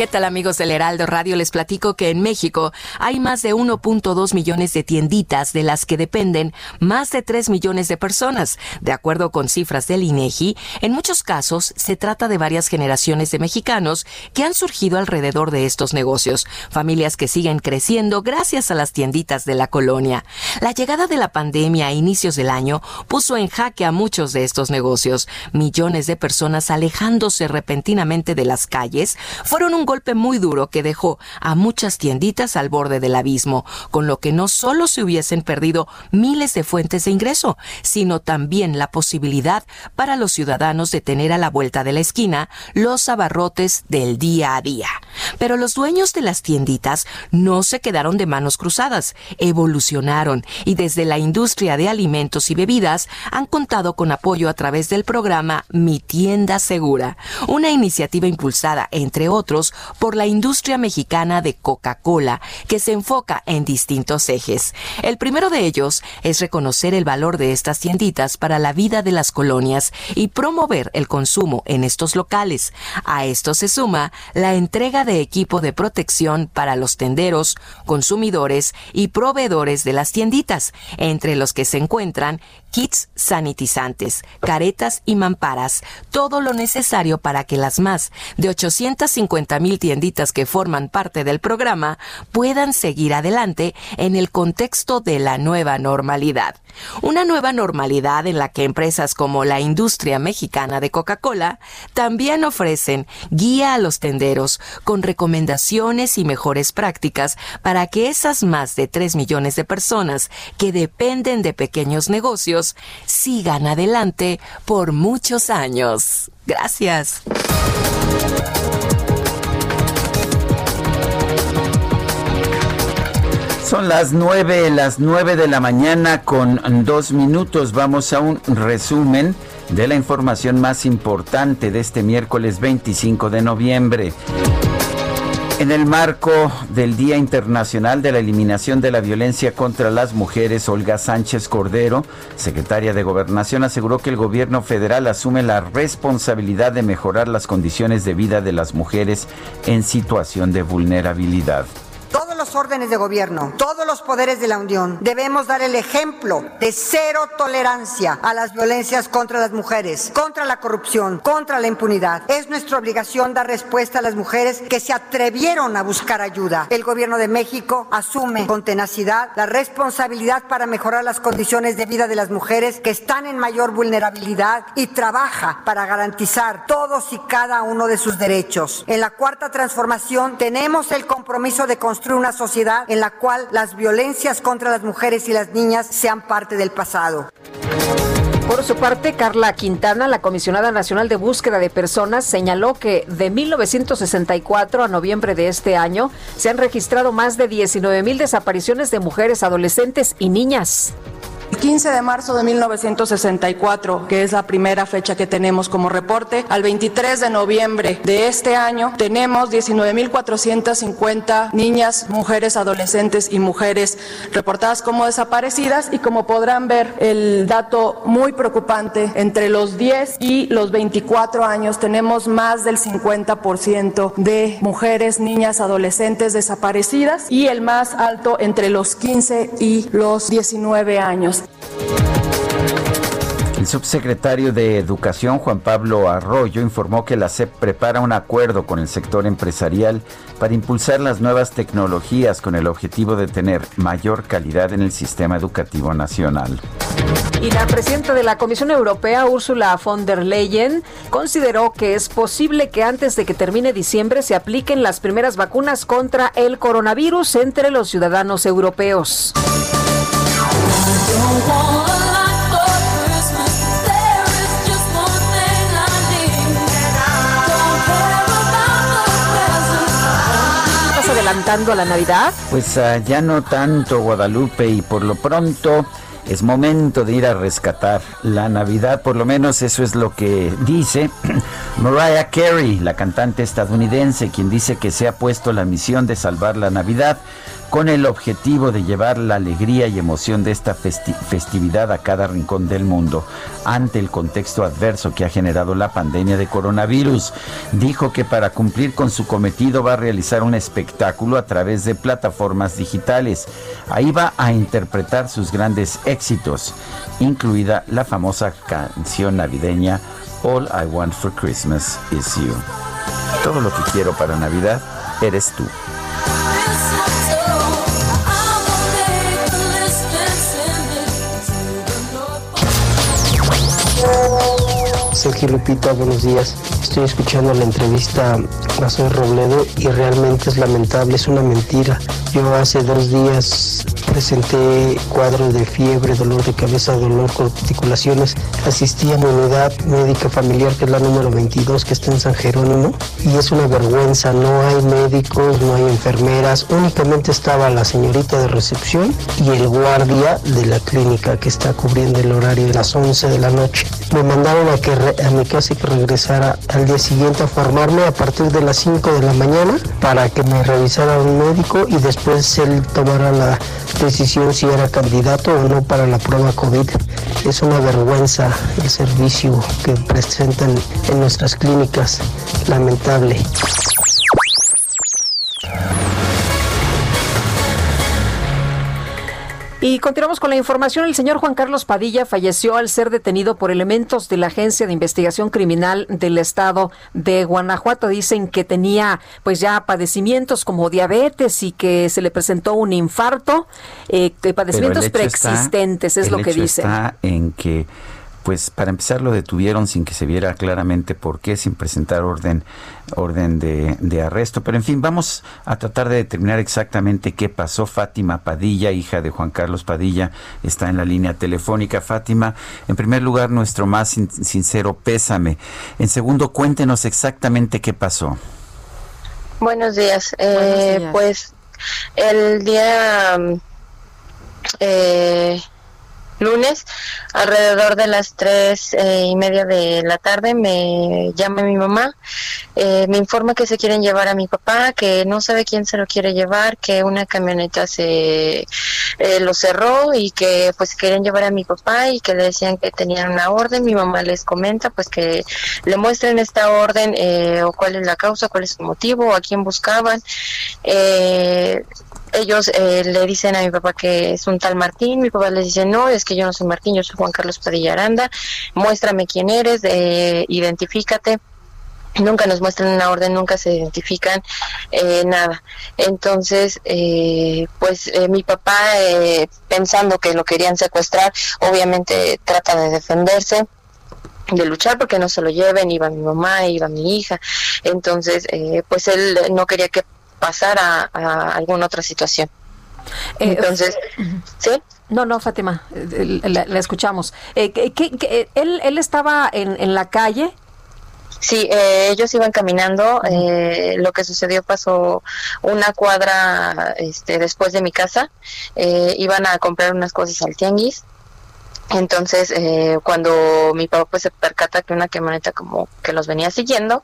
¿Qué tal amigos del Heraldo Radio? Les platico que en México hay más de 1.2 millones de tienditas de las que dependen más de 3 millones de personas. De acuerdo con cifras del INEGI, en muchos casos se trata de varias generaciones de mexicanos que han surgido alrededor de estos negocios, familias que siguen creciendo gracias a las tienditas de la colonia. La llegada de la pandemia a inicios del año puso en jaque a muchos de estos negocios. Millones de personas alejándose repentinamente de las calles fueron un golpe muy duro que dejó a muchas tienditas al borde del abismo, con lo que no solo se hubiesen perdido miles de fuentes de ingreso, sino también la posibilidad para los ciudadanos de tener a la vuelta de la esquina los abarrotes del día a día. Pero los dueños de las tienditas no se quedaron de manos cruzadas, evolucionaron y desde la industria de alimentos y bebidas han contado con apoyo a través del programa Mi Tienda Segura, una iniciativa impulsada, entre otros, por la industria mexicana de Coca-Cola, que se enfoca en distintos ejes. El primero de ellos es reconocer el valor de estas tienditas para la vida de las colonias y promover el consumo en estos locales. A esto se suma la entrega de equipo de protección para los tenderos, consumidores y proveedores de las tienditas, entre los que se encuentran kits sanitizantes, caretas y mamparas, todo lo necesario para que las más de 850 mil tienditas que forman parte del programa puedan seguir adelante en el contexto de la nueva normalidad. Una nueva normalidad en la que empresas como la industria mexicana de Coca-Cola también ofrecen guía a los tenderos con recomendaciones y mejores prácticas para que esas más de 3 millones de personas que dependen de pequeños negocios sigan adelante por muchos años. Gracias. Son las nueve, las nueve de la mañana con dos minutos. Vamos a un resumen de la información más importante de este miércoles 25 de noviembre. En el marco del Día Internacional de la Eliminación de la Violencia contra las Mujeres, Olga Sánchez Cordero, secretaria de Gobernación, aseguró que el gobierno federal asume la responsabilidad de mejorar las condiciones de vida de las mujeres en situación de vulnerabilidad todos los órdenes de gobierno, todos los poderes de la Unión, debemos dar el ejemplo de cero tolerancia a las violencias contra las mujeres, contra la corrupción, contra la impunidad. Es nuestra obligación dar respuesta a las mujeres que se atrevieron a buscar ayuda. El gobierno de México asume con tenacidad la responsabilidad para mejorar las condiciones de vida de las mujeres que están en mayor vulnerabilidad y trabaja para garantizar todos y cada uno de sus derechos. En la cuarta transformación tenemos el compromiso de construir una sociedad en la cual las violencias contra las mujeres y las niñas sean parte del pasado. Por su parte, Carla Quintana, la comisionada nacional de búsqueda de personas, señaló que de 1964 a noviembre de este año se han registrado más de 19 mil desapariciones de mujeres, adolescentes y niñas. El 15 de marzo de 1964, que es la primera fecha que tenemos como reporte, al 23 de noviembre de este año tenemos 19.450 niñas, mujeres, adolescentes y mujeres reportadas como desaparecidas y como podrán ver el dato muy preocupante, entre los 10 y los 24 años tenemos más del 50% de mujeres, niñas, adolescentes desaparecidas y el más alto entre los 15 y los 19 años. El subsecretario de Educación, Juan Pablo Arroyo, informó que la SEP prepara un acuerdo con el sector empresarial para impulsar las nuevas tecnologías con el objetivo de tener mayor calidad en el sistema educativo nacional. Y la presidenta de la Comisión Europea, Ursula von der Leyen, consideró que es posible que antes de que termine diciembre se apliquen las primeras vacunas contra el coronavirus entre los ciudadanos europeos. ¿Estás adelantando a la Navidad? Pues uh, ya no tanto Guadalupe y por lo pronto es momento de ir a rescatar la Navidad, por lo menos eso es lo que dice Mariah Carey, la cantante estadounidense, quien dice que se ha puesto la misión de salvar la Navidad con el objetivo de llevar la alegría y emoción de esta festividad a cada rincón del mundo ante el contexto adverso que ha generado la pandemia de coronavirus. Dijo que para cumplir con su cometido va a realizar un espectáculo a través de plataformas digitales. Ahí va a interpretar sus grandes éxitos, incluida la famosa canción navideña All I Want for Christmas is You. Todo lo que quiero para Navidad eres tú. Sergio Lupita, buenos días. Estoy escuchando la entrevista a Soy Robledo y realmente es lamentable, es una mentira. Yo hace dos días presenté cuadros de fiebre, dolor de cabeza, dolor con articulaciones. Asistí a mi unidad médica familiar, que es la número 22, que está en San Jerónimo. Y es una vergüenza, no hay médicos, no hay enfermeras. Únicamente estaba la señorita de recepción y el guardia de la clínica que está cubriendo el horario de las 11 de la noche. Me mandaron a que a mi casa y que regresara al día siguiente a formarme a partir de las 5 de la mañana para que me revisara un médico y después él tomara la decisión si era candidato o no para la prueba COVID. Es una vergüenza el servicio que presentan en nuestras clínicas, lamentable. Y continuamos con la información. El señor Juan Carlos Padilla falleció al ser detenido por elementos de la Agencia de Investigación Criminal del Estado de Guanajuato. Dicen que tenía pues ya padecimientos como diabetes y que se le presentó un infarto, eh, padecimientos preexistentes, es lo que dicen. Está en que pues para empezar lo detuvieron sin que se viera claramente por qué, sin presentar orden, orden de, arresto. Pero en fin, vamos a tratar de determinar exactamente qué pasó. Fátima Padilla, hija de Juan Carlos Padilla, está en la línea telefónica. Fátima, en primer lugar, nuestro más sincero pésame. En segundo, cuéntenos exactamente qué pasó. Buenos días. Eh, pues el día... Eh, lunes, alrededor de las tres eh, y media de la tarde, me llama mi mamá, eh, me informa que se quieren llevar a mi papá, que no sabe quién se lo quiere llevar, que una camioneta se eh, lo cerró y que pues quieren llevar a mi papá y que le decían que tenían una orden. Mi mamá les comenta pues que le muestren esta orden o cuál es la causa, cuál es el motivo, a quién buscaban. Eh, ellos eh, le dicen a mi papá que es un tal Martín, mi papá les dice, no, es que yo no soy Martín, yo soy Juan Carlos Padilla Aranda, muéstrame quién eres, eh, identifícate. Nunca nos muestran una orden, nunca se identifican, eh, nada. Entonces, eh, pues mi papá, pensando que lo querían secuestrar, obviamente trata de defenderse de luchar porque no se lo lleven, iba mi mamá, iba mi hija, entonces pues él no quería que pasar a, alguna otra situación. Eh, Entonces, ¿sí? No, no, Fátima, la, escuchamos. Eh, ¿qué, él, ¿Él estaba en, en la calle? Sí, eh, ellos iban caminando. Eh, lo que sucedió pasó una cuadra este, después de mi casa. Eh, iban a comprar unas cosas al tianguis. Entonces, eh, cuando mi papá pues se percata que una camioneta como que los venía siguiendo,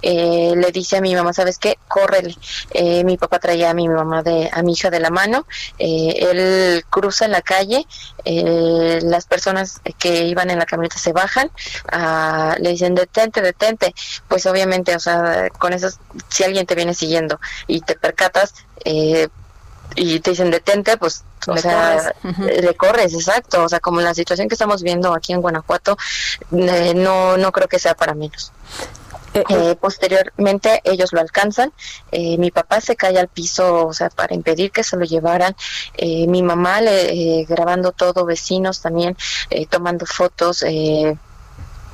eh, le dice a mi mamá, ¿sabes qué? Córrele. Eh, mi papá traía a mi mamá de, a mi hija de la mano. él cruza la calle. las personas que iban en la camioneta se bajan. Ah, le dicen, detente, detente. Pues obviamente, o sea, con eso, si alguien te viene siguiendo y te percatas, y te dicen detente, pues, o sea, le corres, exacto. O sea, como la situación que estamos viendo aquí en Guanajuato, eh, no, no creo que sea para menos. Eh, eh, posteriormente ellos lo alcanzan, mi papá se cae al piso, o sea, para impedir que se lo llevaran, mi mamá le, grabando todo, vecinos también tomando fotos,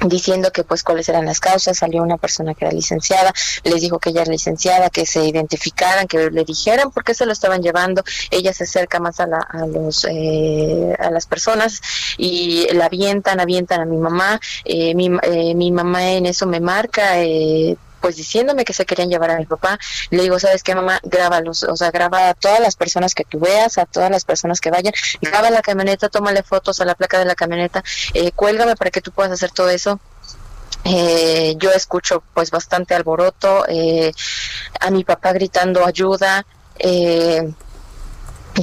diciendo que pues cuáles eran las causas, salió una persona que era licenciada, les dijo que ella era licenciada, que se identificaran, que le dijeran por qué se lo estaban llevando, ella se acerca más a, la, a los eh, a las personas y la avientan, avientan a mi mamá, eh, mi, eh, mi mamá en eso me marca, eh, pues diciéndome que se querían llevar a mi papá, le digo, ¿sabes qué, mamá? Grábalos, o sea, graba a todas las personas que tú veas, a todas las personas que vayan, graba la camioneta, tómale fotos a la placa de la camioneta, eh, cuélgame para que tú puedas hacer todo eso. Eh, yo escucho pues bastante alboroto, eh, a mi papá gritando ayuda, eh,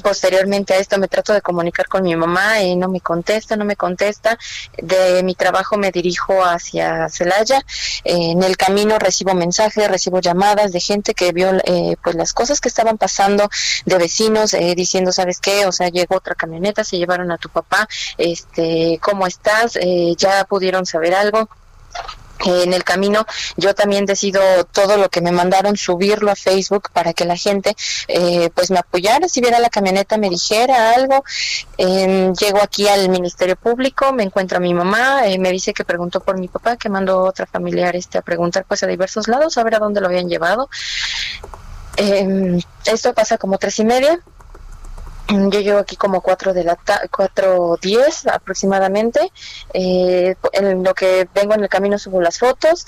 Posteriormente a esto me trato de comunicar con mi mamá y no me contesta, no me contesta. De mi trabajo me dirijo hacia Celaya. en el camino recibo mensajes, recibo llamadas de gente que vio eh, pues las cosas que estaban pasando, de vecinos eh, diciendo, ¿sabes qué? O sea, llegó otra camioneta, se llevaron a tu papá, este, ¿cómo estás? Eh, ya pudieron saber algo en el camino yo también decido todo lo que me mandaron subirlo a Facebook para que la gente eh, pues me apoyara si viera la camioneta me dijera algo. Eh, llego aquí al ministerio público me encuentro a mi mamá eh, me dice que preguntó por mi papá que mandó otra familiar este a preguntar pues a diversos lados a ver a dónde lo habían llevado. Em, esto pasa como tres y media yo llevo aquí como cuatro de la cuatro diez aproximadamente. Eh, en lo que vengo en el camino subo las fotos.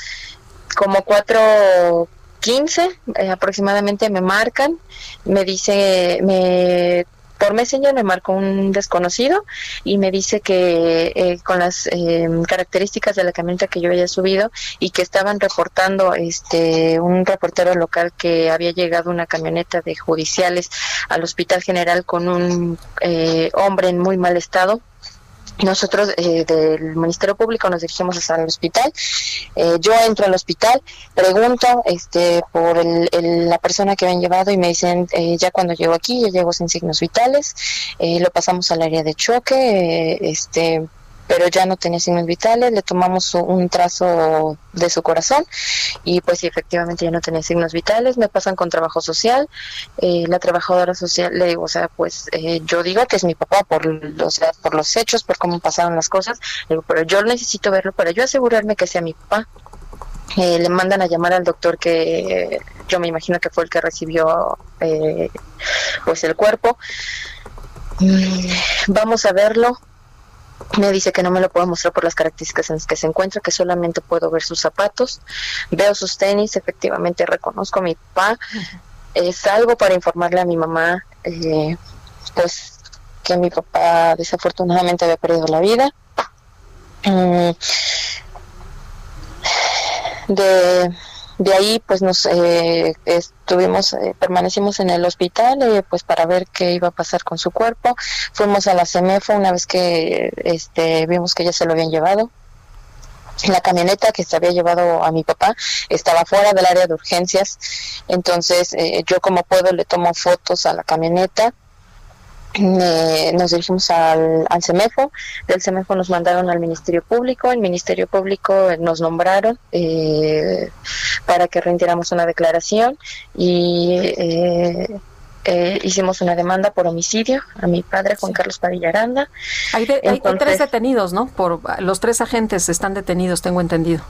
Como cuatro quince eh, aproximadamente me marcan, me dice, me por Messenger me marcó un desconocido y me dice que eh, con las em, características de la camioneta que yo había subido y que estaban reportando este un reportero local que había llegado una camioneta de judiciales al Hospital General con un eh, hombre en muy mal estado nosotros eh, del Ministerio Público nos dirigimos hasta el hospital. Eh, yo entro al hospital, pregunto este, por la persona que me han llevado y me dicen, eh, ya cuando llego aquí, ya llego sin signos vitales, lo pasamos al área de choque, este, pero ya no tenía signos vitales, le tomamos un trazo de su corazón y pues sí, efectivamente ya no tenía signos vitales, me pasan con trabajo social, eh, la trabajadora social le digo, o sea, pues eh, yo digo que es mi papá por los, por los hechos, por cómo pasaron las cosas, digo, pero yo necesito verlo para yo asegurarme que sea mi papá. Eh, le mandan a llamar al doctor que yo me imagino que fue el que recibió pues el cuerpo. Mm, vamos a verlo, me dice que no me lo puedo mostrar por las características en las que se encuentra, que solamente puedo ver sus zapatos, veo sus tenis, efectivamente reconozco a mi papá, es algo para informarle a mi mamá, eh, pues que mi papá desafortunadamente había perdido la vida. Mm, de de ahí pues nos eh, estuvimos eh, permanecimos en el hospital eh, pues para ver qué iba a pasar con su cuerpo. Fuimos a la CEMEFO una vez que este vimos que ya se lo habían llevado. La camioneta que se había llevado a mi papá estaba fuera del área de urgencias. Entonces yo como puedo le tomo fotos a la camioneta nos dirigimos al, al CEMEFO, del CEMEFO nos mandaron al Ministerio Público, el Ministerio Público nos nombraron eh, para que rindiéramos una declaración y eh, eh, hicimos una demanda por homicidio a mi padre Juan Carlos Padilla Hay, hay tres detenidos, ¿no? Por los tres agentes están detenidos, tengo entendido.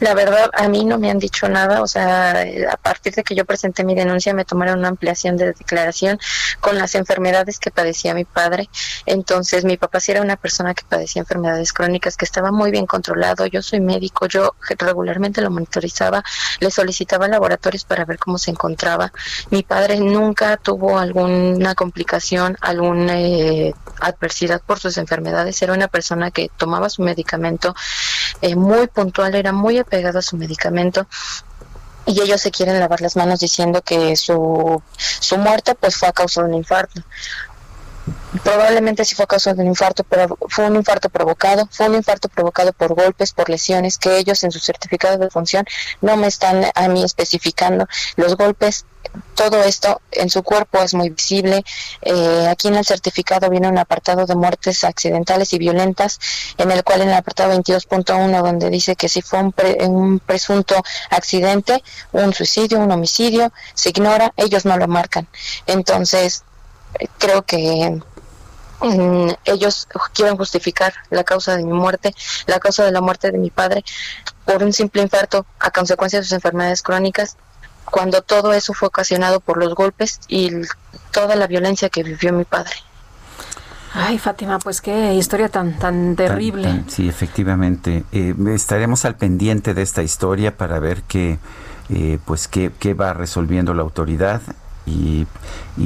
La verdad, a mí no me han dicho nada, o sea, a partir de que yo presenté mi denuncia me tomaron una ampliación de declaración con las enfermedades que padecía mi padre. Entonces, mi papá sí era una persona que padecía enfermedades crónicas, que estaba muy bien controlado. Yo soy médico, yo regularmente lo monitorizaba, le solicitaba laboratorios para ver cómo se encontraba. Mi padre nunca tuvo alguna complicación, alguna eh, adversidad por sus enfermedades. Era una persona que tomaba su medicamento eh, muy puntual, era muy apegado a su medicamento y ellos se quieren lavar las manos diciendo que su, su muerte pues fue a causa de un infarto. Probablemente sí fue causa de un infarto, pero fue un infarto provocado, fue un infarto provocado por golpes, por lesiones, que ellos en su certificado de función no me están a mí especificando. Los golpes, todo esto en su cuerpo es muy visible. Eh, aquí en el certificado viene un apartado de muertes accidentales y violentas, en el cual en el apartado 22.1, donde dice que si fue un, un presunto accidente, un suicidio, un homicidio, se ignora, ellos no lo marcan. Entonces, creo que mm, ellos quieren justificar la causa de mi muerte, la causa de la muerte de mi padre por un simple infarto a consecuencia de sus enfermedades crónicas, cuando todo eso fue ocasionado por los golpes y toda la violencia que vivió mi padre. Ay, Fátima, pues qué historia tan tan terrible. sí, efectivamente. Eh, estaremos al pendiente de esta historia para ver qué, eh, pues qué, qué va resolviendo la autoridad y,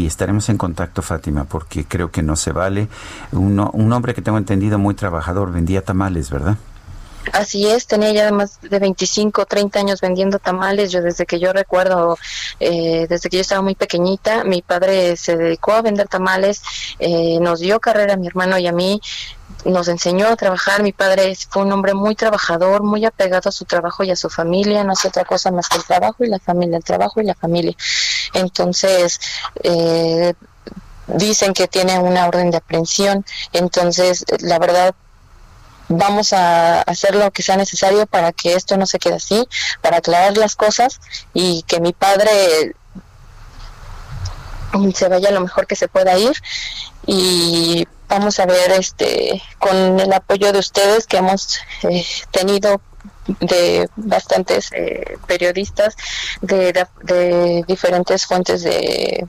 estaremos en contacto, Fátima, porque creo que no se vale. un hombre que tengo entendido muy trabajador, vendía tamales, ¿verdad? Así es, tenía ya más de 25, 30 años vendiendo tamales. Yo desde que yo recuerdo, eh, desde que yo estaba muy pequeñita, mi padre se dedicó a vender tamales, eh, nos dio carrera a mi hermano y a mí, nos enseñó a trabajar. Mi padre fue un hombre muy trabajador, muy apegado a su trabajo y a su familia, no hace otra cosa más que el trabajo y la familia, el trabajo y la familia. Entonces, eh, dicen que tiene una orden de aprehensión, entonces la verdad vamos a hacer lo que sea necesario para que esto no se quede así, para aclarar las cosas y que mi padre se vaya lo mejor que se pueda ir y vamos a ver este con el apoyo de ustedes que hemos eh, tenido de bastantes eh, periodistas de, de, diferentes fuentes de,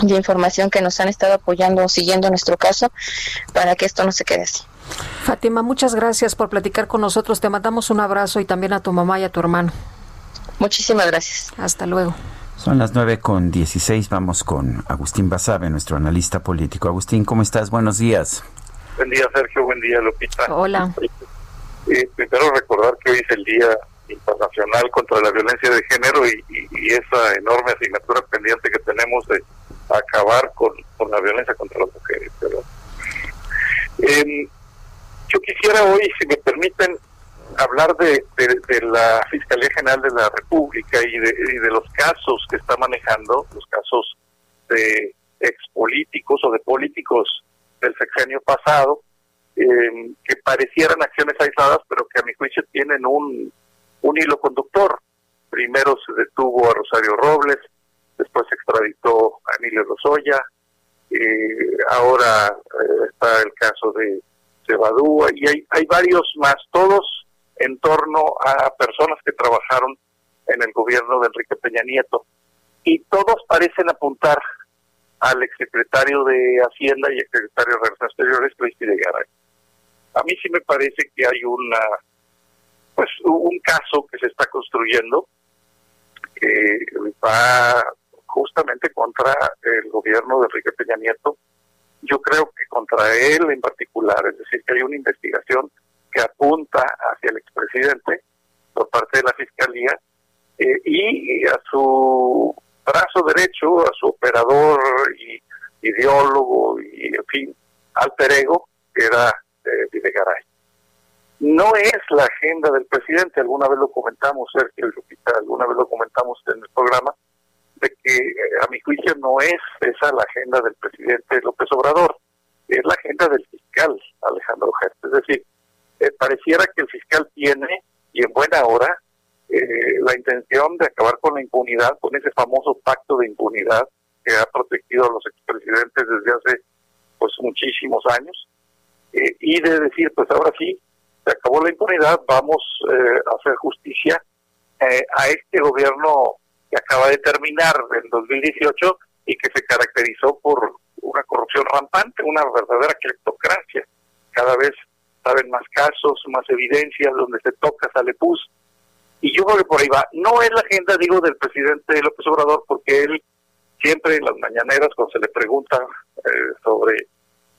de información que nos han estado apoyando siguiendo nuestro caso para que esto no se quede así. Fátima, muchas gracias por platicar con nosotros. Te mandamos un abrazo y también a tu mamá y a tu hermano. Muchísimas gracias. Hasta luego. Son las nueve con dieciséis. Vamos con Agustín Basabe, nuestro analista político. Agustín, ¿cómo estás? Buenos días. Buen día, Sergio. Buen día, Lupita. Hola. Eh, primero recordar que hoy es el Día Internacional contra la Violencia de Género y, esa enorme asignatura pendiente que tenemos de acabar con, la violencia contra las mujeres. Pero, eh, yo quisiera hoy, si me permiten, hablar de, la Fiscalía General de la República y de, los casos que está manejando, los casos de expolíticos o de políticos del sexenio pasado, em, que parecieran acciones aisladas, pero que a mi juicio tienen un, un hilo conductor. Primero se detuvo a Rosario Robles, después se extraditó a Emilio Lozoya, eh, ahora eh, está el caso de Cebadúa, y hay, hay varios más, todos en torno a personas que trabajaron en el gobierno de Enrique Peña Nieto. Y todos parecen apuntar al exsecretario de Hacienda y exsecretario de Relaciones Exteriores, Luis Videgaray. A mí sí me parece que hay una pues un caso que se está construyendo que va justamente contra el gobierno de Enrique Peña Nieto yo creo que contra él en particular, es decir, que hay una investigación que apunta hacia el expresidente por parte de la Fiscalía eh, y a su brazo derecho, a su operador y ideólogo y, en fin, alter ego, que era eh, Videgaray. No es la agenda del presidente, alguna vez lo comentamos, Sergio Lupita, alguna vez lo comentamos en el programa, de que eh, a mi juicio no es esa la agenda del presidente López Obrador, es la agenda del fiscal Alejandro Gertz. Es decir, eh, pareciera que el fiscal tiene, y en buena hora, eh, la intención de acabar con la impunidad, con ese famoso pacto de impunidad que ha protegido a los expresidentes desde hace pues muchísimos años, y de decir, pues ahora sí, se acabó la impunidad, vamos a hacer justicia a este gobierno que acaba de terminar en 2018 y que se caracterizó por una corrupción rampante, una verdadera cleptocracia. Cada vez saben más casos, más evidencias, donde se toca sale pus. Y yo creo que por ahí va. No es la agenda, digo, del presidente López Obrador, porque él siempre en las mañaneras, cuando se le pregunta eh, sobre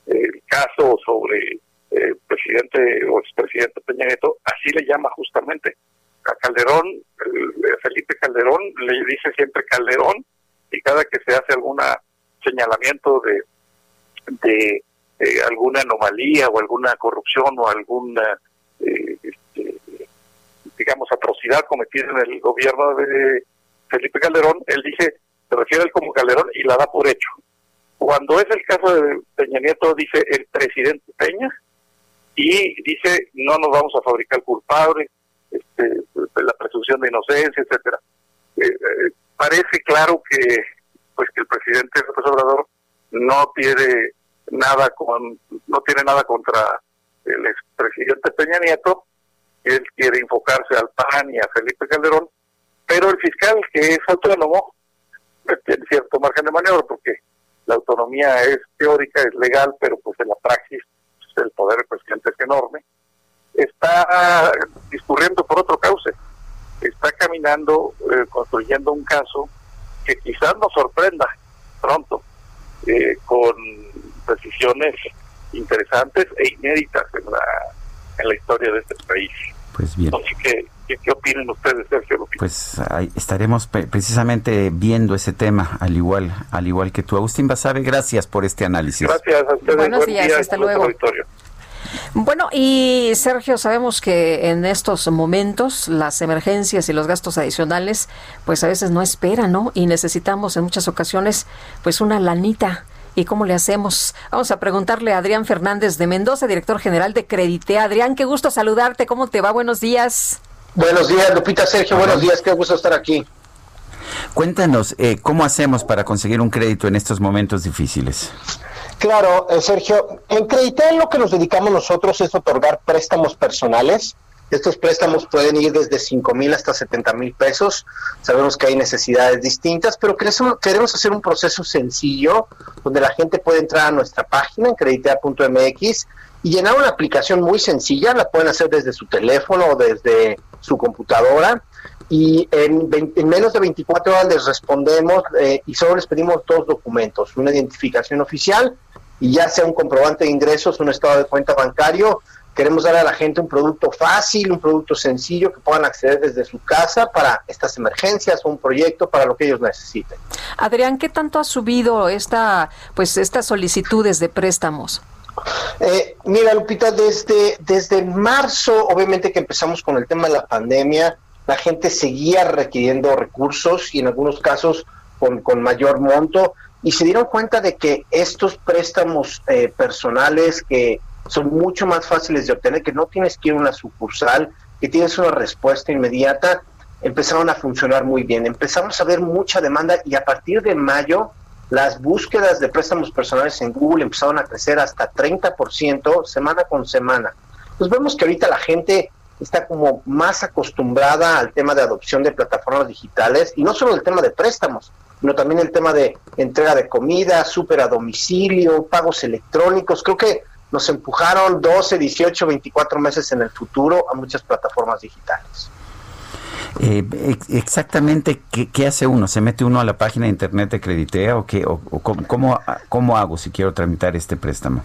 el caso, sobre el presidente o expresidente Peña Nieto, así le llama justamente a Calderón, Felipe Calderón, le dice siempre Calderón, y cada que se hace algún señalamiento de, de, alguna anomalía o alguna corrupción o alguna, eh, este, digamos, atrocidad cometida en el gobierno de Felipe Calderón, él dice, se refiere a él como Calderón y la da por hecho. Cuando es el caso de Peña Nieto, dice el presidente Peña, y dice, no nos vamos a fabricar culpables, este, la presunción de inocencia, etcétera. Eh, eh, parece claro que pues que el presidente López Obrador no tiene nada con no tiene nada contra el expresidente Peña Nieto, él quiere enfocarse al PAN y a Felipe Calderón, pero el fiscal que es autónomo pues, tiene cierto margen de maniobra porque la autonomía es teórica, es legal, pero pues en la praxis pues, el poder del presidente es enorme está discurriendo por otro cauce, está caminando, eh, construyendo un caso que quizás nos sorprenda pronto, eh, con decisiones interesantes e inéditas en la en la historia de este país. Pues bien. Así que, ¿qué, opinan ustedes, Sergio Pues ahí estaremos precisamente viendo ese tema, al igual al igual que tú. Agustín Basabe, gracias por este análisis. Gracias a ustedes. Buenos días, hasta luego. Bueno, y Sergio, sabemos que en estos momentos las emergencias y los gastos adicionales, pues a veces no esperan, ¿no? Y necesitamos en muchas ocasiones, pues una lanita. ¿Y cómo le hacemos? Vamos a preguntarle a Adrián Fernández de Mendoza, director general de Credite. Adrián, qué gusto saludarte. ¿Cómo te va? Buenos días. Buenos días, Lupita Sergio. Buenos días, qué gusto estar aquí. Cuéntanos, eh, ¿cómo hacemos para conseguir un crédito en estos momentos difíciles? Claro, eh, Sergio, en Creditel lo que nos dedicamos nosotros es otorgar préstamos personales. Estos préstamos pueden ir desde 5 mil hasta 70 mil pesos. Sabemos que hay necesidades distintas, pero queremos, hacer un proceso sencillo donde la gente puede entrar a nuestra página en creditea.mx y llenar una aplicación muy sencilla. La pueden hacer desde su teléfono o desde su computadora y en, menos de 24 horas les respondemos eh, y solo les pedimos dos documentos, una identificación oficial y ya sea un comprobante de ingresos, un estado de cuenta bancario. Queremos dar a la gente un producto fácil, un producto sencillo que puedan acceder desde su casa para estas emergencias o un proyecto para lo que ellos necesiten. Adrián, ¿qué tanto ha subido esta, pues, estas solicitudes de préstamos? Eh, mira, Lupita, desde, desde marzo, obviamente que empezamos con el tema de la pandemia, la gente seguía requiriendo recursos y en algunos casos con, con mayor monto y se dieron cuenta de que estos préstamos eh, personales que son mucho más fáciles de obtener, que no tienes que ir a una sucursal, que tienes una respuesta inmediata, empezaron a funcionar muy bien. Empezamos a ver mucha demanda y a partir de mayo las búsquedas de préstamos personales en Google empezaron a crecer hasta 30% semana con semana. Pues vemos que ahorita la gente está como más acostumbrada al tema de adopción de plataformas digitales y no solo el tema de préstamos, sino también el tema de entrega de comida, súper a domicilio, pagos electrónicos. Creo que nos empujaron 12, 18, 24 meses en el futuro a muchas plataformas digitales. Eh, exactamente, ¿qué, hace uno? ¿Se mete uno a la página de internet de Creditea o, qué, o, cómo, cómo, hago si quiero tramitar este préstamo?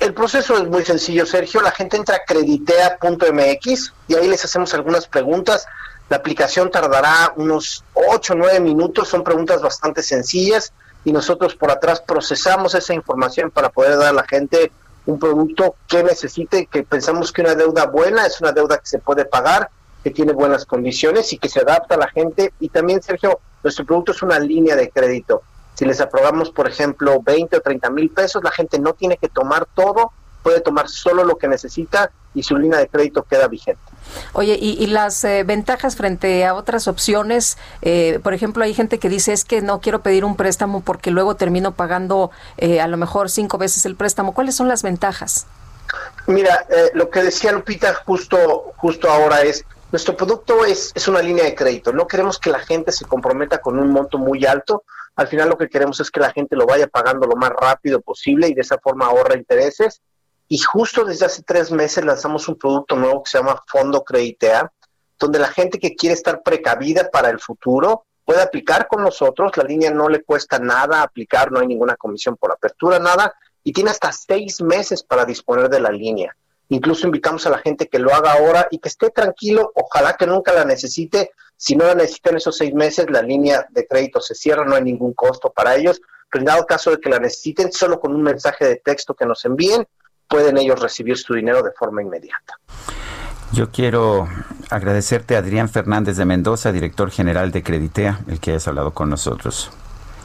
El proceso es muy sencillo, Sergio. La gente entra a creditea.mx y ahí les hacemos algunas preguntas la aplicación tardará unos 8 o 9 minutos, son preguntas bastante sencillas y nosotros por atrás procesamos esa información para poder dar a la gente un producto que necesite, que pensamos que una deuda buena es una deuda que se puede pagar, que tiene buenas condiciones y que se adapta a la gente. Y también, Sergio, nuestro producto es una línea de crédito. Si les aprobamos, por ejemplo, 20 o 30 mil pesos, la gente no tiene que tomar todo, puede tomar solo lo que necesita y su línea de crédito queda vigente. Oye, y, las eh, ventajas frente a otras opciones, eh, por ejemplo, hay gente que dice es que no quiero pedir un préstamo porque luego termino pagando eh, a lo mejor cinco veces el préstamo. ¿Cuáles son las ventajas? Mira, lo que decía Lupita justo, justo ahora es, nuestro producto es, es una línea de crédito. No queremos que la gente se comprometa con un monto muy alto. Al final lo que queremos es que la gente lo vaya pagando lo más rápido posible y de esa forma ahorra intereses y justo desde hace tres meses lanzamos un producto nuevo que se llama Fondo Creditea, donde la gente que quiere estar precavida para el futuro puede aplicar con nosotros. La línea no le cuesta nada aplicar, no hay ninguna comisión por apertura, nada, y tiene hasta seis meses para disponer de la línea. Incluso invitamos a la gente que lo haga ahora y que esté tranquilo, ojalá que nunca la necesite. Si no la necesitan esos seis meses, la línea de crédito se cierra, no hay ningún costo para ellos. Pero en dado caso de que la necesiten, solo con un mensaje de texto que nos envíen, pueden ellos recibir su dinero de forma inmediata. Yo quiero agradecerte a Adrián Fernández de Mendoza, director general de Creditea, el que hayas hablado con nosotros.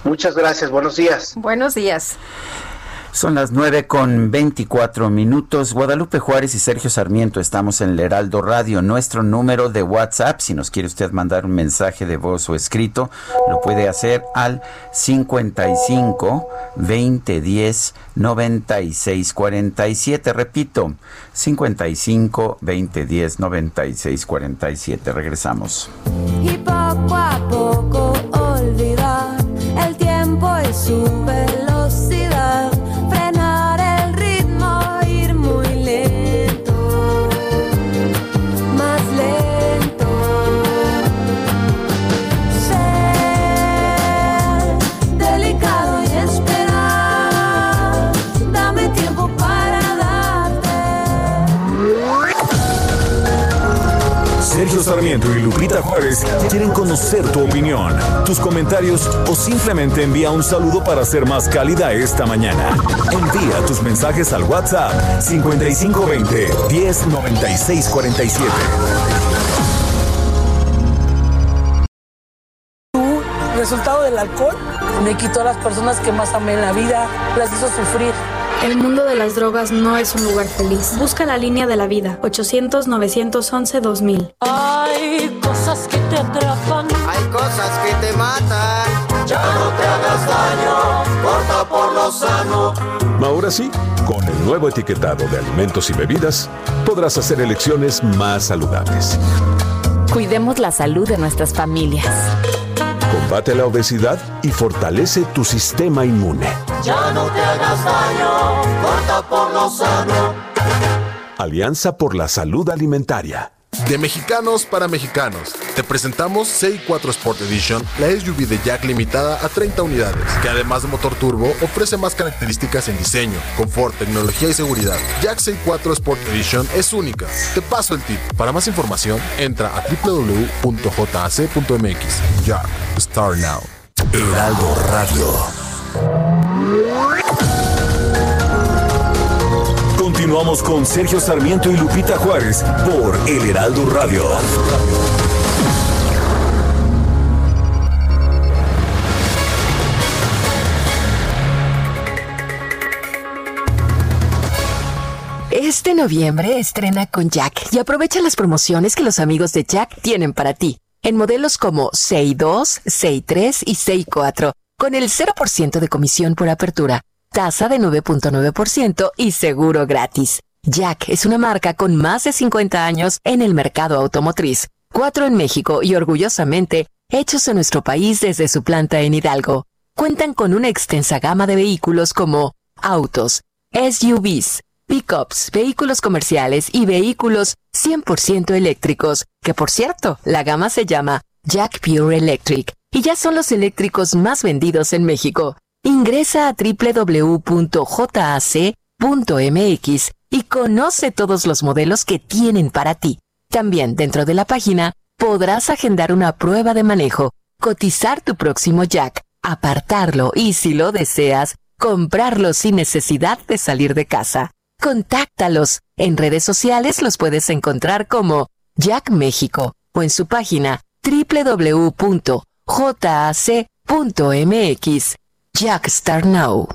Muchas gracias, buenos días. Buenos días. Son las nueve con veinticuatro minutos. Guadalupe Juárez y Sergio Sarmiento estamos en el Heraldo Radio. Nuestro número de WhatsApp, si nos quiere usted mandar un mensaje de voz o escrito, lo puede hacer al 55 20 10 96 47. Repito, 55 20 10 96 47. Regresamos. Y poco a poco olvidar el tiempo y su Quieren conocer tu opinión, tus comentarios o simplemente envía un saludo para ser más cálida esta mañana. Envía tus mensajes al WhatsApp 5520 109647. resultado del alcohol me quitó a las personas que más amé en la vida, las hizo sufrir. El mundo de las drogas no es un lugar feliz. Busca la línea de la vida. 800-911-2000. Hay cosas que te atrapan. Hay cosas que te matan. Ya no te hagas daño. Corta por lo sano. Ahora sí, con el nuevo etiquetado de alimentos y bebidas, podrás hacer elecciones más saludables. Cuidemos la salud de nuestras familias. Combate la obesidad y fortalece tu sistema inmune. Ya no te hagas daño, corta por lo sano. Alianza por la Salud Alimentaria. De mexicanos para mexicanos, te presentamos CI4 Sport Edition, la SUV de Jack limitada a 30 unidades, que además de motor turbo, ofrece más características en diseño, confort, tecnología y seguridad. Jack CI4 Sport Edition es única. Te paso el tip. Para más información, entra a www.jac.mx. Jack, Star Now. Heraldo Radio. Continuamos con Sergio Sarmiento y Lupita Juárez por El Heraldo Radio. Este noviembre estrena con Jack y aprovecha las promociones que los amigos de Jack tienen para ti. En modelos como 6.2, 6.3 y 6.4, con el 0% de comisión por apertura, tasa de 9.9% y seguro gratis. Jack es una marca con más de 50 años en el mercado automotriz, cuatro en México y orgullosamente hechos en nuestro país desde su planta en Hidalgo. Cuentan con una extensa gama de vehículos como autos, SUVs, pickups, vehículos comerciales y vehículos 100% eléctricos, que por cierto, la gama se llama Jack Pure Electric y ya son los eléctricos más vendidos en México. Ingresa a www.jac.mx y conoce todos los modelos que tienen para ti. También dentro de la página podrás agendar una prueba de manejo, cotizar tu próximo Jack, apartarlo y si lo deseas, comprarlo sin necesidad de salir de casa. Contáctalos. En redes sociales los puedes encontrar como Jack México o en su página www.jac.mx. Jack Star Now.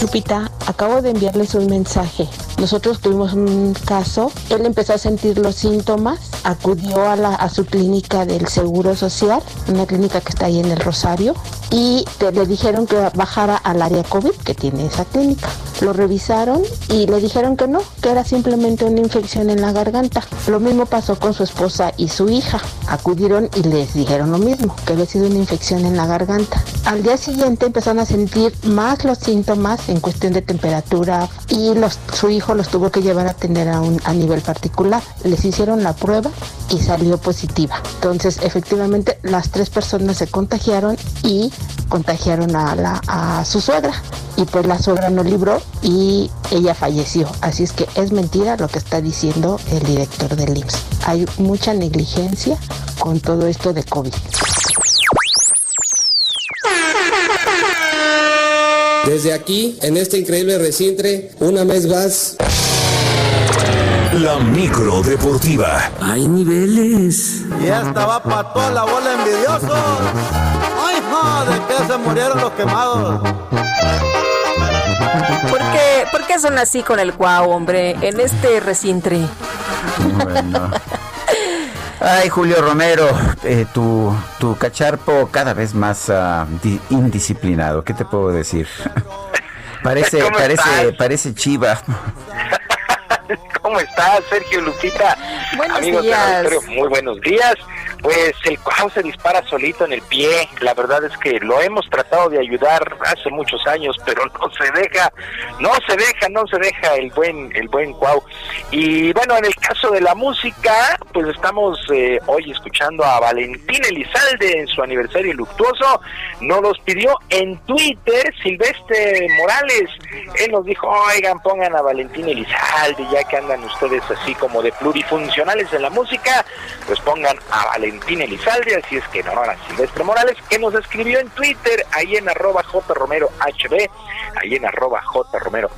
Lupita, acabo de enviarles un mensaje. Nosotros tuvimos un caso, él empezó a sentir los síntomas, acudió a, la, a su clínica del Seguro Social, una clínica que está ahí en el Rosario, y te- le dijeron que bajara al área COVID que tiene esa clínica. Lo revisaron y le dijeron que no, que era simplemente una infección en la garganta. Lo mismo pasó con su esposa y su hija. Acudieron y les dijeron lo mismo, que había sido una infección en la garganta. Al día siguiente empezaron a sentir más los síntomas en cuestión de temperatura y los, su hijo los tuvo que llevar a atender a, un, a nivel particular. Les hicieron la prueba y salió positiva. Entonces, efectivamente, las tres personas se contagiaron y contagiaron a, la, a su suegra. Y pues la suegra no libró y ella falleció. Así es que es mentira lo que está diciendo el director del IMSS. Hay mucha negligencia con todo esto de COVID. Desde aquí, en este increíble recintre, una vez más. La micro deportiva. Hay niveles. Y esta va para toda la bola envidiosos. Ay, no, de qué se murieron los quemados. ¿Por qué, ¿Por qué son así con el cuau, hombre? En este recintre. Bueno. Ay, Julio Romero, eh, tu, tu cacharpo cada vez más ah, di- indisciplinado. ¿Qué te puedo decir? parece, ¿Cómo parece, estás? parece chiva. ¿Cómo estás, Sergio Lupita? Buenos Amigos días. muy buenos días. Pues el cuau se dispara solito en el pie. La verdad es que lo hemos tratado de ayudar hace muchos años, pero no se deja, no se deja, no se deja el buen, el buen cuau. Y bueno, en el caso de la música, pues estamos eh, hoy escuchando a Valentín Elizalde en su aniversario luctuoso. Nos los pidió en Twitter Silvestre Morales. Él nos dijo, oigan, pongan a Valentín Elizalde, ya que andan ustedes así como de plurifuncionales en la música, pues pongan a Valentín Elizalde, así es que no a Silvestre Morales, que nos escribió en Twitter, ahí en arroba jromerohb, ahí en arroba jromerohb,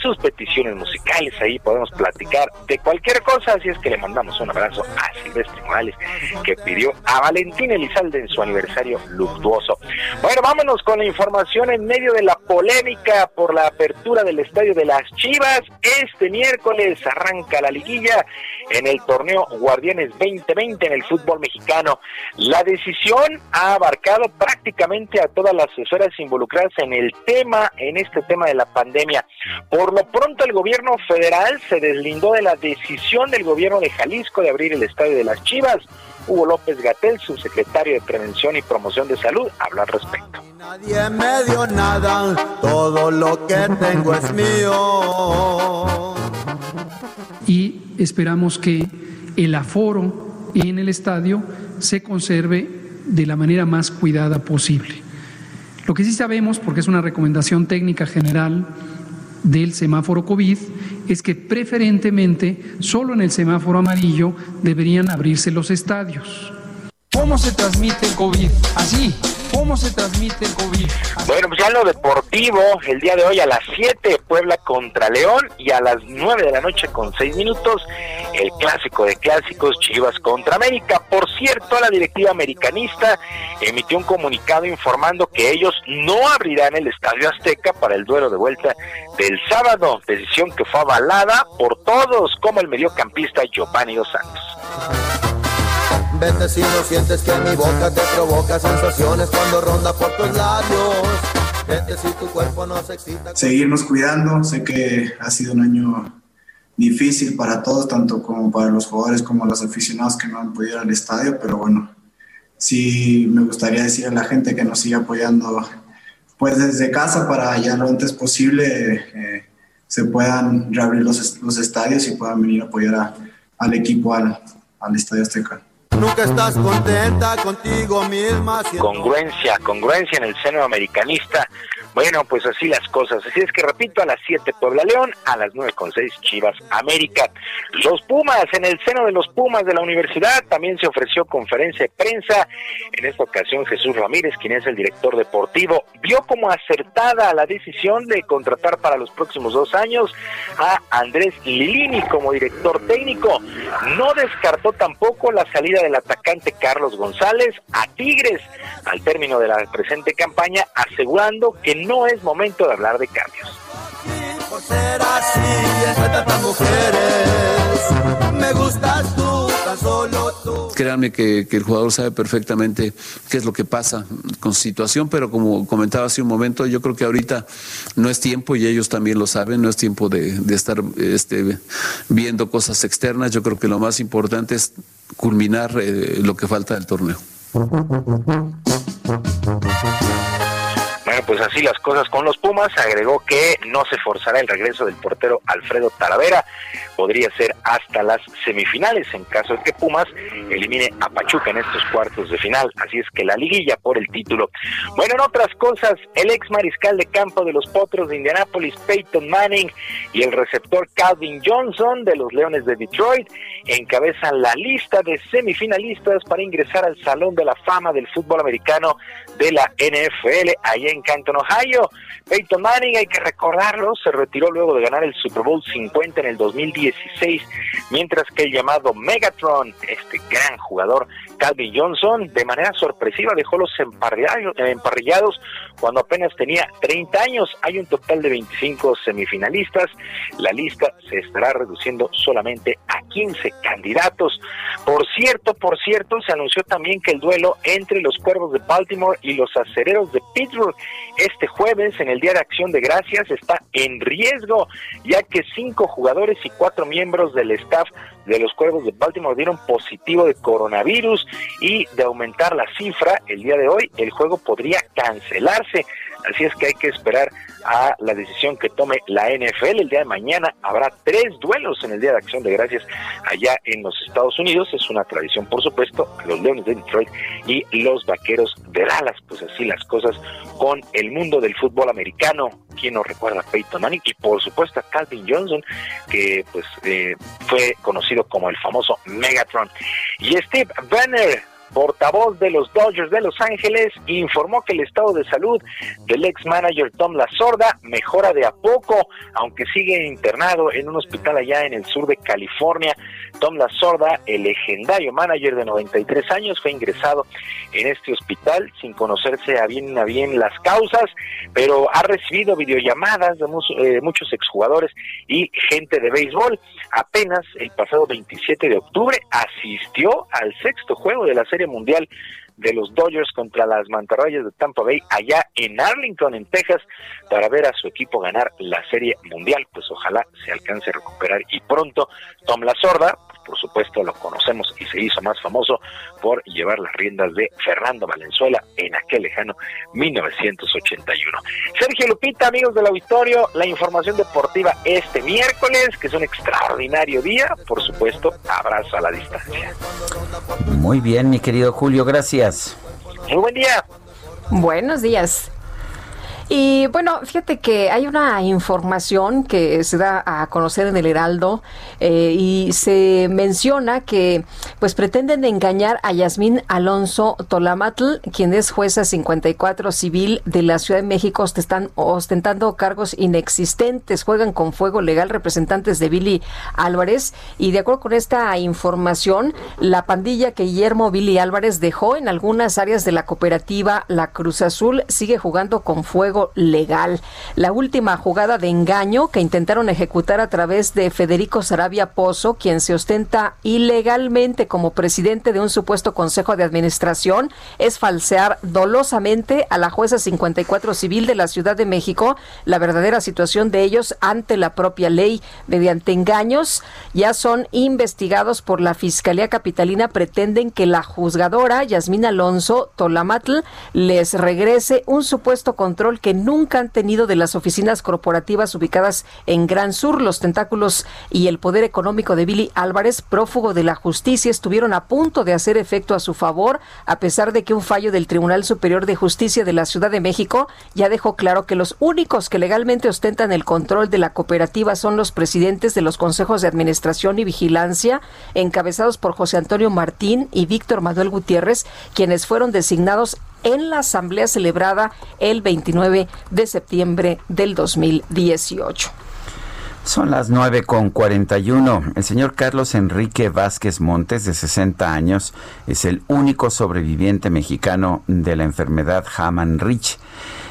sus peticiones musicales, ahí podemos platicar de cualquier cosa, así es que le mandamos un abrazo a Silvestre Morales, que pidió a Valentín Elizalde en su aniversario luctuoso. Bueno, vámonos con la información en medio de la polémica por la apertura del estadio de las Chivas. Este miércoles arranca la liguilla en el torneo Guardianes 2020 en el fútbol mexicano. La decisión ha abarcado prácticamente a todas las esferas involucradas en el tema, en este tema de la pandemia. Por lo pronto el gobierno federal se deslindó de la decisión del gobierno de Jalisco de abrir el estadio de las Chivas. Hugo López Gatel, subsecretario de Prevención y Promoción de Salud, habla al respecto. Nadie me dio nada, todo lo que tengo es mío. Y esperamos que el aforo en el estadio se conserve de la manera más cuidada posible. Lo que sí sabemos, porque es una recomendación técnica general del semáforo COVID, es que preferentemente solo en el semáforo amarillo deberían abrirse los estadios. ¿Cómo se transmite el COVID? Así, ¿Cómo se transmite el COVID? Bueno, pues ya lo deportivo, el día de hoy a las 7, Puebla contra León y a las 9 de la noche con 6 minutos, el clásico de clásicos, Chivas contra América. Por cierto, la directiva americanista emitió un comunicado informando que ellos no abrirán el Estadio Azteca para el duelo de vuelta del sábado, decisión que fue avalada por todos, como el mediocampista Giovanni Dos Santos. No sientes que mi boca te provoca sensaciones cuando ronda por tus labios. Vete si tu cuerpo no se excita. Seguirnos cuidando. Sé que ha sido un año difícil para todos, tanto como para los jugadores como los aficionados que no han podido ir al estadio, pero bueno, sí me gustaría decir a la gente que nos siga apoyando pues desde casa para ya lo antes posible eh, se puedan reabrir los, estadios y puedan venir a apoyar al equipo al Estadio Azteca. Nunca estás contenta contigo misma. Congruencia, congruencia en el seno americanista. Bueno, pues así las cosas. Así es que repito, a las 7 Puebla León, a las 9 con 6 Chivas América. Los Pumas, en el seno de los Pumas de la universidad, también se ofreció conferencia de prensa. En esta ocasión Jesús Ramírez, quien es el director deportivo, vio como acertada la decisión de contratar para los próximos dos años a Andrés Lilini como director técnico. No descartó tampoco la salida del atacante Carlos González a Tigres al término de la presente campaña, asegurando que no es momento de hablar de cambios. Por ser así, mujeres, me gustas tú, tan solo tú. Créanme que, el jugador sabe perfectamente qué es lo que pasa con su situación, pero como comentaba hace un momento, yo creo que ahorita no es tiempo y ellos también lo saben, no es tiempo de, estar este, viendo cosas externas. Yo creo que lo más importante es culminar eh, lo que falta del torneo. Pues así las cosas con los Pumas. Agregó que no se forzará el regreso del portero Alfredo Talavera. Podría ser hasta las semifinales en caso de que Pumas elimine a Pachuca en estos cuartos de final. Así es que la liguilla por el título. Bueno, en otras cosas, el ex mariscal de campo de los Potros de Indianápolis, Peyton Manning, y el receptor Calvin Johnson de los Leones de Detroit encabezan la lista de semifinalistas para ingresar al Salón de la Fama del Fútbol Americano de la NFL allá en Canton, Ohio. Peyton Manning, hay que recordarlo, se retiró luego de ganar el Super Bowl 50 en el 2016, mientras que el llamado Megatron, este gran jugador Calvin Johnson, de manera sorpresiva dejó los emparrillados cuando apenas tenía 30 años. Hay un total de 25 semifinalistas. La lista se estará reduciendo solamente a 15 candidatos. Por cierto, por cierto, se anunció también que el duelo entre los Cuervos de Baltimore y los Acereros de Pittsburgh este jueves, en el Día de Acción de Gracias, está en riesgo, ya que cinco jugadores y cuatro miembros del staff de los Cuervos de Baltimore dieron positivo de coronavirus y de aumentar la cifra el día de hoy, el juego podría cancelarse. Así es que hay que esperar a la decisión que tome la NFL. El día de mañana habrá tres duelos en el Día de Acción de Gracias allá en los Estados Unidos. Es una tradición, por supuesto, los Leones de Detroit y los Vaqueros de Dallas. Pues así las cosas con el mundo del fútbol americano. ¿Quién nos recuerda a Peyton Manning? Y por supuesto a Calvin Johnson, que pues eh, fue conocido como el famoso Megatron. Y Steve Banner, portavoz de los Dodgers de Los Ángeles, informó que el estado de salud del ex manager Tom Lasorda mejora de a poco, aunque sigue internado en un hospital allá en el sur de California. Tom Lasorda, el legendario manager de 93 años, fue ingresado en este hospital sin conocerse a bien a bien las causas, pero ha recibido videollamadas de eh, muchos exjugadores y gente de béisbol. Apenas el pasado 27 de octubre asistió al sexto juego de la Serie Mundial de los Dodgers contra las Mantarrayas de Tampa Bay allá en Arlington, en Texas, para ver a su equipo ganar la Serie Mundial. Pues ojalá se alcance a recuperar y pronto. Tom La Sorda, por supuesto lo conocemos y se hizo más famoso por llevar las riendas de Fernando Valenzuela en aquel lejano 1981. Sergio Lupita, amigos del auditorio, la información deportiva este miércoles, que es un extraordinario día, por supuesto, abrazo a la distancia. Muy bien, mi querido Julio, gracias. Muy buen día. Buenos días. Y bueno, fíjate que hay una información que se da a conocer en el Heraldo eh, y se menciona que pues pretenden engañar a Yasmín Alonso Tolamatl, quien es jueza 54 civil de la Ciudad de México, están ostentando cargos inexistentes, juegan con fuego legal representantes de Billy Álvarez. Y de acuerdo con esta información, la pandilla que Guillermo Billy Álvarez dejó en algunas áreas de la cooperativa La Cruz Azul sigue jugando con fuego legal. La última jugada de engaño que intentaron ejecutar a través de Federico Sarabia Pozo, quien se ostenta ilegalmente como presidente de un supuesto consejo de administración, es falsear dolosamente a la jueza 54 civil de la Ciudad de México la verdadera situación de ellos ante la propia ley. Mediante engaños, ya son investigados por la Fiscalía Capitalina. Pretenden que la juzgadora Yasmín Alonso Tolamatl les regrese un supuesto control nunca han tenido de las oficinas corporativas ubicadas en Gran Sur. Los tentáculos y el poder económico de Billy Álvarez, prófugo de la justicia, estuvieron a punto de hacer efecto a su favor, a pesar de que un fallo del Tribunal Superior de Justicia de la Ciudad de México ya dejó claro que los únicos que legalmente ostentan el control de la cooperativa son los presidentes de los consejos de administración y vigilancia, encabezados por José Antonio Martín y Víctor Manuel Gutiérrez, quienes fueron designados en la asamblea celebrada el 29 de septiembre del 2018. Son las 9 con 41. El señor Carlos Enrique Vázquez Montes, de 60 años, es el único sobreviviente mexicano de la enfermedad Haman Rich.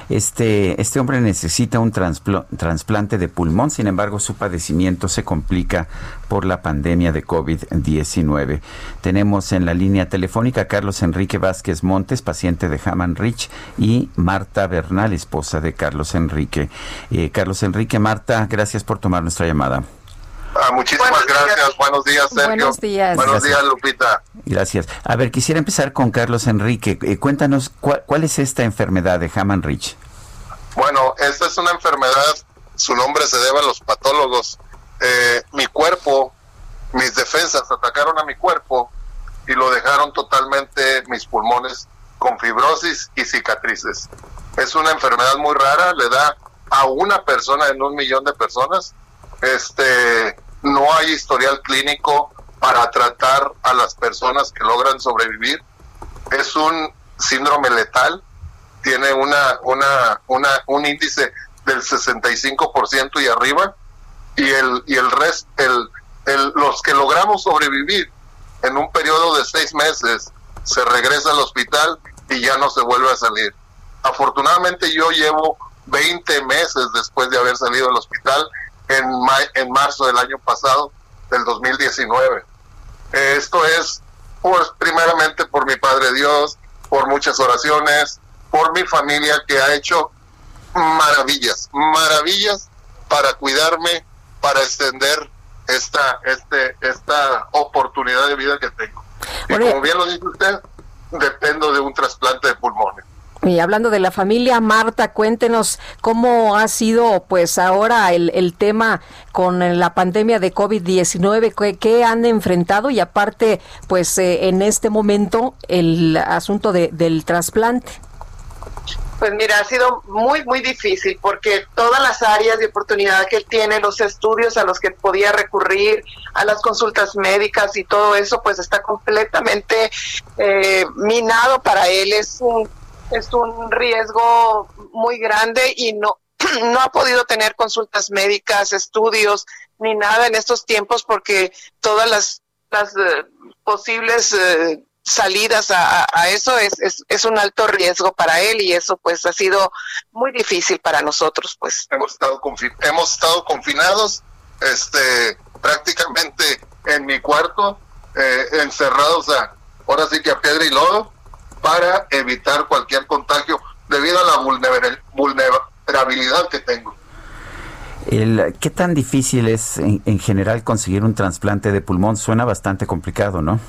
Este, este hombre necesita un trasplante de pulmón, sin embargo su padecimiento se complica por la pandemia de COVID-19. Tenemos en la línea telefónica a Carlos Enrique Vázquez Montes, paciente de Haman Rich, y Marta Bernal, esposa de Carlos Enrique. Eh, Carlos Enrique, Marta, gracias por tomar nuestra llamada. Ah, muchísimas gracias. Buenos días, Sergio. Buenos días. Buenos días, Lupita. Gracias. A ver, quisiera empezar con Carlos Enrique. Eh, cuéntanos, ¿cuál, es esta enfermedad de Haman Rich? Bueno, esta es una enfermedad, su nombre se debe a los patólogos. Eh, mi cuerpo, mis defensas atacaron a mi cuerpo y lo dejaron totalmente mis pulmones con fibrosis y cicatrices. Es una enfermedad muy rara, le da a una persona en un millón de personas este, no hay historial clínico para tratar a las personas que logran sobrevivir. Es un síndrome letal, tiene una, una, una, un índice del 65% y arriba, y el, y el resto, el, el, los que logramos sobrevivir en un periodo de seis meses, se regresa al hospital y ya no se vuelve a salir. Afortunadamente yo llevo 20 meses después de haber salido del hospital en, en marzo del año pasado, del 2019. Esto es, pues, primeramente por mi Padre Dios, por muchas oraciones, por mi familia que ha hecho maravillas, maravillas para cuidarme, para extender esta, este, esta oportunidad de vida que tengo. Y como bien lo dice usted, dependo de un trasplante de pulmones. Y hablando de la familia, Marta, cuéntenos cómo ha sido pues ahora el, el tema con la pandemia de COVID-19, ¿qué, han enfrentado y aparte pues eh, en este momento el asunto de, del trasplante. Pues mira, ha sido muy, muy difícil porque todas las áreas de oportunidad que él tiene, los estudios a los que podía recurrir, a las consultas médicas y todo eso, pues está completamente eh, minado para él. Es un es un riesgo muy grande y no, no ha podido tener consultas médicas, estudios, ni nada en estos tiempos porque todas las, las eh, posibles eh, salidas a, eso es, es, un alto riesgo para él y eso pues ha sido muy difícil para nosotros pues. Hemos estado, hemos estado confinados este, prácticamente en mi cuarto, eh, encerrados a, ahora sí que a piedra y lodo para evitar cualquier contagio debido a la vulnerabilidad que tengo. El, ¿Qué tan difícil es en, general conseguir un trasplante de pulmón? Suena bastante complicado, ¿no?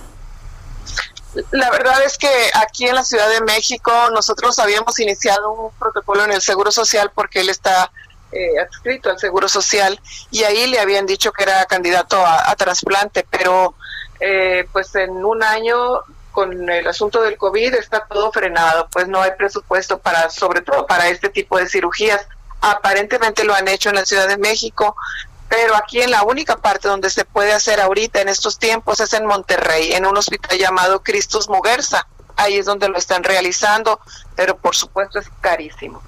La verdad es que aquí en la Ciudad de México nosotros habíamos iniciado un protocolo en el Seguro Social porque él está eh, adscrito al Seguro Social y ahí le habían dicho que era candidato a, trasplante, pero eh, pues en un año con el asunto del COVID está todo frenado, pues no hay presupuesto para, sobre todo para este tipo de cirugías. Aparentemente lo han hecho en la Ciudad de México, pero aquí en la única parte donde se puede hacer ahorita en estos tiempos es en Monterrey, en un hospital llamado Cristus Muguerza. Ahí es donde lo están realizando, pero por supuesto es carísimo.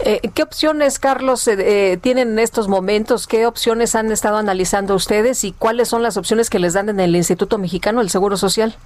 Eh, ¿Qué opciones, Carlos, eh, eh, tienen en estos momentos? ¿Qué opciones han estado analizando ustedes y cuáles son las opciones que les dan en el Instituto Mexicano del Seguro Social?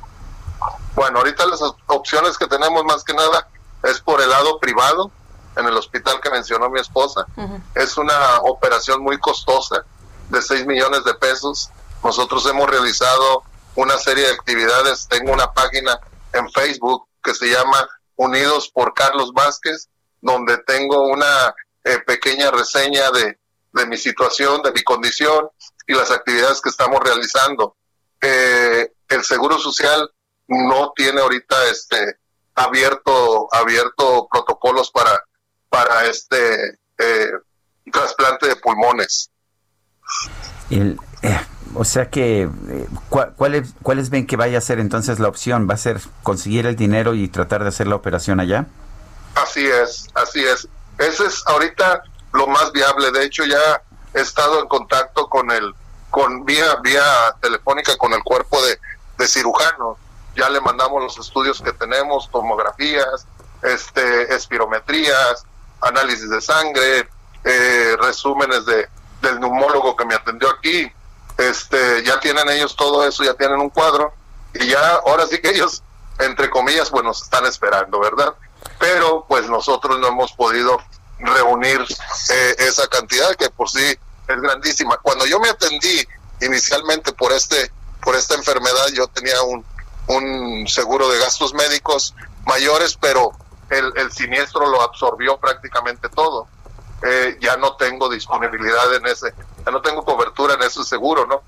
Bueno, ahorita las opciones que tenemos más que nada es por el lado privado, en el hospital que mencionó mi esposa. Es una operación muy costosa, de 6 millones de pesos. Nosotros hemos realizado una serie de actividades. Tengo una página en Facebook que se llama Unidos por Carlos Vázquez, donde tengo una eh, pequeña reseña de, de, mi situación, de mi condición y las actividades que estamos realizando. Eh, el Seguro Social no tiene ahorita este abierto abierto protocolos para para este eh, trasplante de pulmones. El, eh, o sea que, eh, ¿cuáles, ¿cuáles ven que vaya a ser entonces la opción? ¿Va a ser conseguir el dinero y tratar de hacer la operación allá? Así es, así es. Ese es ahorita lo más viable. De hecho, ya he estado en contacto con el, con vía, vía telefónica con el cuerpo de, de cirujanos ya le mandamos los estudios que tenemos, tomografías, este, espirometrías, análisis de sangre, eh, resúmenes de, del neumólogo que me atendió aquí, este, ya tienen ellos todo eso, ya tienen un cuadro, y ya ahora sí que ellos, entre comillas, pues nos están esperando, ¿verdad? Pero pues nosotros no hemos podido reunir eh, esa cantidad que por sí es grandísima. Cuando yo me atendí inicialmente por este por esta enfermedad, yo tenía un un seguro de gastos médicos mayores, pero el, el siniestro lo absorbió prácticamente todo. Eh, ya no tengo disponibilidad en ese, ya no tengo cobertura en ese seguro, ¿no?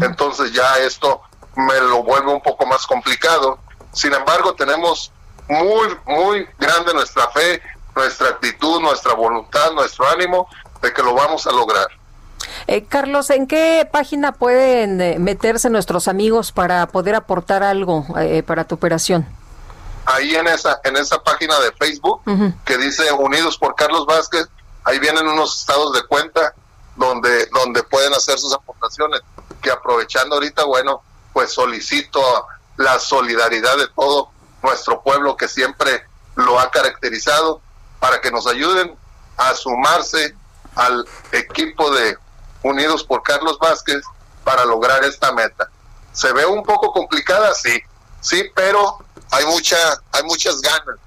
Entonces ya esto me lo vuelve un poco más complicado. Sin embargo, tenemos muy, muy grande nuestra fe, nuestra actitud, nuestra voluntad, nuestro ánimo de que lo vamos a lograr. Eh, Carlos, ¿en qué página pueden eh, meterse nuestros amigos para poder aportar algo eh, para tu operación? Ahí en esa, en esa página de Facebook que dice Unidos por Carlos Vázquez, ahí vienen unos estados de cuenta donde, donde pueden hacer sus aportaciones. Que aprovechando ahorita, bueno, pues solicito la solidaridad de todo nuestro pueblo que siempre lo ha caracterizado para que nos ayuden a sumarse al equipo de unidos por Carlos Vázquez para lograr esta meta. Se ve un poco complicada, sí, sí, pero hay mucha, hay muchas ganas,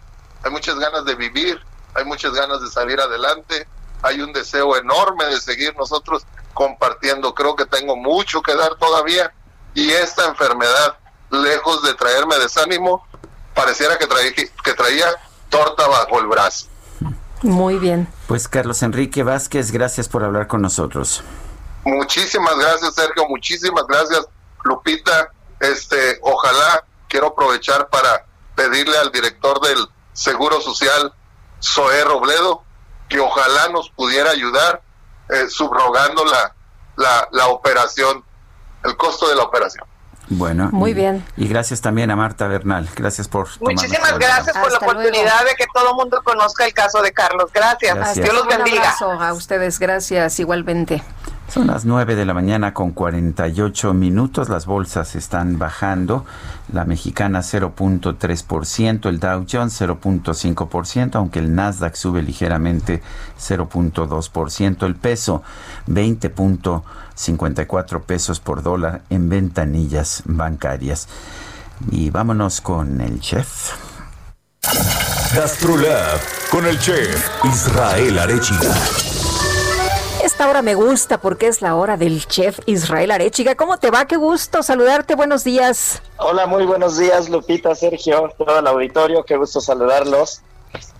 hay muchas ganas de vivir, hay muchas ganas de salir adelante, hay un deseo enorme de seguir nosotros compartiendo. Creo que tengo mucho que dar todavía y esta enfermedad, lejos de traerme desánimo, pareciera que traía, que traía torta bajo el brazo. Muy bien. Pues Carlos Enrique Vázquez, gracias por hablar con nosotros. Muchísimas gracias, Sergio. Muchísimas gracias, Lupita. Este, ojalá quiero aprovechar para pedirle al director del Seguro Social, Zoé Robledo, que ojalá nos pudiera ayudar eh, subrogando la, la, la operación, el costo de la operación. Bueno. Muy bien. Y gracias también a Marta Bernal. Gracias por. Muchísimas gracias por la oportunidad de que todo el mundo conozca el caso de Carlos. Gracias. Gracias. Dios los bendiga. Un abrazo a ustedes. Gracias igualmente. Son las 9 de la mañana con 48 minutos. Las bolsas están bajando. La mexicana 0.3%, el Dow Jones 0.5%, aunque el Nasdaq sube ligeramente 0.2%. El peso 20.54 pesos por dólar en ventanillas bancarias. Y vámonos con el chef. Gastrolab con el chef Israel Arechiga. Esta hora me gusta porque es la hora del chef Israel Arechiga. ¿Cómo te va? Qué gusto saludarte. Buenos días. Hola, muy buenos días, Lupita, Sergio, todo el auditorio. Qué gusto saludarlos.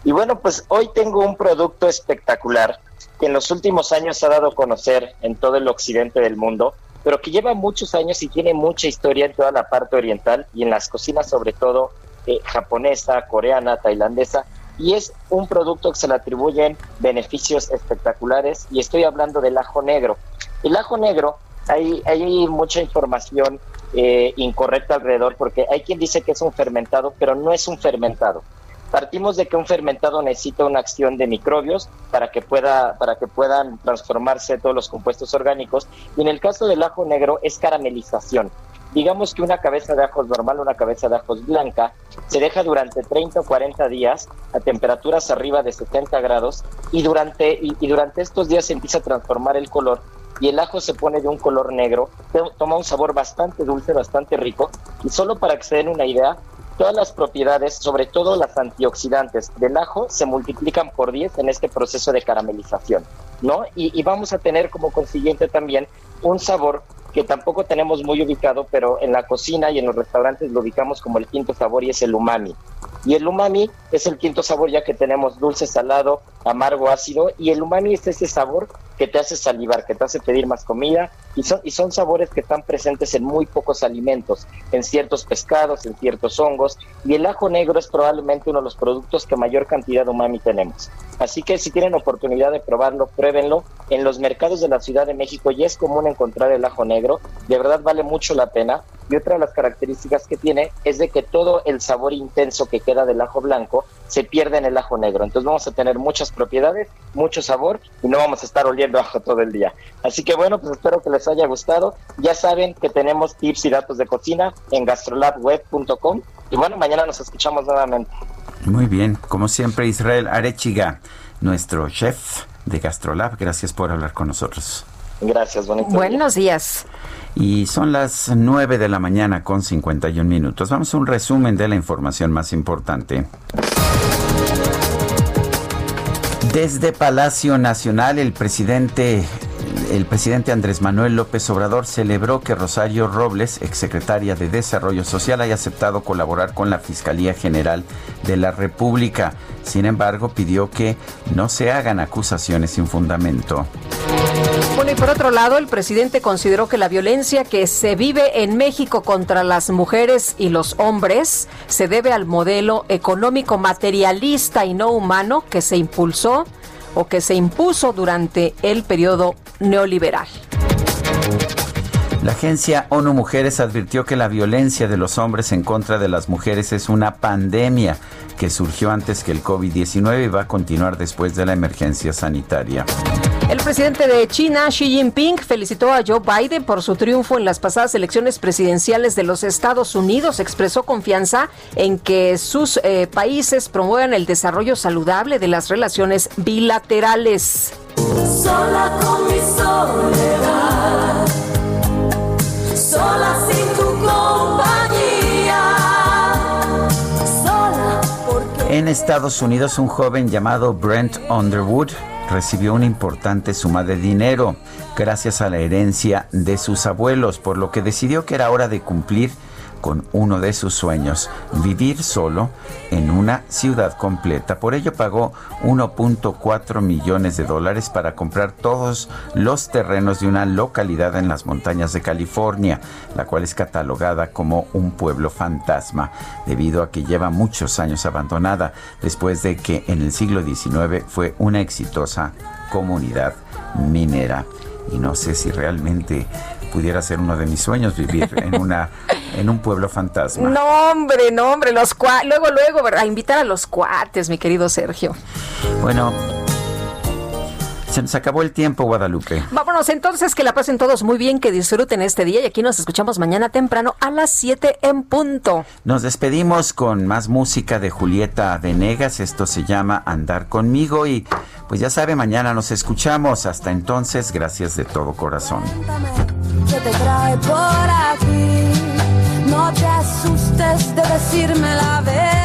Y bueno, pues hoy tengo un producto espectacular que en los últimos años ha dado a conocer en todo el occidente del mundo, pero que lleva muchos años y tiene mucha historia en toda la parte oriental y en las cocinas sobre todo eh, japonesa, coreana, tailandesa, y es un producto que se le atribuyen beneficios espectaculares y estoy hablando del ajo negro. El ajo negro, hay, mucha información eh, incorrecta alrededor porque hay quien dice que es un fermentado, pero no es un fermentado. Partimos de que un fermentado necesita una acción de microbios para que pueda para que puedan transformarse todos los compuestos orgánicos y en el caso del ajo negro es caramelización. Digamos que una cabeza de ajos normal, una cabeza de ajos blanca, se deja durante 30 o 40 días a temperaturas arriba de 70 grados y durante, y, durante estos días empieza a transformar el color y el ajo se pone de un color negro, to- toma un sabor bastante dulce, bastante rico y solo para que se den una idea, todas las propiedades, sobre todo las antioxidantes del ajo, se multiplican por 10 en este proceso de caramelización, ¿no? Y vamos a tener como consiguiente también un sabor que tampoco tenemos muy ubicado, pero en la cocina y en los restaurantes lo ubicamos como el quinto sabor y es el umami. Y el umami es el quinto sabor ya que tenemos dulce, salado, amargo, ácido y el umami es ese sabor que te hace salivar, que te hace pedir más comida y son, y son sabores que están presentes en muy pocos alimentos, en ciertos pescados, en ciertos hongos y el ajo negro es probablemente uno de los productos que mayor cantidad de umami tenemos. Así que si tienen oportunidad de probarlo, pruébenlo. En los mercados de la Ciudad de México ya es común encontrar el ajo negro, de verdad vale mucho la pena. Y otra de las características que tiene es de que todo el sabor intenso que queda del ajo blanco se pierde en el ajo negro. Entonces vamos a tener muchas propiedades, mucho sabor y no vamos a estar oliendo ajo todo el día. Así que bueno, pues espero que les haya gustado. Ya saben que tenemos tips y datos de cocina en gastrolabweb.com. Y bueno, mañana nos escuchamos nuevamente. Muy bien, como siempre Israel Arechiga, nuestro chef de Gastrolab, gracias por hablar con nosotros. Gracias, bonito día. Buenos días. Y son las 9 de la mañana con 51 minutos. Vamos a un resumen de la información más importante. Desde Palacio Nacional, el presidente, el presidente Andrés Manuel López Obrador celebró que Rosario Robles, exsecretaria de Desarrollo Social, haya aceptado colaborar con la Fiscalía General de la República. Sin embargo, pidió que no se hagan acusaciones sin fundamento. Bueno, y por otro lado, el presidente consideró que la violencia que se vive en México contra las mujeres y los hombres se debe al modelo económico materialista y no humano que se impulsó o que se impuso durante el periodo neoliberal. La agencia ONU Mujeres advirtió que la violencia de los hombres en contra de las mujeres es una pandemia que surgió antes que el COVID-19 y va a continuar después de la emergencia sanitaria. El presidente de China, Xi Jinping, felicitó a Joe Biden por su triunfo en las pasadas elecciones presidenciales de los Estados Unidos. Expresó confianza en que sus eh, países promuevan el desarrollo saludable de las relaciones bilaterales. Sola con mi soledad, En Estados Unidos, un joven llamado Brent Underwood recibió una importante suma de dinero gracias a la herencia de sus abuelos, por lo que decidió que era hora de cumplir con uno de sus sueños, vivir solo en una ciudad completa. Por ello pagó 1.4 millones de dólares para comprar todos los terrenos de una localidad en las montañas de California, la cual es catalogada como un pueblo fantasma, debido a que lleva muchos años abandonada, después de que en el siglo XIX fue una exitosa comunidad minera. Y no sé si realmente pudiera ser uno de mis sueños vivir en una en un pueblo fantasma. No, hombre, no, hombre, los luego luego, ¿verdad? invitar a los cuates, mi querido Sergio. Bueno, se nos acabó el tiempo, Guadalupe. Vámonos entonces, que la pasen todos muy bien, que disfruten este día y aquí nos escuchamos mañana temprano a las 7 en punto. Nos despedimos con más música de Julieta Venegas, esto se llama Andar conmigo y pues ya sabe, mañana nos escuchamos. Hasta entonces, gracias de todo corazón. ¿Qué te trae por aquí? No te asustes de decirme la verdad.